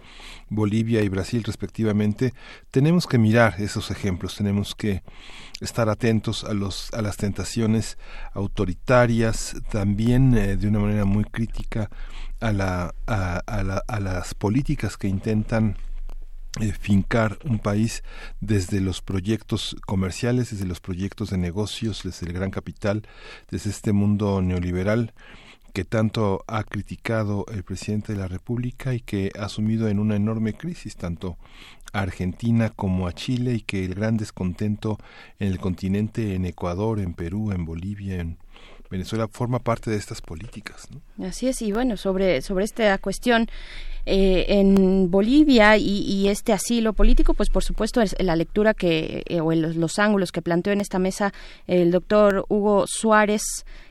Bolivia y Brasil respectivamente, tenemos que mirar esos ejemplos, tenemos que estar atentos a los a las tentaciones autoritarias, también eh, de una manera muy crítica a la a, a la- a las políticas que intentan eh, fincar un país desde los proyectos comerciales, desde los proyectos de negocios, desde el gran capital, desde este mundo neoliberal que tanto ha criticado el presidente de la República y que ha sumido en una enorme crisis tanto a Argentina como a Chile y que el gran descontento en el continente, en Ecuador, en Perú, en Bolivia, en Venezuela forma parte de estas políticas. Así es, y bueno, sobre, sobre esta cuestión eh, en Bolivia y, y este asilo político, pues por supuesto es la lectura que, eh, o el- los ángulos que planteó en esta mesa el doctor Hugo Suárez,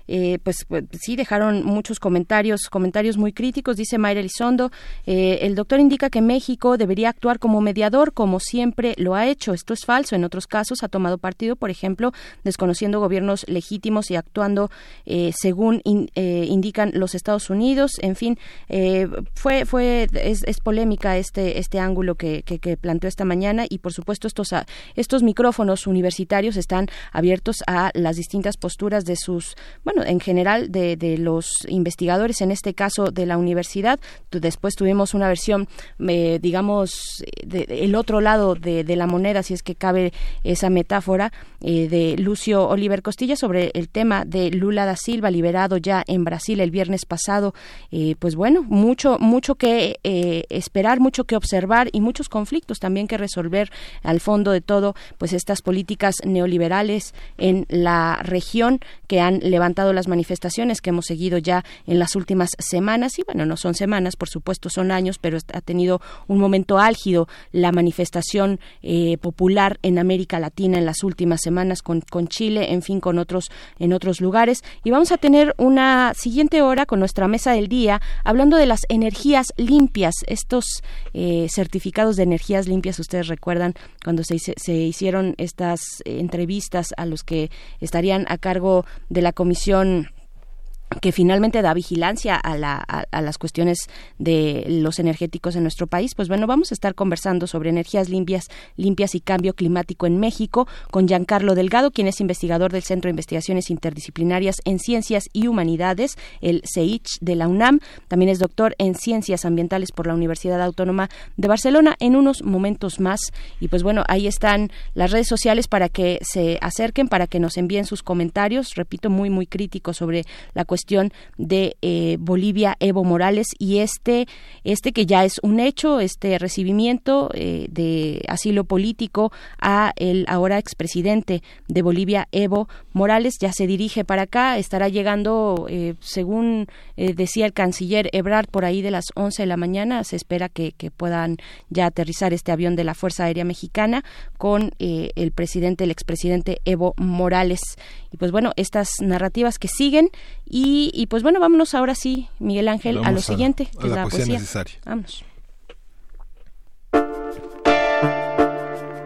eh, pues, pues, sí dejaron muchos comentarios, comentarios muy críticos, dice Mayra Elizondo, eh, el doctor indica que México debería actuar como mediador, como siempre lo ha hecho. Esto es falso. En otros casos ha tomado partido, por ejemplo, desconociendo gobiernos legítimos y actuando eh, según eh, indican los Estados Unidos. En fin, eh, fue fue es, es polémica este este ángulo que, que, que planteó esta mañana y por supuesto estos estos micrófonos universitarios están abiertos a las distintas posturas de sus bueno en general de, los investigadores en este caso de la universidad después tuvimos una versión eh, digamos de- el otro lado de, la moneda si es que cabe esa metáfora eh, de Lucio Oliver Costilla sobre el tema de Lula da Silva liberado ya en Brasil el viernes pasado. Eh, pues bueno mucho mucho que esperar mucho que observar y muchos conflictos también que resolver al fondo de todo pues estas políticas neoliberales en la región que han levantado las manifestaciones que hemos seguido ya en las últimas semanas. Y bueno no son semanas por supuesto son años pero ha tenido un momento álgido la manifestación eh, popular en América Latina en las últimas semanas con, con Chile en fin con otros en otros lugares. Y vamos a tener una siguiente hora con nuestra mesa del día hablando de las energías limpias estos eh, certificados de energías limpias. Ustedes recuerdan cuando se, se hicieron estas entrevistas a los que estarían a cargo de la comisión versión que finalmente da vigilancia a, las cuestiones de los energéticos en nuestro país. Pues bueno, vamos a estar conversando sobre energías limpias, limpias y cambio climático en México con Giancarlo Delgado, quien es investigador del Centro de Investigaciones Interdisciplinarias en Ciencias y Humanidades, el CEICH de la UNAM. También es doctor en Ciencias Ambientales por la Universidad Autónoma de Barcelona. En unos momentos más. Y pues bueno, ahí están las redes sociales para que se acerquen, para que nos envíen sus comentarios, repito, muy, muy críticos sobre la cuestión de eh, Bolivia, Evo Morales, y este, este que ya es un hecho, este recibimiento eh, de asilo político a el ahora expresidente de Bolivia, Evo Morales, ya se dirige para acá, estará llegando, eh, según decía el canciller Ebrard, por ahí de las 11 de la mañana, se espera que, que puedan ya aterrizar este avión de la Fuerza Aérea Mexicana con el presidente, el expresidente Evo Morales. Y pues bueno, estas narrativas que siguen y, pues bueno, vámonos ahora sí, Miguel Ángel, a lo siguiente, que es la poesía. Necesaria. Vámonos.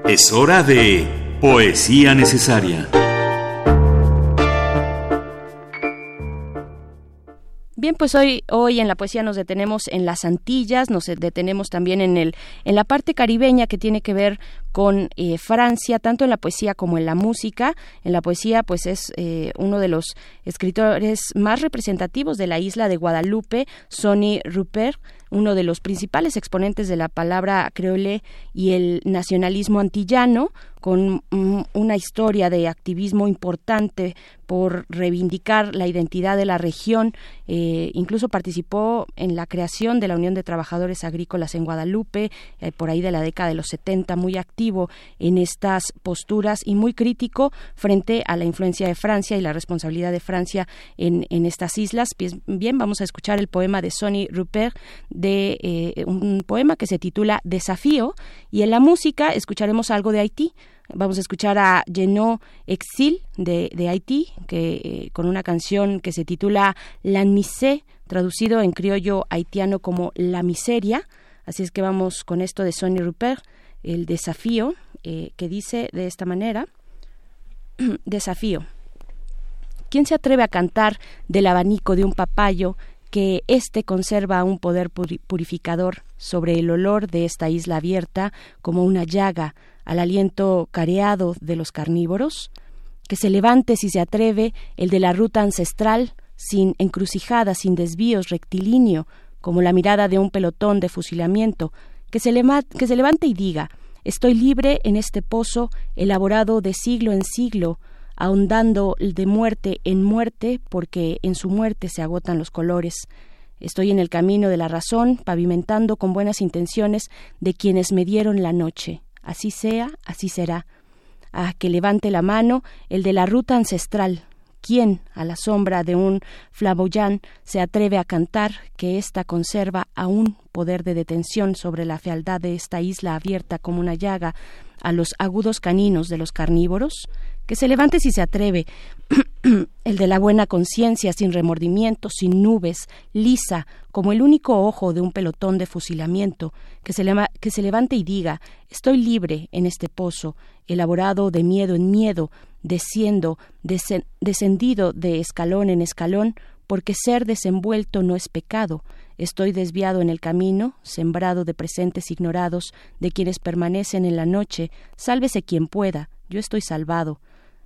Es hora de poesía necesaria. Bien, pues hoy, hoy en la poesía nos detenemos en las Antillas, nos detenemos también en, el, en la parte caribeña que tiene que ver con eh, Francia, tanto en la poesía como en la música. En la poesía, pues es eh, uno de los escritores más representativos de la isla de Guadalupe, Sonny Rupert, uno de los principales exponentes de la palabra creole y el nacionalismo antillano, con una historia de activismo importante por reivindicar la identidad de la región. Eh, incluso participó en la creación de la Unión de Trabajadores Agrícolas en Guadalupe, eh, por ahí de la década de los 70, muy activo en estas posturas y muy crítico frente a la influencia de Francia y la responsabilidad de Francia en, estas islas. Bien, vamos a escuchar el poema de Sonny Rupert, de eh, un poema que se titula Desafío, y en la música escucharemos algo de Haití. Vamos a escuchar a Geno Exil de, Haití, que, eh, con una canción que se titula La Misé, traducido en criollo haitiano como La Miseria. Así es que vamos con esto de Sonny Rupert, el desafío, eh, que dice de esta manera, desafío. ¿Quién se atreve a cantar del abanico de un papayo que éste conserva un poder purificador sobre el olor de esta isla abierta como una llaga al aliento careado de los carnívoros, que se levante si se atreve el de la ruta ancestral, sin encrucijada, sin desvíos, rectilíneo, como la mirada de un pelotón de fusilamiento, que se, que se levante y diga Estoy libre en este pozo, elaborado de siglo en siglo, ahondando de muerte en muerte, porque en su muerte se agotan los colores. Estoy en el camino de la razón, pavimentando con buenas intenciones de quienes me dieron la noche. Así sea, así será. Ah, que levante la mano el de la ruta ancestral. ¿Quién, a la sombra de un flavoyán, se atreve a cantar que ésta conserva aún poder de detención sobre la fealdad de esta isla abierta como una llaga a los agudos caninos de los carnívoros? Que se levante si se atreve, el de la buena conciencia, sin remordimiento, sin nubes, lisa, como el único ojo de un pelotón de fusilamiento, que se, que se levante y diga, estoy libre en este pozo, elaborado de miedo en miedo, desciendo, descendido de escalón en escalón, porque ser desenvuelto no es pecado, estoy desviado en el camino, sembrado de presentes ignorados, de quienes permanecen en la noche, sálvese quien pueda, yo estoy salvado,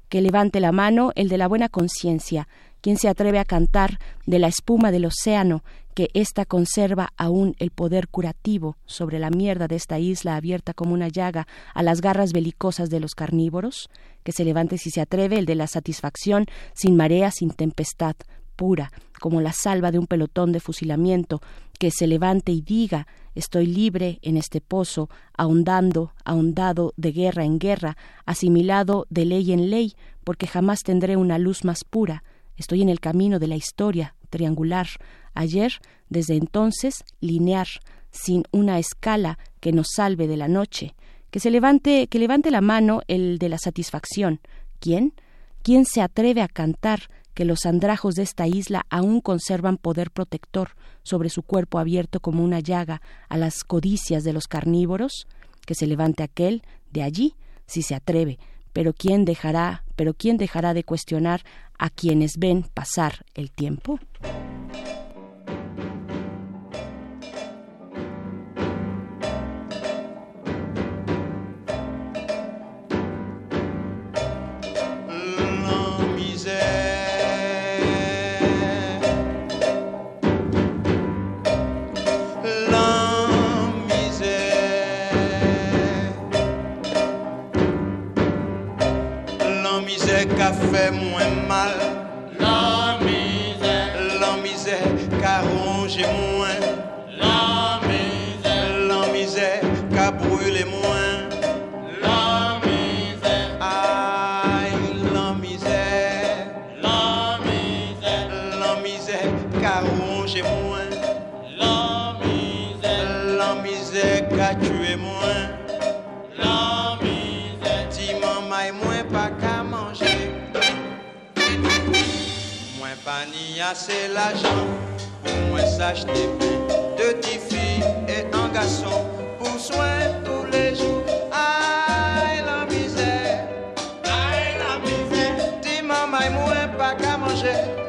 que levante la mano el de la buena conciencia, quien se atreve a cantar de la espuma del océano, que ésta conserva aún el poder curativo sobre la mierda de esta isla abierta como una llaga a las garras belicosas de los carnívoros, que se levante si se atreve el de la satisfacción sin marea, sin tempestad, pura, como la salva de un pelotón de fusilamiento, que se levante y diga Estoy libre en este pozo, ahondando, ahondado de guerra en guerra, asimilado de ley en ley, porque jamás tendré una luz más pura. Estoy en el camino de la historia, triangular. Ayer, desde entonces, linear, sin una escala que nos salve de la noche. Que se levante, que levante la mano el de la satisfacción. ¿Quién? ¿Quién se atreve a cantar que los andrajos de esta isla aún conservan poder protector sobre su cuerpo abierto como una llaga a las codicias de los carnívoros, que se levante aquel de allí, si se atreve, pero quién dejará, pero quién dejará de cuestionar a quienes ven pasar el tiempo. Fait moins mal. assez l'argent pour moi s'acheter plus de petites filles et un garçon pour soin tous les jours. Aïe la misère, aïe la misère, dis maman, moi pas qu'à manger.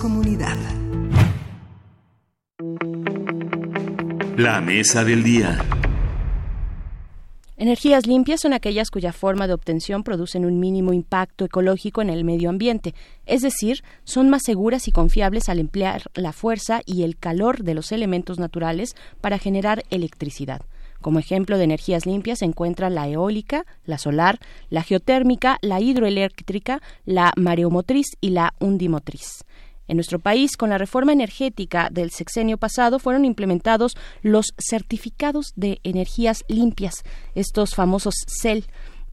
Comunidad. La mesa del día. Energías limpias son aquellas cuya forma de obtención producen un mínimo impacto ecológico en el medio ambiente, es decir, son más seguras y confiables al emplear la fuerza y el calor de los elementos naturales para generar electricidad. Como ejemplo de energías limpias se encuentran la eólica, la solar, la geotérmica, la hidroeléctrica, la mareomotriz y la undimotriz. En nuestro país, con la reforma energética del sexenio pasado, fueron implementados los certificados de energías limpias, estos famosos CEL,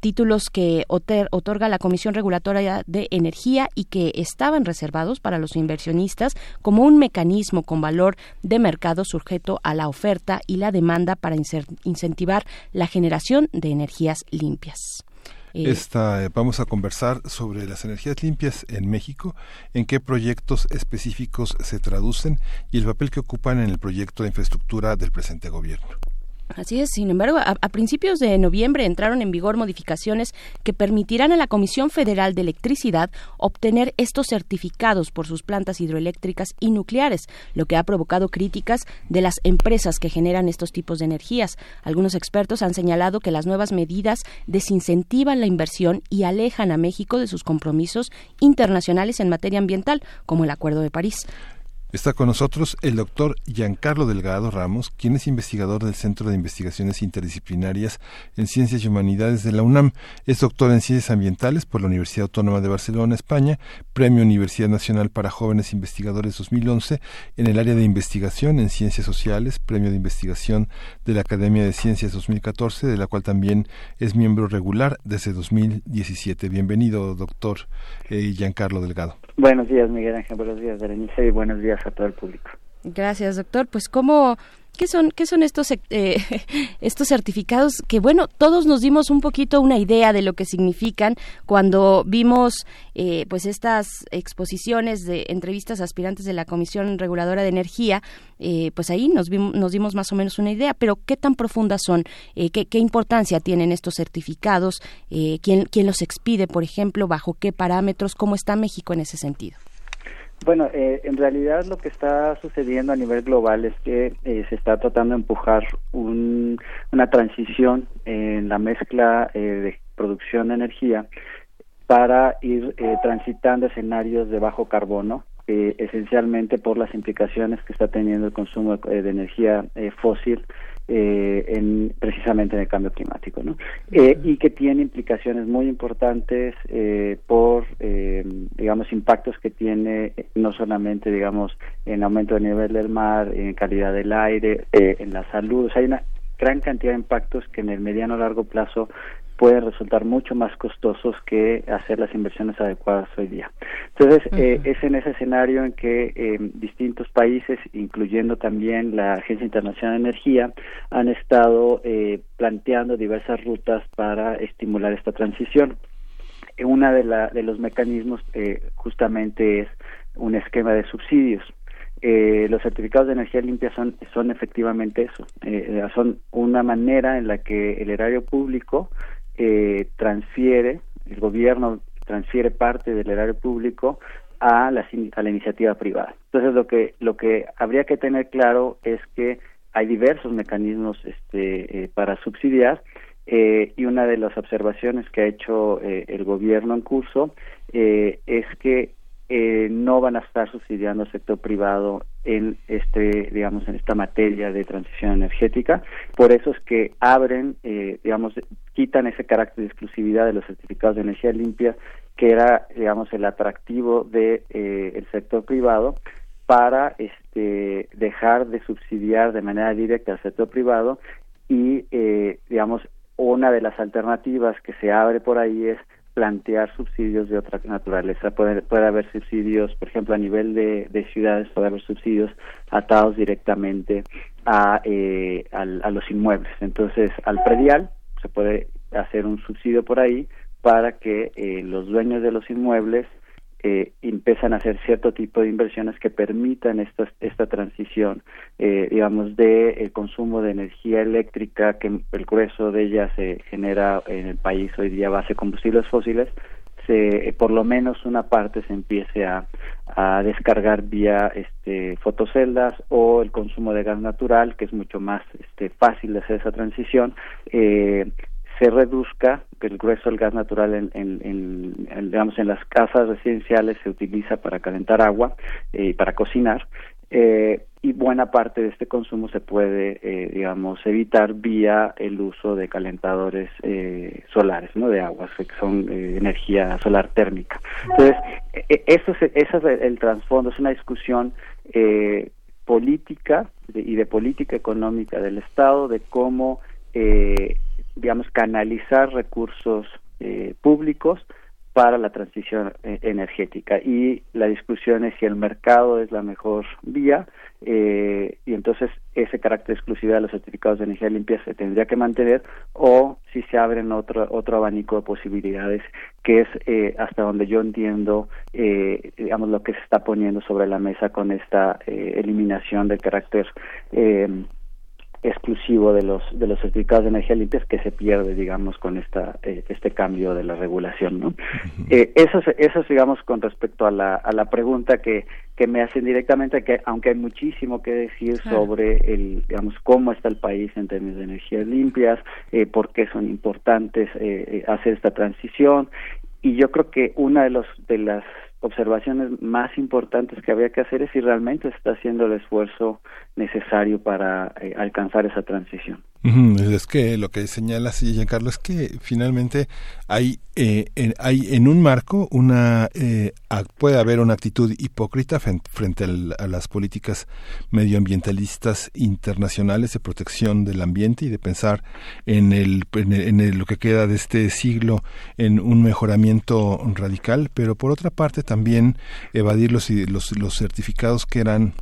títulos que otorga la Comisión Regulatoria de Energía y que estaban reservados para los inversionistas como un mecanismo con valor de mercado sujeto a la oferta y la demanda para incentivar la generación de energías limpias. Esta, eh, vamos a conversar sobre las energías limpias en México, en qué proyectos específicos se traducen y el papel que ocupan en el proyecto de infraestructura del presente gobierno. Así es, sin embargo, a, a principios de noviembre entraron en vigor modificaciones que permitirán a la Comisión Federal de Electricidad obtener estos certificados por sus plantas hidroeléctricas y nucleares, lo que ha provocado críticas de las empresas que generan estos tipos de energías. Algunos expertos han señalado que las nuevas medidas desincentivan la inversión y alejan a México de sus compromisos internacionales en materia ambiental, como el Acuerdo de París. Está con nosotros el doctor Giancarlo Delgado Ramos, quien es investigador del Centro de Investigaciones Interdisciplinarias en Ciencias y Humanidades de la UNAM. Es doctor en Ciencias Ambientales por la Universidad Autónoma de Barcelona, España, Premio Universidad Nacional para Jóvenes Investigadores 2011 en el área de investigación en Ciencias Sociales, Premio de Investigación de la Academia de Ciencias 2014, de la cual también es miembro regular desde 2017. Bienvenido, doctor eh, Giancarlo Delgado. Buenos días, Miguel Ángel. Buenos días, Berenice. Y buenos días a todo el público. Gracias, doctor. Pues, ¿cómo, ¿Qué son, qué son estos, eh, estos certificados que, bueno, todos nos dimos un poquito una idea de lo que significan cuando vimos eh, pues estas exposiciones de entrevistas aspirantes de la Comisión Reguladora de Energía, eh, pues ahí nos, nos dimos más o menos una idea, pero ¿qué tan profundas son? ¿qué, ¿qué, importancia tienen estos certificados? ¿quién, ¿Quién los expide, por ejemplo? ¿Bajo qué parámetros? ¿Cómo está México en ese sentido? Bueno, eh, en realidad lo que está sucediendo a nivel global es que eh, se está tratando de empujar una transición en la mezcla eh, de producción de energía para ir transitando escenarios de bajo carbono, esencialmente por las implicaciones que está teniendo el consumo de energía fósil eh, en, precisamente en el cambio climático, ¿no? Eh, y que tiene implicaciones muy importantes eh, por, eh, digamos, impactos que tiene no solamente, digamos, en aumento del nivel del mar, en calidad del aire, en la salud, o sea, hay una gran cantidad de impactos que en el mediano largo plazo pueden resultar mucho más costosos que hacer las inversiones adecuadas hoy día. Entonces, eh, es en ese escenario en que eh, distintos países, incluyendo también la Agencia Internacional de Energía, han estado eh, planteando diversas rutas para estimular esta transición. Una de, la, de los mecanismos justamente es un esquema de subsidios. los certificados de energía limpia son, son efectivamente eso, son una manera en la que el erario público eh, transfiere, el gobierno transfiere parte del erario público a la, a la iniciativa privada. Entonces lo que lo que habría que tener claro es que hay diversos mecanismos este, eh, para subsidiar eh, y una de las observaciones que ha hecho eh, el gobierno en curso eh, es que eh, no van a estar subsidiando al sector privado en este digamos en esta materia de transición energética. Por eso es que abren eh, digamos quitan ese carácter de exclusividad de los certificados de energía limpia que era digamos el atractivo de eh, el sector privado para este dejar de subsidiar de manera directa al sector privado. Y eh, digamos una de las alternativas que se abre por ahí es plantear subsidios de otra naturaleza. Puede, puede haber subsidios, por ejemplo, a nivel de, de ciudades, puede haber subsidios atados directamente a, eh, a los inmuebles. Entonces, al predial se puede hacer un subsidio por ahí para que eh, los dueños de los inmuebles eh, empiezan a hacer cierto tipo de inversiones que permitan esta, esta transición, eh, digamos, de el consumo de energía eléctrica, que el grueso de ella se genera en el país hoy día base de combustibles fósiles, se, por lo menos una parte se empiece a, a descargar vía este, fotoceldas o el consumo de gas natural, que es mucho más este, fácil de hacer esa transición, eh, se reduzca, el grueso del gas natural en, digamos en las casas residenciales se utiliza para calentar agua y eh, para cocinar eh, y buena parte de este consumo se puede eh, digamos evitar vía el uso de calentadores eh, solares no de aguas que son energía solar térmica. Entonces e, e, eso es, eso es el, trasfondo es una discusión política y de política económica del estado de cómo eh, digamos, canalizar recursos eh, públicos para la transición eh, energética. Y la discusión es si el mercado es la mejor vía eh, y entonces ese carácter exclusivo de los certificados de energía limpia se tendría que mantener o si se abren otro otro abanico de posibilidades que es eh, hasta donde yo entiendo eh, digamos lo que se está poniendo sobre la mesa con esta eh, eliminación del carácter exclusivo de los de los certificados de energía limpia que se pierde digamos con esta eh, este cambio de la regulación no eh, eso eso digamos con respecto a la a la pregunta que que me hacen directamente que aunque hay muchísimo que decir sobre el digamos cómo está el país en términos de energías limpias eh, por qué son importantes eh, eh hacer esta transición y yo creo que una de los de las observaciones más importantes que había que hacer es si realmente está haciendo el esfuerzo necesario para eh, alcanzar esa transición. Es que lo que señala Giancarlo es que finalmente hay, eh, en, hay en un marco una eh, puede haber una actitud hipócrita frente, a las políticas medioambientalistas internacionales de protección del ambiente y de pensar en, el, en, lo que queda de este siglo en un mejoramiento radical, pero por otra parte también evadir los, los, los certificados que eran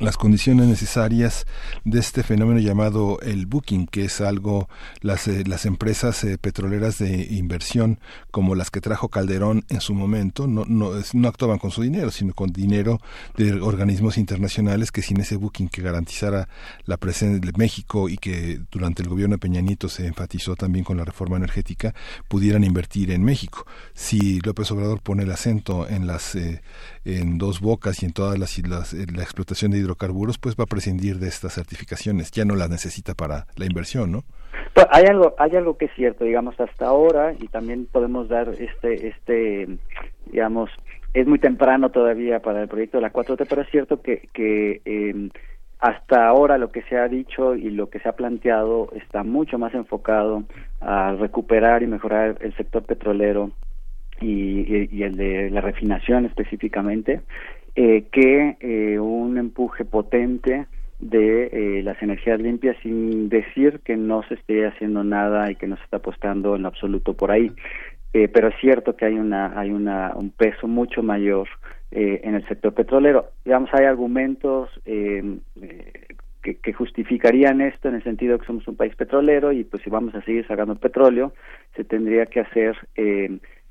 las condiciones necesarias de este fenómeno llamado el booking, que es algo las eh, las empresas eh, petroleras de inversión como las que trajo Calderón en su momento no no no actuaban con su dinero, sino con dinero de organismos internacionales que sin ese booking que garantizara la presencia de México y que durante el gobierno de Peña Nieto se enfatizó también con la reforma energética pudieran invertir en México. Si López Obrador pone el acento en las eh, en dos bocas y en todas las, las la explotación de hidrocarburos, pues va a prescindir de estas certificaciones, ya no las necesita para la inversión, ¿no? Hay algo, hay algo que es cierto, digamos, hasta ahora, y también podemos dar este, este, digamos, es muy temprano todavía para el proyecto de la 4T, pero es cierto que, que eh, hasta ahora lo que se ha dicho y lo que se ha planteado está mucho más enfocado a recuperar y mejorar el sector petrolero y el de la refinación específicamente, eh, que eh, un empuje potente de eh, las energías limpias sin decir que no se esté haciendo nada y que no se está apostando en absoluto por ahí. Eh, pero es cierto que hay una hay una un peso mucho mayor eh, en el sector petrolero. Digamos, hay argumentos eh, que, que, justificarían esto en el sentido que somos un país petrolero y pues si vamos a seguir sacando petróleo se tendría que hacer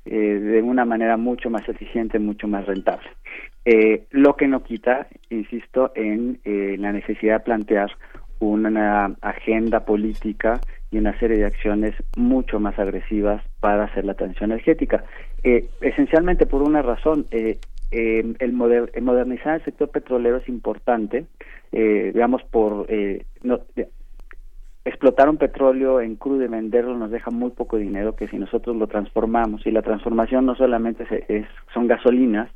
eh, de una manera mucho más eficiente, mucho más rentable. Eh, lo que no quita, insisto, en eh, la necesidad de plantear una agenda política y una serie de acciones mucho más agresivas para hacer la transición energética. Eh, esencialmente por una razón, eh, eh, el, modernizar el sector petrolero es importante, digamos, por no, explotar un petróleo en crudo y venderlo nos deja muy poco dinero que si nosotros lo transformamos y la transformación no solamente es, son gasolinas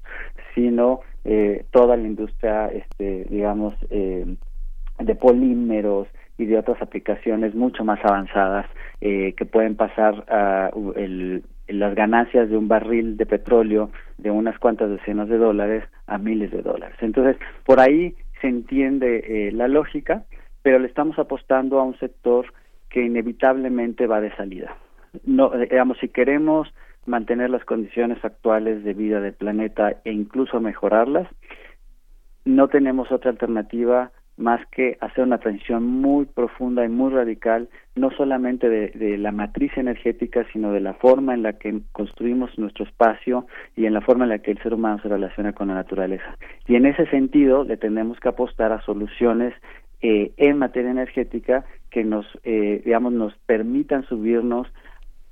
sino eh, toda la industria este digamos eh, de polímeros y de otras aplicaciones mucho más avanzadas eh, que pueden pasar a el, las ganancias de un barril de petróleo de unas cuantas decenas de dólares a miles de dólares. Entonces por ahí se entiende eh, la lógica pero le estamos apostando a un sector que inevitablemente va de salida. No, eh, digamos, si queremos mantener las condiciones actuales de vida del planeta e incluso mejorarlas, no tenemos otra alternativa más que hacer una transición muy profunda y muy radical, no solamente de, de, la matriz energética, sino de la forma en la que construimos nuestro espacio y en la forma en la que el ser humano se relaciona con la naturaleza. Y en ese sentido le tenemos que apostar a soluciones eh, en materia energética que nos, eh, digamos, nos permitan subirnos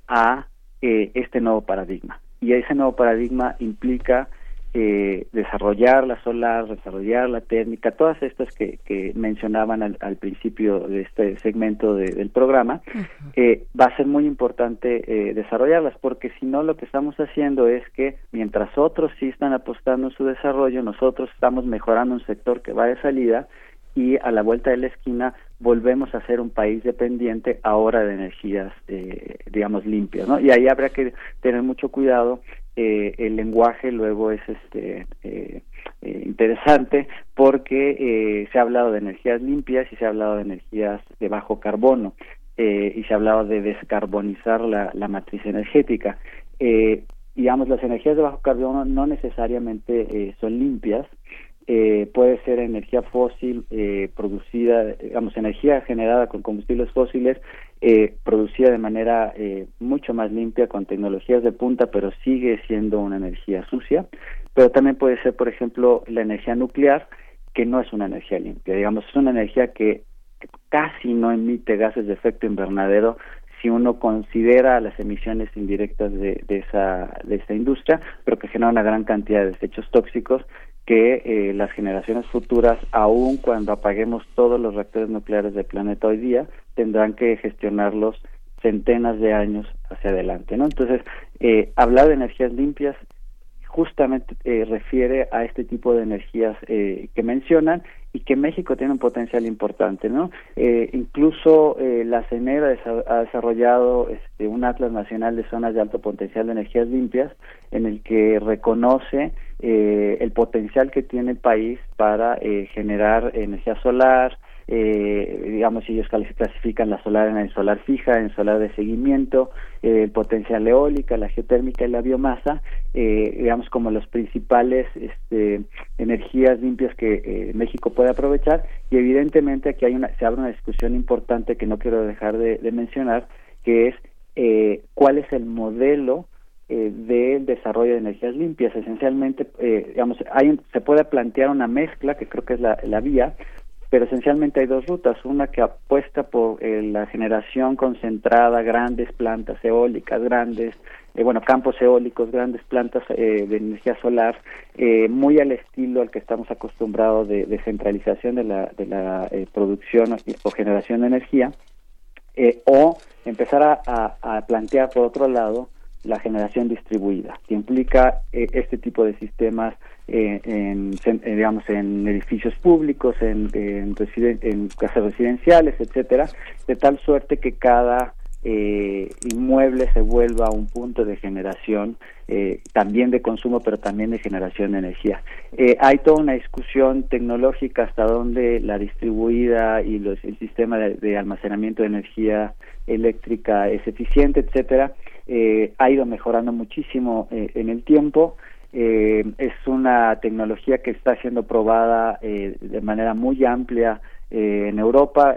a eh, este nuevo paradigma. Y ese nuevo paradigma implica eh, desarrollar la solar, desarrollar la técnica, todas estas que, que mencionaban al, al, principio de este segmento de, del programa, uh -huh. eh, va a ser muy importante eh, desarrollarlas, porque si no lo que estamos haciendo es que mientras otros sí están apostando en su desarrollo, nosotros estamos mejorando un sector que va de salida y a la vuelta de la esquina volvemos a ser un país dependiente ahora de energías, eh, digamos, limpias, ¿no? Y ahí habrá que tener mucho cuidado. Eh, el lenguaje luego es este eh, interesante porque se ha hablado de energías limpias y se ha hablado de energías de bajo carbono y se ha hablado de descarbonizar la, la matriz energética. digamos, las energías de bajo carbono no necesariamente son limpias, eh, puede ser energía fósil eh, producida, digamos, energía generada con combustibles fósiles, eh, producida de manera eh, mucho más limpia con tecnologías de punta, pero sigue siendo una energía sucia. Pero también puede ser, por ejemplo, la energía nuclear, que no es una energía limpia, digamos, es una energía que casi no emite gases de efecto invernadero, si uno considera las emisiones indirectas de, esa, de esta industria, pero que genera una gran cantidad de desechos tóxicos que eh, las generaciones futuras, aun cuando apaguemos todos los reactores nucleares del planeta hoy día, tendrán que gestionarlos centenas de años hacia adelante, ¿no? Entonces, eh, hablar de energías limpias justamente eh, refiere a este tipo de energías eh, que mencionan y que México tiene un potencial importante, ¿no? Eh, incluso eh, la CENER ha desarrollado este, un atlas nacional de zonas de alto potencial de energías limpias en el que reconoce eh, el potencial que tiene el país para eh, generar energía solar, eh, digamos, ellos clasifican la solar en el solar fija, en solar de seguimiento, el potencial eólica, la geotérmica y la biomasa, digamos, como los principales este, energías limpias que México puede aprovechar. Y evidentemente aquí hay una, se abre una discusión importante que no quiero dejar de, mencionar, que es cuál es el modelo eh, del desarrollo de energías limpias. Esencialmente, eh, digamos, hay, se puede plantear una mezcla, que creo que es la vía, pero esencialmente hay dos rutas, una que apuesta por eh, la generación concentrada, grandes plantas eólicas, grandes, bueno, campos eólicos, grandes plantas de energía solar, muy al estilo al que estamos acostumbrados de, de centralización de la, producción o generación de energía, o empezar a plantear, por otro lado, la generación distribuida, que implica eh, este tipo de sistemas eh, en, eh, digamos, en edificios públicos, en, en, en, casas residenciales, etcétera, de tal suerte que cada inmueble se vuelva un punto de generación también de consumo, pero también de generación de energía. hay toda una discusión tecnológica hasta donde la distribuida y los, el sistema de, de almacenamiento de energía eléctrica es eficiente, etcétera eh, ha ido mejorando muchísimo eh, en el tiempo. Eh, es una tecnología que está siendo probada de manera muy amplia en Europa.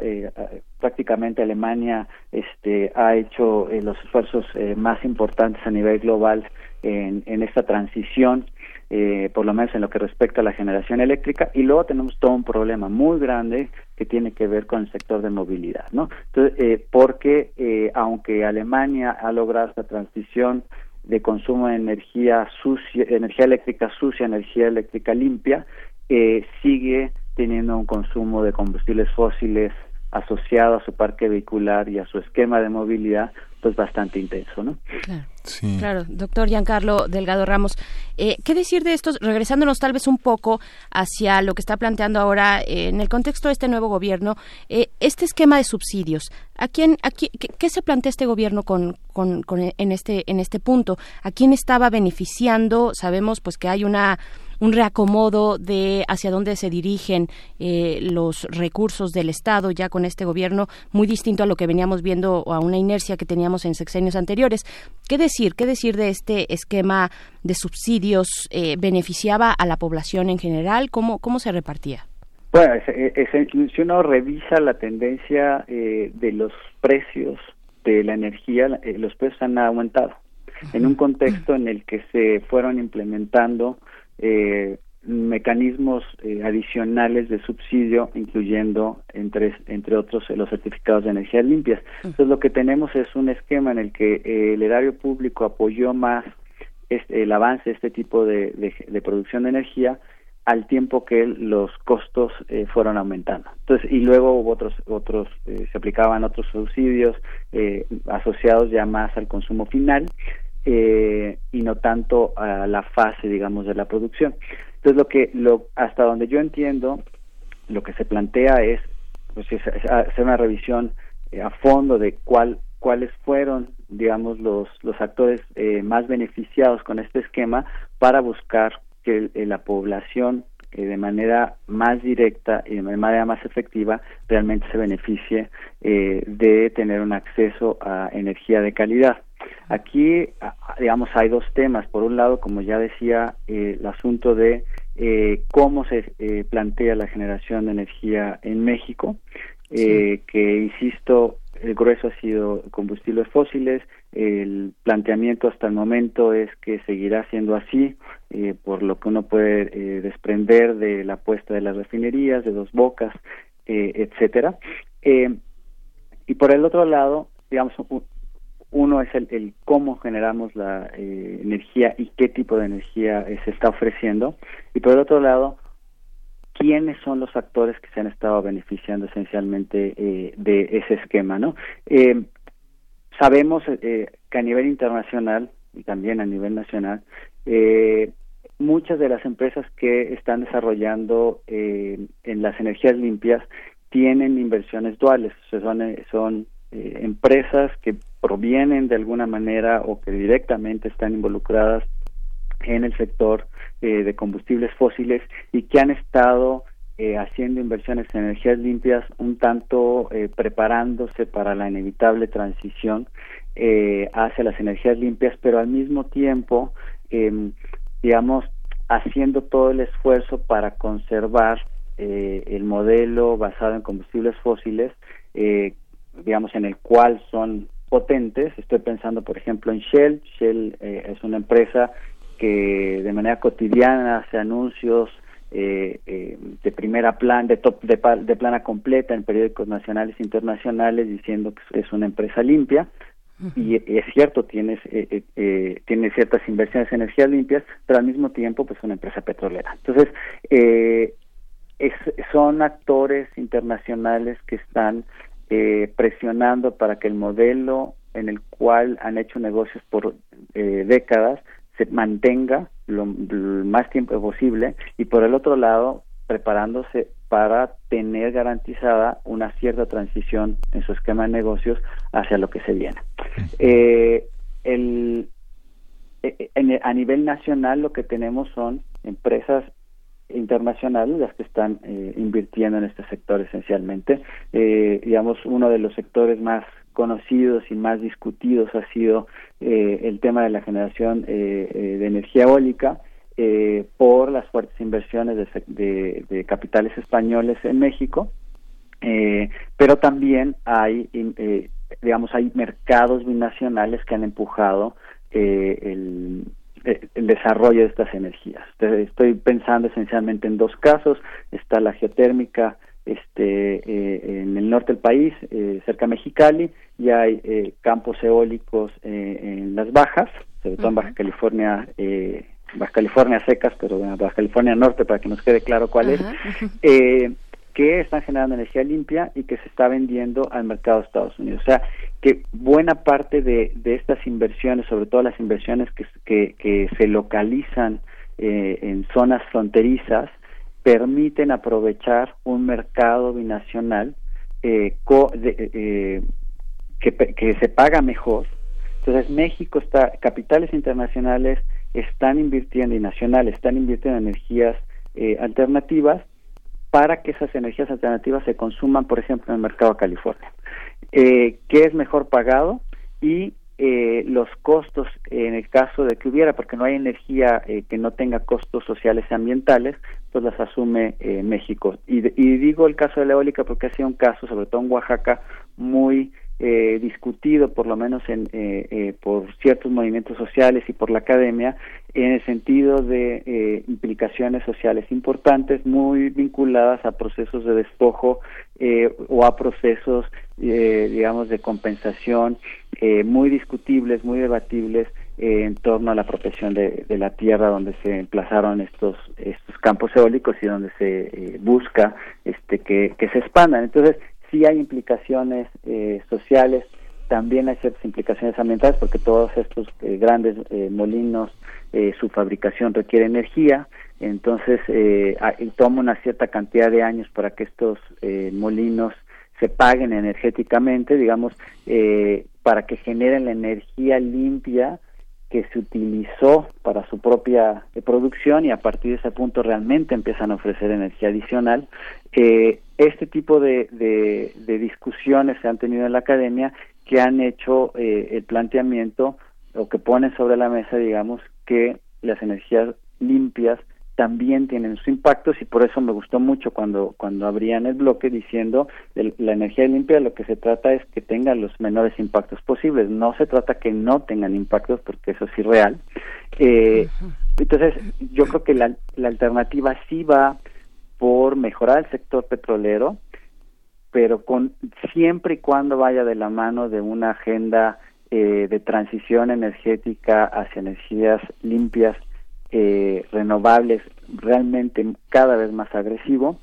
prácticamente Alemania este, ha hecho los esfuerzos más importantes a nivel global en esta transición eh, por lo menos en lo que respecta a la generación eléctrica, y luego tenemos todo un problema muy grande que tiene que ver con el sector de movilidad, ¿no? Entonces, eh, porque eh, aunque Alemania ha logrado esta transición de consumo de energía sucia, energía eléctrica sucia, energía eléctrica limpia, eh, sigue teniendo un consumo de combustibles fósiles asociado a su parque vehicular y a su esquema de movilidad pues bastante intenso, ¿no? Claro. Sí. Claro, doctor Giancarlo Delgado Ramos, eh, ¿qué decir de esto? Regresándonos tal vez un poco hacia lo que está planteando ahora eh, en el contexto de este nuevo gobierno, eh, este esquema de subsidios. ¿A quién, a qué, qué, se plantea este gobierno con, con, con, en este en este punto? ¿A quién estaba beneficiando? Sabemos pues que hay una un reacomodo de hacia dónde se dirigen eh, los recursos del Estado ya con este gobierno, muy distinto a lo que veníamos viendo o a una inercia que teníamos en sexenios anteriores. ¿Qué decir? ¿Qué decir de este esquema de subsidios? Eh, ¿Beneficiaba a la población en general? ¿Cómo, cómo se repartía? Bueno, si uno revisa la tendencia eh, de los precios de la energía, los precios han aumentado en un contexto en el que se fueron implementando eh, mecanismos eh, adicionales de subsidio, incluyendo, entre, entre otros, los certificados de energías limpias. Entonces, lo que tenemos es un esquema en el que eh, el erario público apoyó más este, el avance de este tipo de, de, producción de energía al tiempo que los costos eh, fueron aumentando. Entonces, y luego hubo otros, otros, eh, se aplicaban otros subsidios eh, asociados ya más al consumo final eh, y no tanto a la fase, digamos, de la producción. Entonces, lo que, lo, hasta donde yo entiendo, lo que se plantea es, pues, hacer una revisión eh, a fondo de cuál, cuáles fueron, digamos, los, los actores eh, más beneficiados con este esquema para buscar que la población de manera más directa y de manera más efectiva realmente se beneficie de tener un acceso a energía de calidad. Aquí, digamos, hay dos temas. Por un lado, como ya decía, eh, el asunto de eh, cómo se eh, plantea la generación de energía en México, que, insisto, el grueso ha sido combustibles fósiles. El planteamiento hasta el momento es que seguirá siendo así, por lo que uno puede desprender de la apuesta de las refinerías, de dos bocas, etcétera. y por el otro lado, digamos, uno es el, cómo generamos la eh, energía y qué tipo de energía eh, se está ofreciendo. Y por el otro lado, quiénes son los actores que se han estado beneficiando esencialmente eh, de ese esquema, ¿no? sabemos que a nivel internacional y también a nivel nacional, muchas de las empresas que están desarrollando en las energías limpias tienen inversiones duales, son, son empresas que provienen de alguna manera o que directamente están involucradas en el sector eh, de combustibles fósiles y que han estado eh, haciendo inversiones en energías limpias, un tanto eh, preparándose para la inevitable transición eh, hacia las energías limpias, pero al mismo tiempo, em, digamos, haciendo todo el esfuerzo para conservar el modelo basado en combustibles fósiles, digamos, en el cual son potentes. Estoy pensando, por ejemplo, en Shell. Shell es una empresa que de manera cotidiana hace anuncios eh, eh, de primera plan, de, top, de, plana completa en periódicos nacionales e internacionales diciendo que es una empresa limpia. Y es cierto, tienes, eh, eh, tiene ciertas inversiones en energías limpias, pero al mismo tiempo pues una empresa petrolera. Entonces, es, son actores internacionales que están presionando para que el modelo en el cual han hecho negocios por décadas se mantenga lo, más tiempo posible y por el otro lado preparándose para tener garantizada una cierta transición en su esquema de negocios hacia lo que se viene. Eh, el, eh, a nivel nacional lo que tenemos son empresas internacionales las que están eh, invirtiendo en este sector esencialmente. digamos, uno de los sectores más conocidos y más discutidos ha sido eh, el tema de la generación eh, eh, de energía eólica por las fuertes inversiones de, capitales españoles en México, pero también hay, digamos, hay mercados binacionales que han empujado el, el desarrollo de estas energías. Estoy pensando esencialmente en dos casos. Está la geotérmica este, eh, en el norte del país, eh, cerca de Mexicali, y hay eh, campos eólicos en las bajas, sobre todo en Baja California, Baja California secas, pero en Baja California Norte, para que nos quede claro cuál es, que están generando energía limpia y que se está vendiendo al mercado de Estados Unidos. O sea, que buena parte de, de estas inversiones, sobre todo las inversiones que, que, que se localizan en zonas fronterizas, permiten aprovechar un mercado binacional eh, eh, que, se paga mejor. Entonces México está, capitales internacionales están invirtiendo y nacionales están invirtiendo en energías eh, alternativas para que esas energías alternativas se consuman, por ejemplo, en el mercado de California. ¿Qué es mejor pagado? Y eh, los costos en el caso de que hubiera, porque no hay energía eh, que no tenga costos sociales y ambientales, pues las asume eh, México. Y, y, digo el caso de la eólica porque ha sido un caso, sobre todo en Oaxaca, muy eh, discutido, por lo menos en, eh, eh, por ciertos movimientos sociales y por la academia, en el sentido de eh, implicaciones sociales importantes, muy vinculadas a procesos de despojo eh, o a procesos, eh, digamos, de compensación, muy discutibles, muy debatibles en torno a la protección de, la tierra donde se emplazaron estos estos campos eólicos y donde se busca este que, que se expandan. Entonces, sí hay implicaciones eh, sociales, también hay ciertas implicaciones ambientales porque todos estos eh, grandes eh, molinos, su fabricación requiere energía, entonces toma una cierta cantidad de años para que estos molinos se paguen energéticamente, digamos, para que generen la energía limpia que se utilizó para su propia producción y a partir de ese punto realmente empiezan a ofrecer energía adicional. Eh, este tipo de, de, discusiones se han tenido en la academia que han hecho eh, el planteamiento o que ponen sobre la mesa, digamos, que las energías limpias también tienen sus impactos y por eso me gustó mucho cuando cuando abrían el bloque diciendo la energía limpia lo que se trata es que tenga los menores impactos posibles. No se trata que no tengan impactos porque eso es irreal eh, entonces yo creo que la, la alternativa sí va por mejorar el sector petrolero pero con siempre y cuando vaya de la mano de una agenda eh, de transición energética hacia energías limpias eh, renovables realmente cada vez más agresivo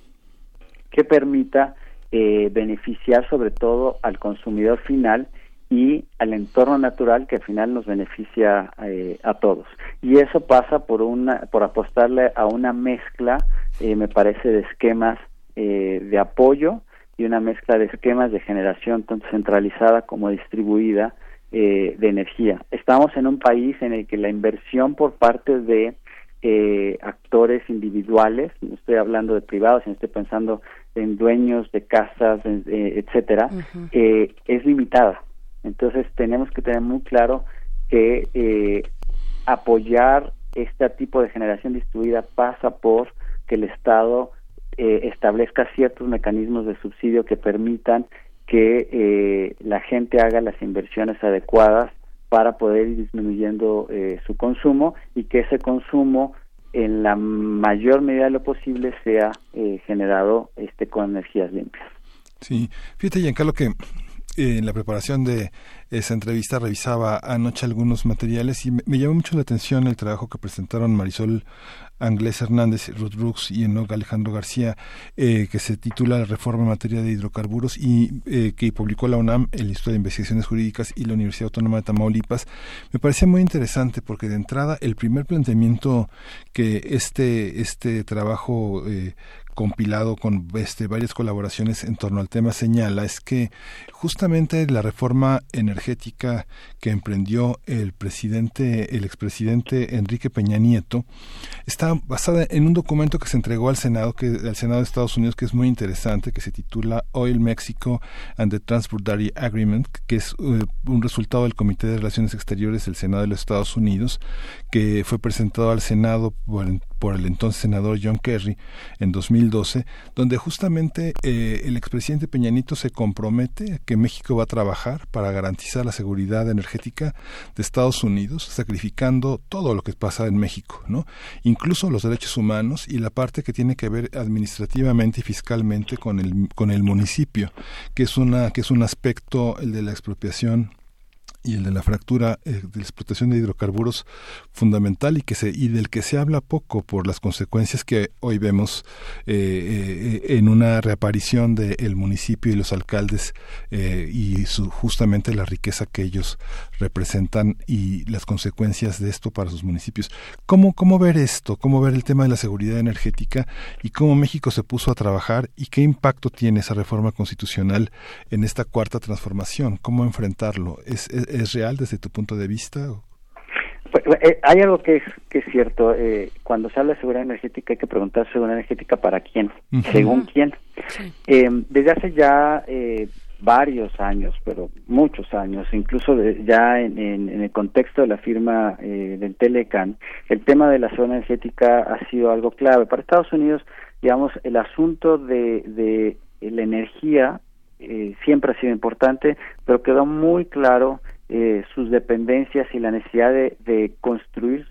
que permita eh, beneficiar sobre todo al consumidor final y al entorno natural que al final nos beneficia eh, a todos. Y eso pasa por una por apostarle a una mezcla me parece de esquemas de apoyo y una mezcla de esquemas de generación tanto centralizada como distribuida de energía. Estamos en un país en el que la inversión por parte de actores individuales, no estoy hablando de privados, sino estoy pensando en dueños de casas, etcétera, es limitada. Entonces tenemos que tener muy claro que apoyar este tipo de generación distribuida pasa por que el Estado eh, establezca ciertos mecanismos de subsidio que permitan que eh, la gente haga las inversiones adecuadas para poder ir disminuyendo eh, su consumo y que ese consumo en la mayor medida de lo posible sea generado este con energías limpias. Sí, fíjate Giancarlo que en la preparación de esa entrevista revisaba anoche algunos materiales y me, llamó mucho la atención el trabajo que presentaron Marisol Anglés Hernández, Ruth Brooks y Enoch Alejandro García, eh, que se titula La reforma en materia de hidrocarburos y eh, que publicó la UNAM, el Instituto de Investigaciones Jurídicas y la Universidad Autónoma de Tamaulipas. Me parecía muy interesante porque de entrada el primer planteamiento que este, este trabajo eh, compilado con este, varias colaboraciones en torno al tema señala es que justamente la reforma energética que emprendió el presidente, el expresidente Enrique Peña Nieto, está basada en un documento que se entregó al Senado, que, al Senado de Estados Unidos, que es muy interesante, que se titula Oil Mexico and the Transbordary Agreement, que es eh, un resultado del Comité de Relaciones Exteriores del Senado de los Estados Unidos, que fue presentado al Senado por, por el entonces senador John Kerry en 2012, donde justamente eh, el expresidente Peñanito se compromete a que México va a trabajar para garantizar la seguridad energética de Estados Unidos, sacrificando todo lo que pasa en México, ¿no? Incluso los derechos humanos y la parte que tiene que ver administrativamente y fiscalmente con el con el municipio, que es una que es un aspecto el de la expropiación y el de la fractura eh, de la explotación de hidrocarburos fundamental y que se y del que se habla poco por las consecuencias que hoy vemos eh, eh, en una reaparición del municipio y los alcaldes y su, justamente la riqueza que ellos representan y las consecuencias de esto para sus municipios. Cómo cómo ver esto cómo ver el tema de la seguridad energética y cómo México se puso a trabajar y qué impacto tiene esa reforma constitucional en esta cuarta transformación cómo enfrentarlo es real desde tu punto de vista? Pues, eh, hay algo que es, que es cierto. Eh, cuando se habla de seguridad energética hay que preguntar seguridad energética para quién, según quién. Eh, desde hace ya varios años, pero muchos años, incluso ya en, el contexto de la firma del Telecan, el tema de la zona energética ha sido algo clave. Para Estados Unidos, digamos, el asunto de, de la energía siempre ha sido importante, pero quedó muy claro eh, sus dependencias y la necesidad de, construir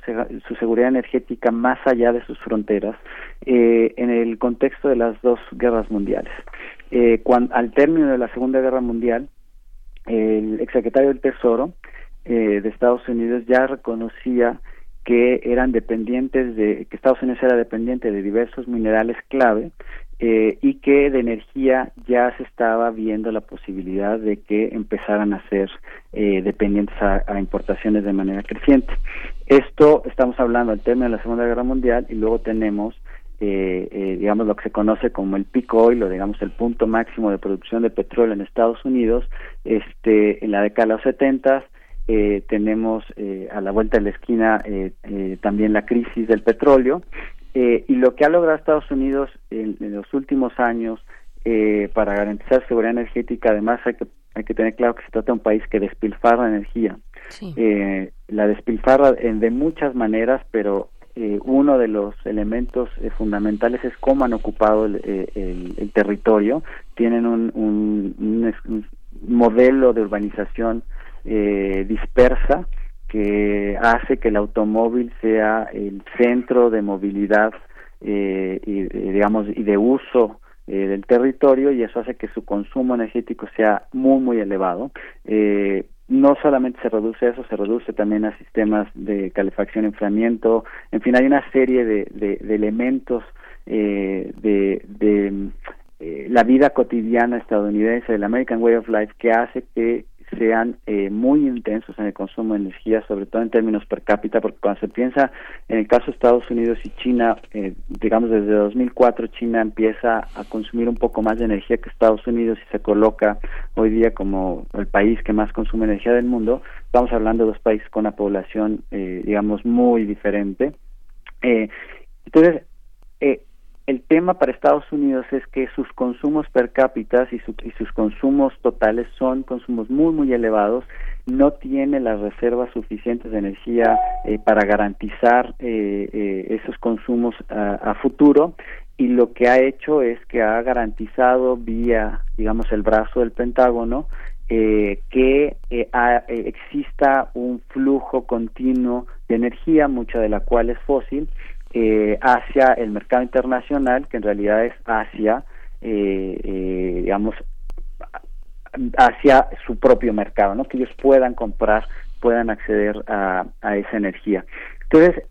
su seguridad energética más allá de sus fronteras eh, en el contexto de las dos guerras mundiales. Eh, al término de la Segunda Guerra Mundial, el exsecretario del Tesoro de Estados Unidos ya reconocía que eran dependientes de que Estados Unidos era dependiente de diversos minerales clave eh, y que de energía ya se estaba viendo la posibilidad de que empezaran a ser eh, dependientes a, importaciones de manera creciente. Esto estamos hablando al término de la Segunda Guerra Mundial y luego tenemos eh, digamos lo que se conoce como el peak oil o digamos el punto máximo de producción de petróleo en Estados Unidos este en la década de los 70 tenemos a la vuelta de la esquina también la crisis del petróleo eh, y lo que ha logrado Estados Unidos en, los últimos años eh, para garantizar seguridad energética, además hay que, hay que tener claro que se trata de un país que despilfarra energía. Eh, la despilfarra en, de muchas maneras, pero uno de los elementos fundamentales es cómo han ocupado el, el, territorio. Tienen un, un, un, modelo de urbanización dispersa que hace que el automóvil sea el centro de movilidad eh, y, digamos y de uso eh, del territorio y eso hace que su consumo energético sea muy muy elevado. Eh, no solamente se reduce eso, se reduce también a sistemas de calefacción, enfriamiento, en fin, hay una serie de, de, elementos de, de la vida cotidiana estadounidense, del American Way of Life, que hace que sean eh, muy intensos en el consumo de energía, sobre todo en términos per cápita, porque cuando se piensa en el caso de Estados Unidos y China, eh, digamos desde 2004 China empieza a consumir un poco más de energía que Estados Unidos y se coloca hoy día como el país que más consume energía del mundo, estamos hablando de dos países con una población, eh, digamos, muy diferente. entonces, el tema para Estados Unidos es que sus consumos per cápita y, sus consumos totales son consumos muy, muy elevados. No tiene las reservas suficientes de energía eh, para garantizar eh, eh, esos consumos a, futuro y lo que ha hecho es que ha garantizado vía, digamos, el brazo del Pentágono que exista un flujo continuo de energía, mucha de la cual es fósil, eh, hacia el mercado internacional, que en realidad es hacia, eh, eh, digamos, hacia su propio mercado, ¿no? Que ellos puedan comprar, puedan acceder a, a esa energía. Entonces,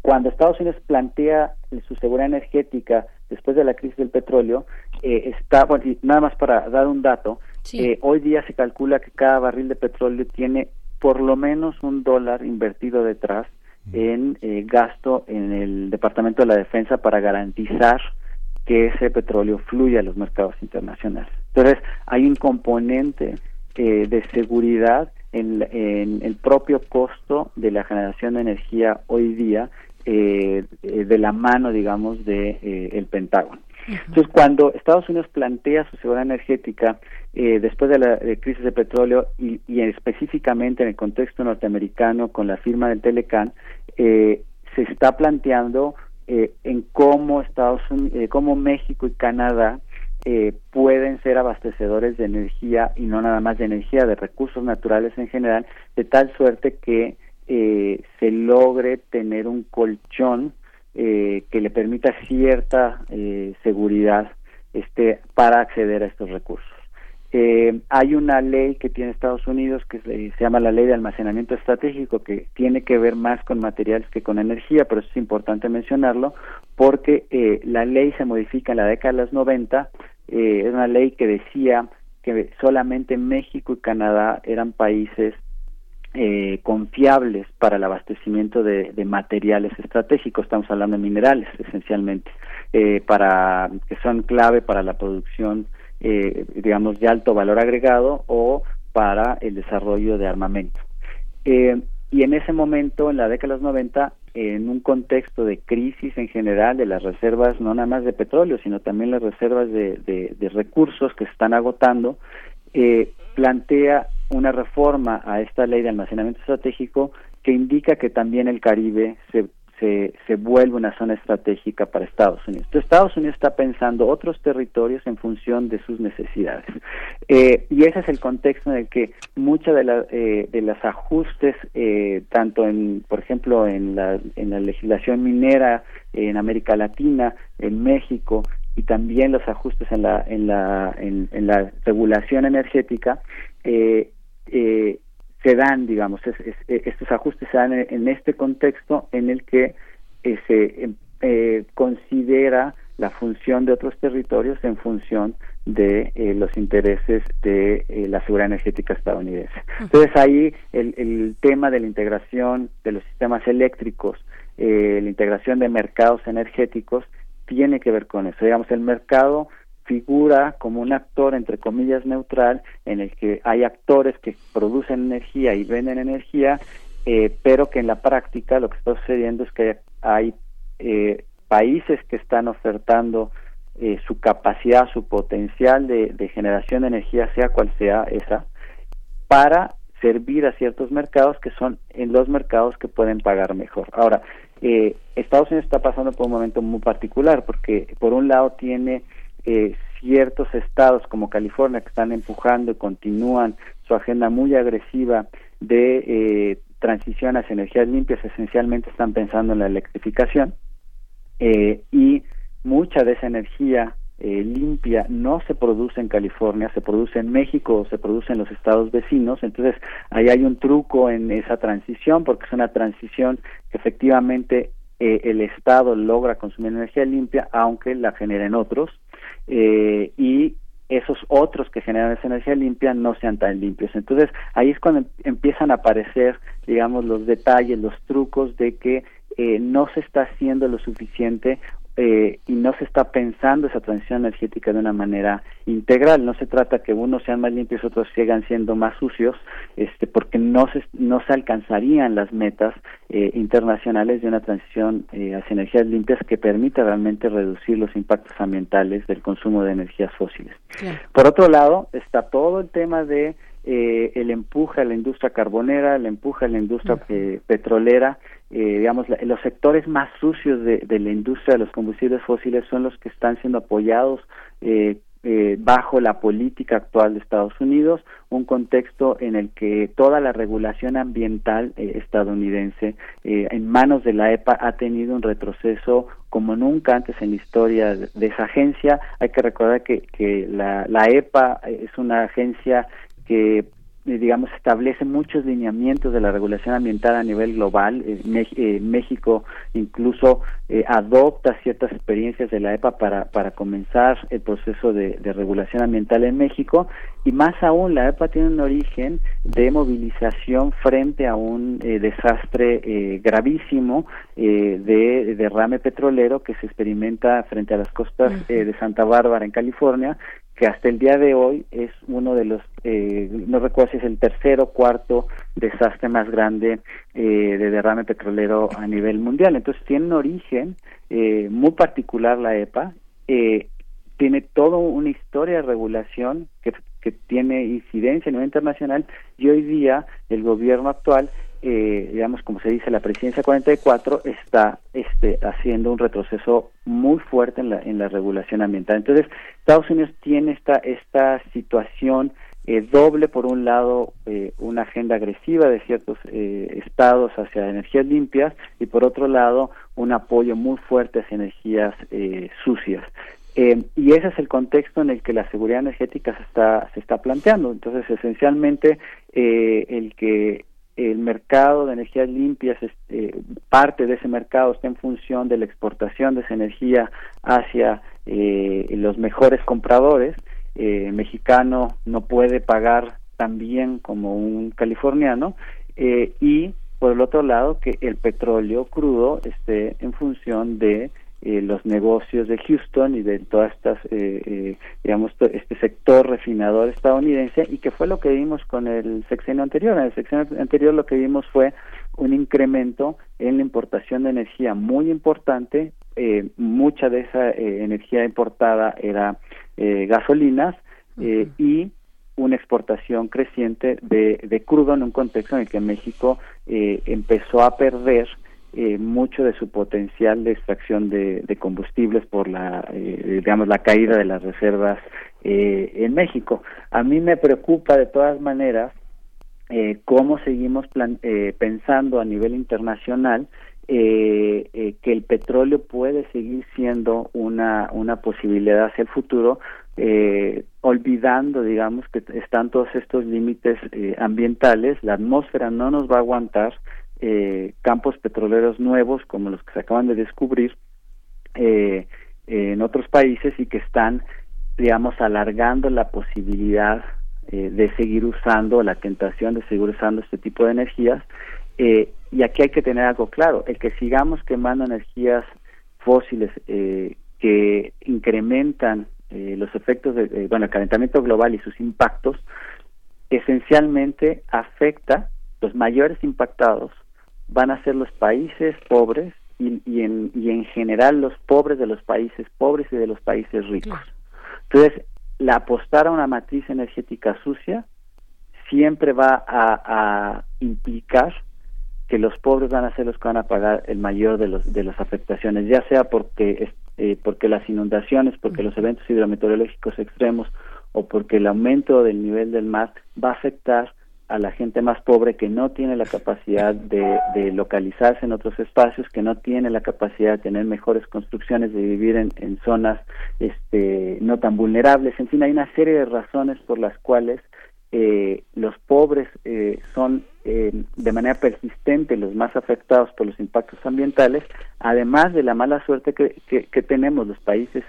cuando Estados Unidos plantea su seguridad energética después de la crisis del petróleo, está, bueno, y nada más para dar un dato, hoy día se calcula que cada barril de petróleo tiene por lo menos un dólar invertido detrás en eh, gasto en el Departamento de la Defensa para garantizar que ese petróleo fluya a los mercados internacionales. Entonces, hay un componente eh, de seguridad en, el propio costo de la generación de energía hoy día eh, de la mano, digamos, de el Pentágono. Entonces, cuando Estados Unidos plantea su seguridad energética eh, después de la crisis de petróleo y, específicamente en el contexto norteamericano con la firma del Telecan, eh, se está planteando eh, en cómo Estados Unidos, cómo México y Canadá pueden ser abastecedores de energía y no nada más de energía, de recursos naturales en general, de tal suerte que se logre tener un colchón eh, que le permita cierta eh, seguridad este, para acceder a estos recursos. Eh, hay una ley que tiene Estados Unidos que se, llama la ley de almacenamiento estratégico que tiene que ver más con materiales que con energía, pero es importante mencionarlo porque la ley se modifica en la década de los 90, es una ley que decía que solamente México y Canadá eran países eh, confiables para el abastecimiento de, materiales estratégicos, estamos hablando de minerales esencialmente, eh, para que son clave para la producción, eh, digamos, de alto valor agregado o para el desarrollo de armamento. y en ese momento, en la década de los 90, en un contexto de crisis en general de las reservas, no nada más de petróleo, sino también las reservas de, de recursos que se están agotando, plantea una reforma a esta ley de almacenamiento estratégico que indica que también el Caribe se, se, se vuelve una zona estratégica para Estados Unidos. Entonces, Estados Unidos está pensando otros territorios en función de sus necesidades. Eh, y ese es el contexto en el que muchas de, la, eh, de los ajustes, eh, tanto en, por ejemplo, en la, en la legislación minera en América Latina, en México, y también los ajustes en la en la en, la regulación energética eh, eh, se dan, digamos, estos ajustes se dan en, este contexto en el que eh, se eh, considera la función de otros territorios en función de eh, los intereses de la seguridad energética estadounidense. Entonces ahí el, el, tema de la integración de los sistemas eléctricos, la integración de mercados energéticos, tiene que ver con eso. Digamos, el mercado figura como un actor entre comillas neutral en el que hay actores que producen energía y venden energía eh, pero que en la práctica lo que está sucediendo es que hay eh, países que están ofertando eh, su capacidad, su potencial de, de, generación de energía, sea cual sea esa, para servir a ciertos mercados que son en los mercados que pueden pagar mejor. Ahora, Estados Unidos está pasando por un momento muy particular porque por un lado tiene eh, ciertos estados como California que están empujando y continúan su agenda muy agresiva de eh, transición hacia energías limpias, esencialmente están pensando en la electrificación eh, y mucha de esa energía eh, limpia no se produce en California, se produce en México o se produce en los estados vecinos. Entonces, ahí hay un truco en esa transición porque es una transición que efectivamente el Estado logra consumir energía limpia, aunque la generen otros. Eh, y esos otros que generan esa energía limpia no sean tan limpios. Entonces ahí es cuando empiezan a aparecer, digamos, los detalles, los trucos de que eh, no se está haciendo lo suficiente eh, y no se está pensando esa transición energética de una manera integral. No se trata que unos sean más limpios, otros sigan siendo más sucios, este, porque no se, no se alcanzarían las metas eh, internacionales de una transición eh, hacia energías limpias que permita realmente reducir los impactos ambientales del consumo de energías fósiles. Por otro lado, está todo el tema de eh, el empuje a la industria carbonera, el empuje a la industria eh, petrolera, eh, digamos, los sectores más sucios de, de, la industria de los combustibles fósiles son los que están siendo apoyados eh, eh, bajo la política actual de Estados Unidos, un contexto en el que toda la regulación ambiental eh, estadounidense eh, en manos de la EPA ha tenido un retroceso como nunca antes en la historia de, esa agencia. Hay que recordar que, que la, la EPA es una agencia que eh, digamos, establece muchos lineamientos de la regulación ambiental a nivel global. Eh, eh, México incluso eh, adopta ciertas experiencias de la EPA para, para comenzar el proceso de, de, regulación ambiental en México y más aún la EPA tiene un origen de movilización frente a un eh, desastre eh, gravísimo de, de, derrame petrolero que se experimenta frente a las costas de Santa Bárbara en California que hasta el día de hoy es uno de los, eh, no recuerdo si es el tercero o cuarto desastre más grande eh, de derrame petrolero a nivel mundial. Entonces tiene un origen eh, muy particular la EPA, eh, tiene toda una historia de regulación que, que tiene incidencia a nivel internacional y hoy día el gobierno actual eh, digamos, como se dice, la presidencia 44 está este, haciendo un retroceso muy fuerte en la, en la regulación ambiental. Entonces, Estados Unidos tiene esta, esta situación eh, doble, por un lado, eh, una agenda agresiva de ciertos eh, estados hacia energías limpias y, por otro lado, un apoyo muy fuerte hacia energías eh, sucias. Y ese es el contexto en el que la seguridad energética se está se está planteando entonces esencialmente eh, el que el mercado de energías limpias, este, parte de ese mercado está en función de la exportación de esa energía hacia eh, los mejores compradores. Eh, mexicano no puede pagar tan bien como un californiano eh, y por el otro lado que el petróleo crudo esté en función de eh, los negocios de Houston y de todas estas, eh, eh, digamos, este sector refinador estadounidense y que fue lo que vimos con el sexenio anterior. En el sexenio anterior lo que vimos fue un incremento en la importación de energía muy importante. Eh, mucha de esa eh, energía importada era eh, gasolinas y una exportación creciente de, de, crudo en un contexto en el que México eh, empezó a perder eh, mucho de su potencial de extracción de, combustibles por la, eh, digamos, la caída de las reservas eh, en México. A mí me preocupa de todas maneras eh, cómo seguimos plan, eh, pensando a nivel internacional eh, eh, que el petróleo puede seguir siendo una, una posibilidad hacia el futuro, eh, olvidando, digamos, que están todos estos límites ambientales, la atmósfera no nos va a aguantar eh, campos petroleros nuevos como los que se acaban de descubrir eh, en otros países y que están, digamos, alargando la posibilidad eh, de seguir usando, la tentación de seguir usando este tipo de energías. Eh, y aquí hay que tener algo claro, el que sigamos quemando energías fósiles eh, que incrementan los efectos de, bueno, el calentamiento global y sus impactos, esencialmente afecta, los mayores impactados van a ser los países pobres y, y, en, y en general los pobres de los países pobres y de los países ricos. Entonces, la apostar a una matriz energética sucia siempre va a, a implicar que los pobres van a ser los que van a pagar el mayor de los de las afectaciones, ya sea porque eh, porque las inundaciones, porque los eventos hidrometeorológicos extremos o porque el aumento del nivel del mar va a afectar a la gente más pobre que no tiene la capacidad de, de localizarse en otros espacios, que no tiene la capacidad de tener mejores construcciones, de vivir en, zonas este, no tan vulnerables. En fin, hay una serie de razones por las cuales eh, los pobres eh, son eh, de manera persistente los más afectados por los impactos ambientales, además de la mala suerte que, que, que tenemos los países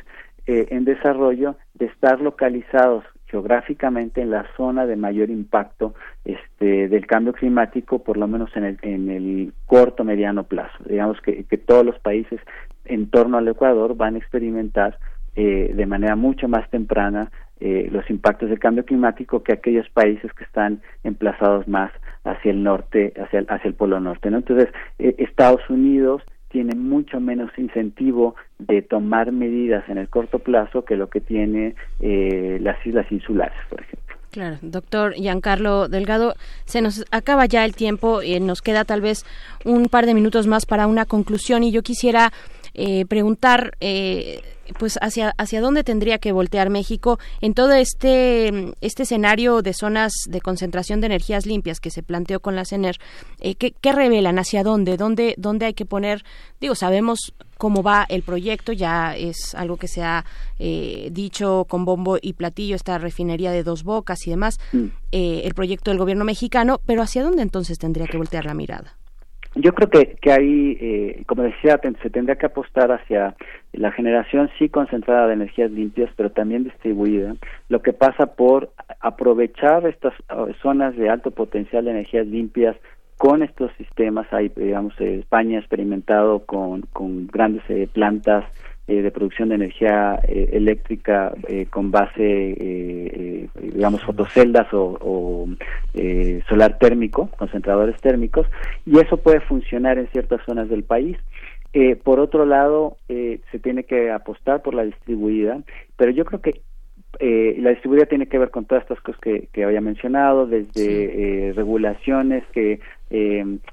en desarrollo de estar localizados geográficamente en la zona de mayor impacto este, del cambio climático, por lo menos en el, en el corto mediano plazo. Digamos que, que todos los países en torno al Ecuador van a experimentar eh, de manera mucho más temprana eh, los impactos del cambio climático que aquellos países que están emplazados más hacia el norte, hacia el, hacia el polo norte. ¿no? Entonces, eh, Estados Unidos tiene mucho menos incentivo de tomar medidas en el corto plazo que lo que tiene eh, las islas insulares, por ejemplo. Claro, doctor Giancarlo Delgado, se nos acaba ya el tiempo y nos queda tal vez un par de minutos más para una conclusión y yo quisiera eh, preguntar eh, pues hacia hacia dónde tendría que voltear México en todo este este escenario de zonas de concentración de energías limpias que se planteó con la CENER eh, ¿qué, revelan hacia dónde dónde dónde hay que poner digo sabemos cómo va el proyecto ya es algo que se ha eh, dicho con bombo y platillo esta refinería de dos bocas y demás mm. eh, el proyecto del gobierno mexicano pero hacia dónde entonces tendría que voltear la mirada yo creo que, que ahí, eh, como decía, se tendría que apostar hacia la generación sí concentrada de energías limpias, pero también distribuida, lo que pasa por aprovechar estas eh, zonas de alto potencial de energías limpias con estos sistemas. Hay, digamos, eh, España ha experimentado con, con grandes plantas eh, de producción de energía eh, eléctrica eh, con base, digamos, fotoceldas o, solar térmico, concentradores térmicos, y eso puede funcionar en ciertas zonas del país. por otro lado, se tiene que apostar por la distribuida, pero yo creo que la distribuida tiene que ver con todas estas cosas que, que había mencionado, desde regulaciones que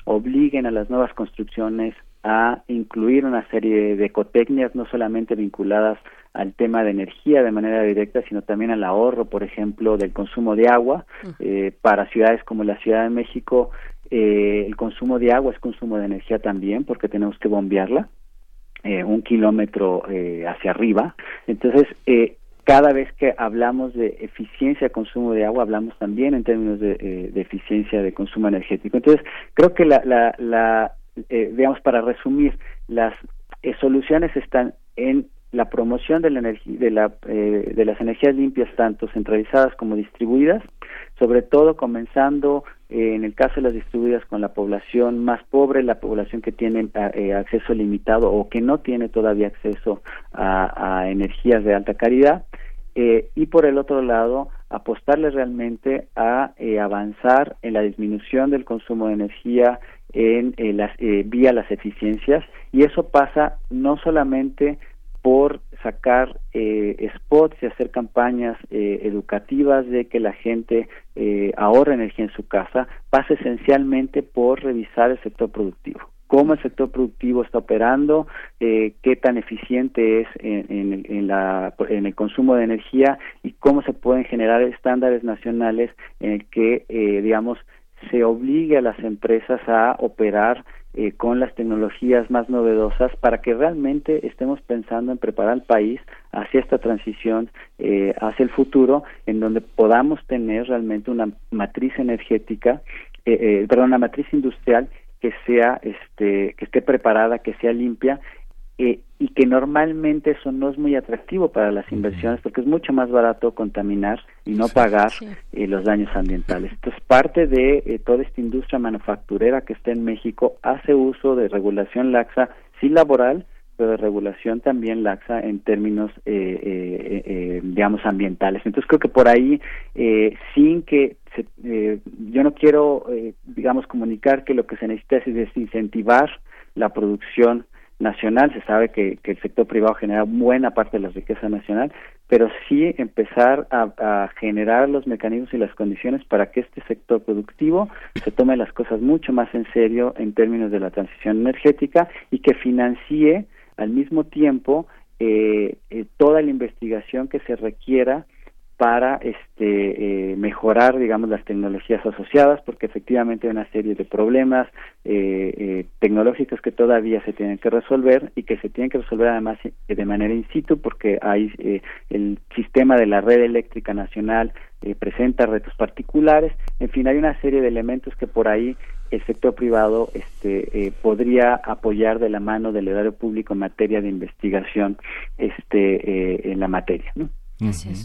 obliguen a las nuevas construcciones a incluir una serie de ecotecnias no solamente vinculadas al tema de energía de manera directa, sino también al ahorro, por ejemplo, del consumo de agua. Eh, para ciudades como la Ciudad de México, eh, el consumo de agua es consumo de energía también, porque tenemos que bombearla eh, un kilómetro hacia arriba. Entonces, cada vez que hablamos de eficiencia de consumo de agua, hablamos también en términos de, eficiencia de consumo energético. Entonces, creo que la, la eh, digamos, para resumir, las eh, soluciones están en la promoción de la energía de, la, eh, de las energías limpias tanto centralizadas como distribuidas sobre todo comenzando eh, en el caso de las distribuidas con la población más pobre la población que tiene acceso limitado o que no tiene todavía acceso a energías de alta calidad y por el otro lado apostarle realmente a avanzar en la disminución del consumo de energía en eh, eh, vía las eficiencias. Y eso pasa no solamente por sacar eh, spots y hacer campañas educativas de que la gente ahorre energía en su casa, pasa esencialmente por revisar el sector productivo cómo el sector productivo está operando, qué tan eficiente es en, en, la, en, el consumo de energía y cómo se pueden generar estándares nacionales en el que, digamos, se obligue a las empresas a operar eh, con las tecnologías más novedosas para que realmente estemos pensando en preparar al país hacia esta transición eh, hacia el futuro en donde podamos tener realmente una matriz energética eh, perdón una matriz industrial que sea este que esté preparada que sea limpia eh, y que normalmente eso no es muy atractivo para las inversiones porque es mucho más barato contaminar y no pagar eh, los daños ambientales. Entonces, parte de eh, toda esta industria manufacturera que está en México hace uso de regulación laxa, sí laboral, pero de regulación también laxa en términos, digamos, ambientales. Entonces, creo que por ahí, sin que yo no quiero, digamos, comunicar que lo que se necesita es desincentivar la producción nacional, se sabe que, que, el sector privado genera buena parte de la riqueza nacional, pero sí empezar a, generar los mecanismos y las condiciones para que este sector productivo se tome las cosas mucho más en serio en términos de la transición energética y que financie al mismo tiempo eh, eh, toda la investigación que se requiera para este, eh, mejorar, digamos, las tecnologías asociadas, porque efectivamente hay una serie de problemas eh, eh, tecnológicos que todavía se tienen que resolver y que se tienen que resolver además de manera in situ, porque hay el sistema de la red eléctrica nacional presenta retos particulares, en fin, hay una serie de elementos que por ahí el sector privado este, eh, podría apoyar de la mano del erario público en materia de investigación este, eh, en la materia. ¿no?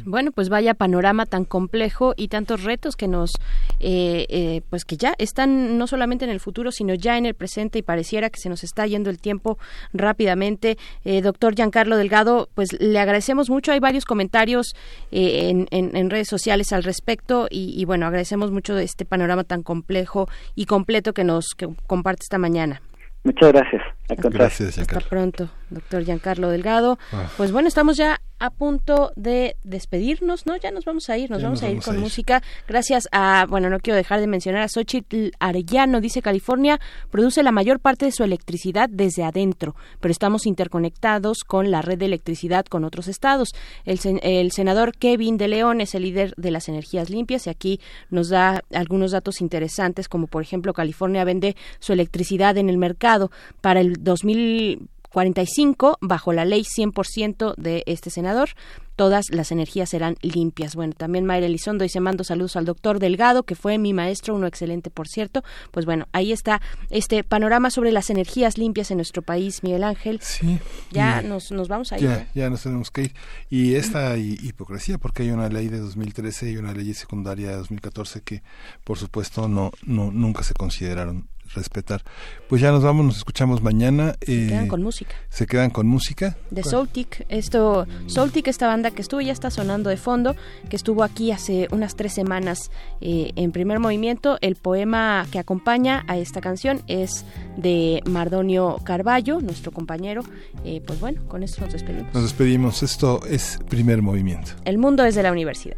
Bueno, pues vaya panorama tan complejo y tantos retos que nos, eh, eh, pues que ya están no solamente en el futuro, sino ya en el presente y pareciera que se nos está yendo el tiempo rápidamente. Eh, doctor Giancarlo Delgado, pues le agradecemos mucho. Hay varios comentarios en, en, redes sociales al respecto y, y, bueno, agradecemos mucho este panorama tan complejo y completo que nos que comparte esta mañana. Muchas gracias. Gracias, Hasta pronto, doctor Giancarlo Delgado. Ah. Pues bueno, estamos ya a punto de despedirnos, ¿no? Ya nos vamos a ir, nos vamos a ir con música. Gracias a, bueno, no quiero dejar de mencionar a Xochitl Arellano, dice California, produce la mayor parte de su electricidad desde adentro, pero estamos interconectados con la red de electricidad con otros estados. El, el senador Kevin de León es el líder de las energías limpias y aquí nos da algunos datos interesantes, como por ejemplo California vende su electricidad en el mercado para el 2000 45, bajo la ley 100% de este senador, todas las energías serán limpias. Bueno, también Mayra Elizondo dice, mando saludos al doctor Delgado, que fue mi maestro, uno excelente, por cierto. Pues bueno, ahí está este panorama sobre las energías limpias en nuestro país, Miguel Ángel. Sí. Ya nos, nos vamos a ir. Ya, ya nos tenemos que ir. Y esta hipocresía, porque hay una ley de 2013 y una ley secundaria de 2014 que, por supuesto, no, no nunca se consideraron respetar. Pues ya nos vamos, nos escuchamos mañana. Se quedan eh, con música. Se quedan con música. De Soltic. Esto, Soltic, esta banda que estuvo, ya está sonando de fondo, que estuvo aquí hace unas tres semanas eh, en primer movimiento. El poema que acompaña a esta canción es de Mardonio Carballo, nuestro compañero. Eh, pues bueno, con esto nos despedimos. Nos despedimos. Esto es primer movimiento. El mundo desde la universidad.